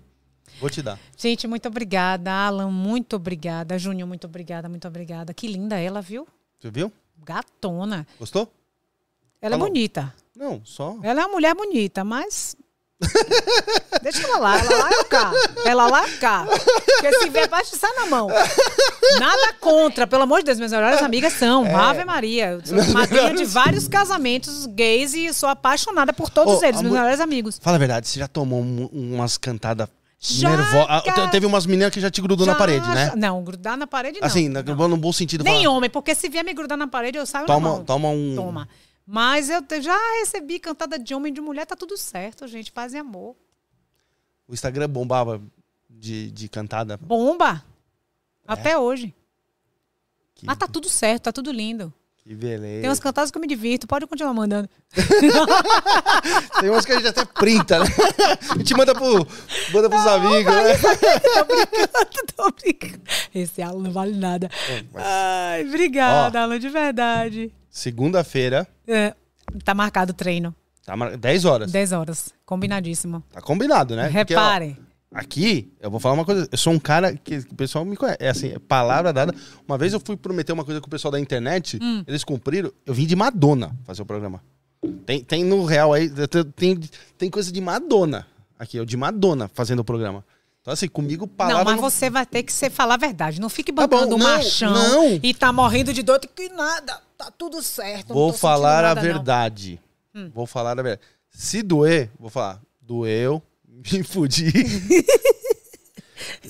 Vou te dar. Gente, muito obrigada. Alan, muito obrigada. Júnior, muito obrigada, muito obrigada. Que linda ela, viu? Você viu? Gatona. Gostou? Ela é Falou. bonita. Não, só. Ela é uma mulher bonita, mas. *laughs* Deixa ela lá, ela lá é o cá. Ela lá é o cá. Porque se vier baixo, sai na mão. Nada contra, pelo amor de Deus, minhas melhores amigas são. É. Ave Maria. Eu sou madrinha de vários casamentos gays e sou apaixonada por todos Ô, eles, meus melhores amigos. Fala a verdade, você já tomou um- umas cantadas Já, nervosas? cara. Teve umas meninas que já te grudou na Já- parede, né? Não, grudar na parede não. Assim, na- Não. no bom sentido. Nem homem, porque se vier me grudar na parede, eu saio na toma, mão. toma um. Toma. Mas eu já recebi cantada de homem e de mulher, tá tudo certo, gente. Paz e amor. O Instagram bombava de, de cantada. Bomba! É? Até hoje. Que, Mas tá tudo certo, tá tudo lindo. Que beleza. Tem umas cantadas que eu me divirto, pode continuar mandando. *laughs* Tem umas que a gente até printa, né? A gente manda, pro, manda pros amigos, né? *laughs* Tô brincando, tô brincando. Esse Alan não vale nada. mas- Ai, obrigada, Alan, de verdade. Segunda-feira, É, tá marcado o treino. tá mar- 10 horas. 10 horas. Combinadíssimo. Tá combinado, né? Porque, ó, Reparem. Aqui, eu vou falar uma coisa. Eu sou um cara que, que o pessoal me conhece. É assim, é palavra dada. Uma vez eu fui prometer uma coisa com o pessoal da internet, Hum. eles cumpriram. Eu vim de Madonna fazer o programa. Tem, tem no real aí, tem, tem coisa de Madonna aqui, eu de Madonna fazendo o programa. Então, assim, comigo, palavra. Não, mas não- você vai ter que ser, falar a verdade. Não fique Tá bom, bancando não, machão não. e tá morrendo de dor. Que nada, tá tudo certo. Vou falar a nada. Hum. verdade. Vou falar a verdade. Se doer, vou falar, doeu, *laughs* me fudi.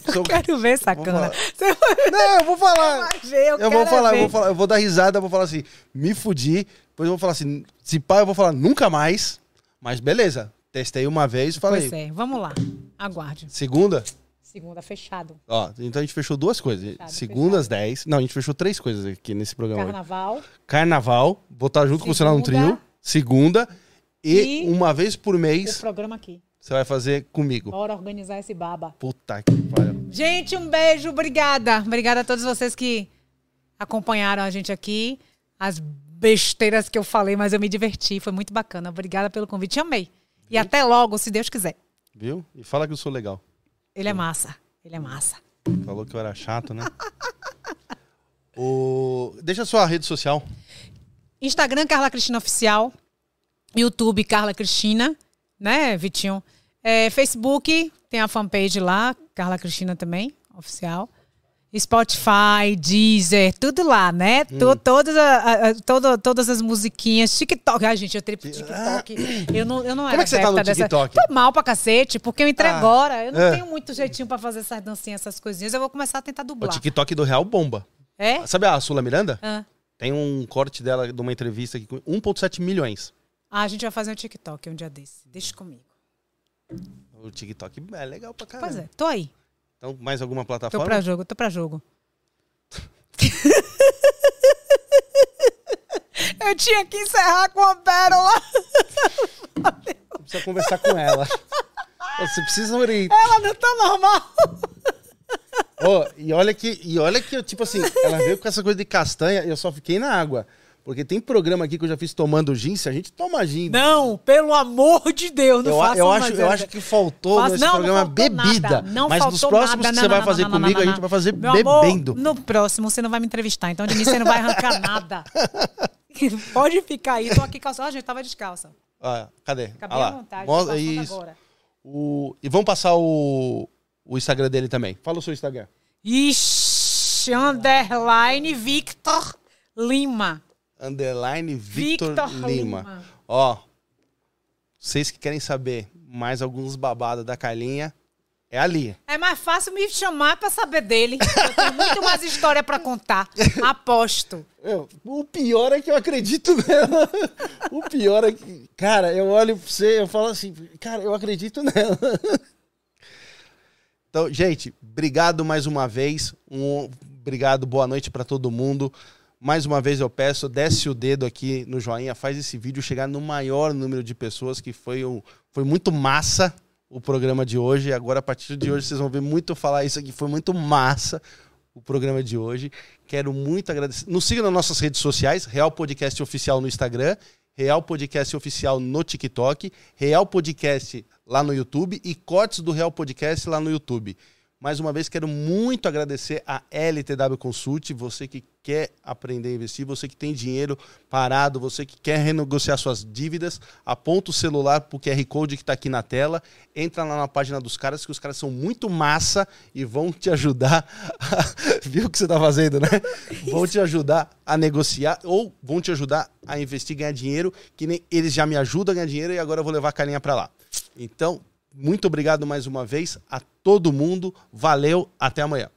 Sou- Eu quero ver, sacana. Você vai Não, eu vou falar. ver, eu, Eu vou falar, ver. eu vou falar, eu vou dar risada, eu vou falar assim, me fudi. Depois eu vou falar assim, se pá, eu vou falar nunca mais. Mas beleza, testei uma vez e falei. Pois é, vamos lá. Aguarde. Segunda? Segunda fechado. Ó, então a gente fechou duas coisas. Fechado, Segunda às 10. Não, a gente fechou três coisas aqui nesse programa. Carnaval. Carnaval, vou estar junto com você lá no Segunda. trio. Segunda. E, E uma vez por O mês programa aqui. Você vai fazer comigo. Bora organizar esse baba. Puta que pariu. Gente, um beijo, obrigada. Obrigada a todos vocês que acompanharam a gente aqui. As besteiras que eu falei, mas eu me diverti, foi muito bacana. Obrigada pelo convite, amei. E até logo, se Deus quiser. Viu? E fala que eu sou legal. Ele é massa, ele é massa. Falou que eu era chato, né? *laughs* o... Deixa a sua rede social. Instagram, Carla Cristina Oficial. YouTube, Carla Cristina, né, Vitinho? É, Facebook, tem a fanpage lá, Carla Cristina também, oficial. Spotify, Deezer, tudo lá, né? Hum. To- todas, a- a- todo- todas as musiquinhas. TikTok. Ai, gente, eu tenho TikTok. Eu não, eu não Como era é que você tá no dessa- TikTok? Tô mal pra cacete, porque eu entrei Ah, agora. Eu não é. tenho muito jeitinho pra fazer essas dancinhas, essas coisinhas. Eu vou começar a tentar O dublar. TikTok do Real bomba. É? Sabe a Sula Miranda? Ah. Tem um corte dela de uma entrevista aqui com 1,7 milhões. Ah, a gente vai fazer um TikTok um dia desse. Deixa comigo. O TikTok é legal pra caramba. Pois é, tô aí. Então, mais alguma Tô plataforma? pra jogo, tô pra jogo. *laughs* Eu tinha que encerrar com a pérola. Precisa conversar com ela. Você precisa orientar. Ela não tá normal. Ô, e olha que, e olha que, tipo assim, ela veio com essa coisa de castanha e eu só fiquei na água. Porque tem programa aqui que eu já fiz tomando gin, se a gente toma gin. Não, pelo amor de Deus, não eu, faça eu acho, eu acho que faltou Faça- nesse não, não programa faltou bebida. nada, não mas nos próximos nada. que Não, você vai não, fazer não, não, comigo, não, a não, gente vai fazer Meu amor, bebendo. no próximo você não vai me entrevistar, então de mim você não vai arrancar *laughs* nada. *laughs* Pode ficar aí, tô aqui calça. Ó, gente, tava descalça. Ah, cadê? Acabei Ah à vontade, Mostra isso. agora. O, e vamos passar o, o Instagram dele também. Fala o seu Instagram. Ixi, underline Victor Lima. Underline Victor, Victor Lima. Lima. Ó, vocês que querem saber mais alguns babados da Carlinha, é ali. É mais fácil me chamar pra saber dele. Eu tenho muito mais história pra contar. *laughs* Aposto. Eu- o pior é que eu acredito nela. O pior é que, cara, eu olho pra você, eu falo assim, cara, eu acredito nela. Então, gente, obrigado mais uma vez. Um, obrigado, boa noite pra todo mundo. Mais uma vez eu peço, desce o dedo aqui no joinha, faz esse vídeo chegar no maior número de pessoas, que foi, um, foi muito massa o programa de hoje. Agora, a partir de hoje, vocês vão ver muito falar isso aqui. Foi muito massa o programa de hoje. Quero muito agradecer. Nos siga nas nossas redes sociais, Real Podcast Oficial no Instagram, Real Podcast Oficial no TikTok, Real Podcast lá no YouTube e cortes do Real Podcast lá no YouTube. Mais uma vez, quero muito agradecer a LTW Consult, você que quer aprender a investir, você que tem dinheiro parado, você que quer renegociar suas dívidas, aponta o celular pro QR Code que está aqui na tela, entra lá na página dos caras, que os caras são muito massa e vão te ajudar. *laughs* A... Viu o que você está fazendo, né? Vão te ajudar a negociar ou vão te ajudar a investir ganhar dinheiro, que nem eles já me ajudam a ganhar dinheiro e agora eu vou levar a carinha para lá. Então, muito obrigado mais uma vez a todo mundo. Valeu, até amanhã.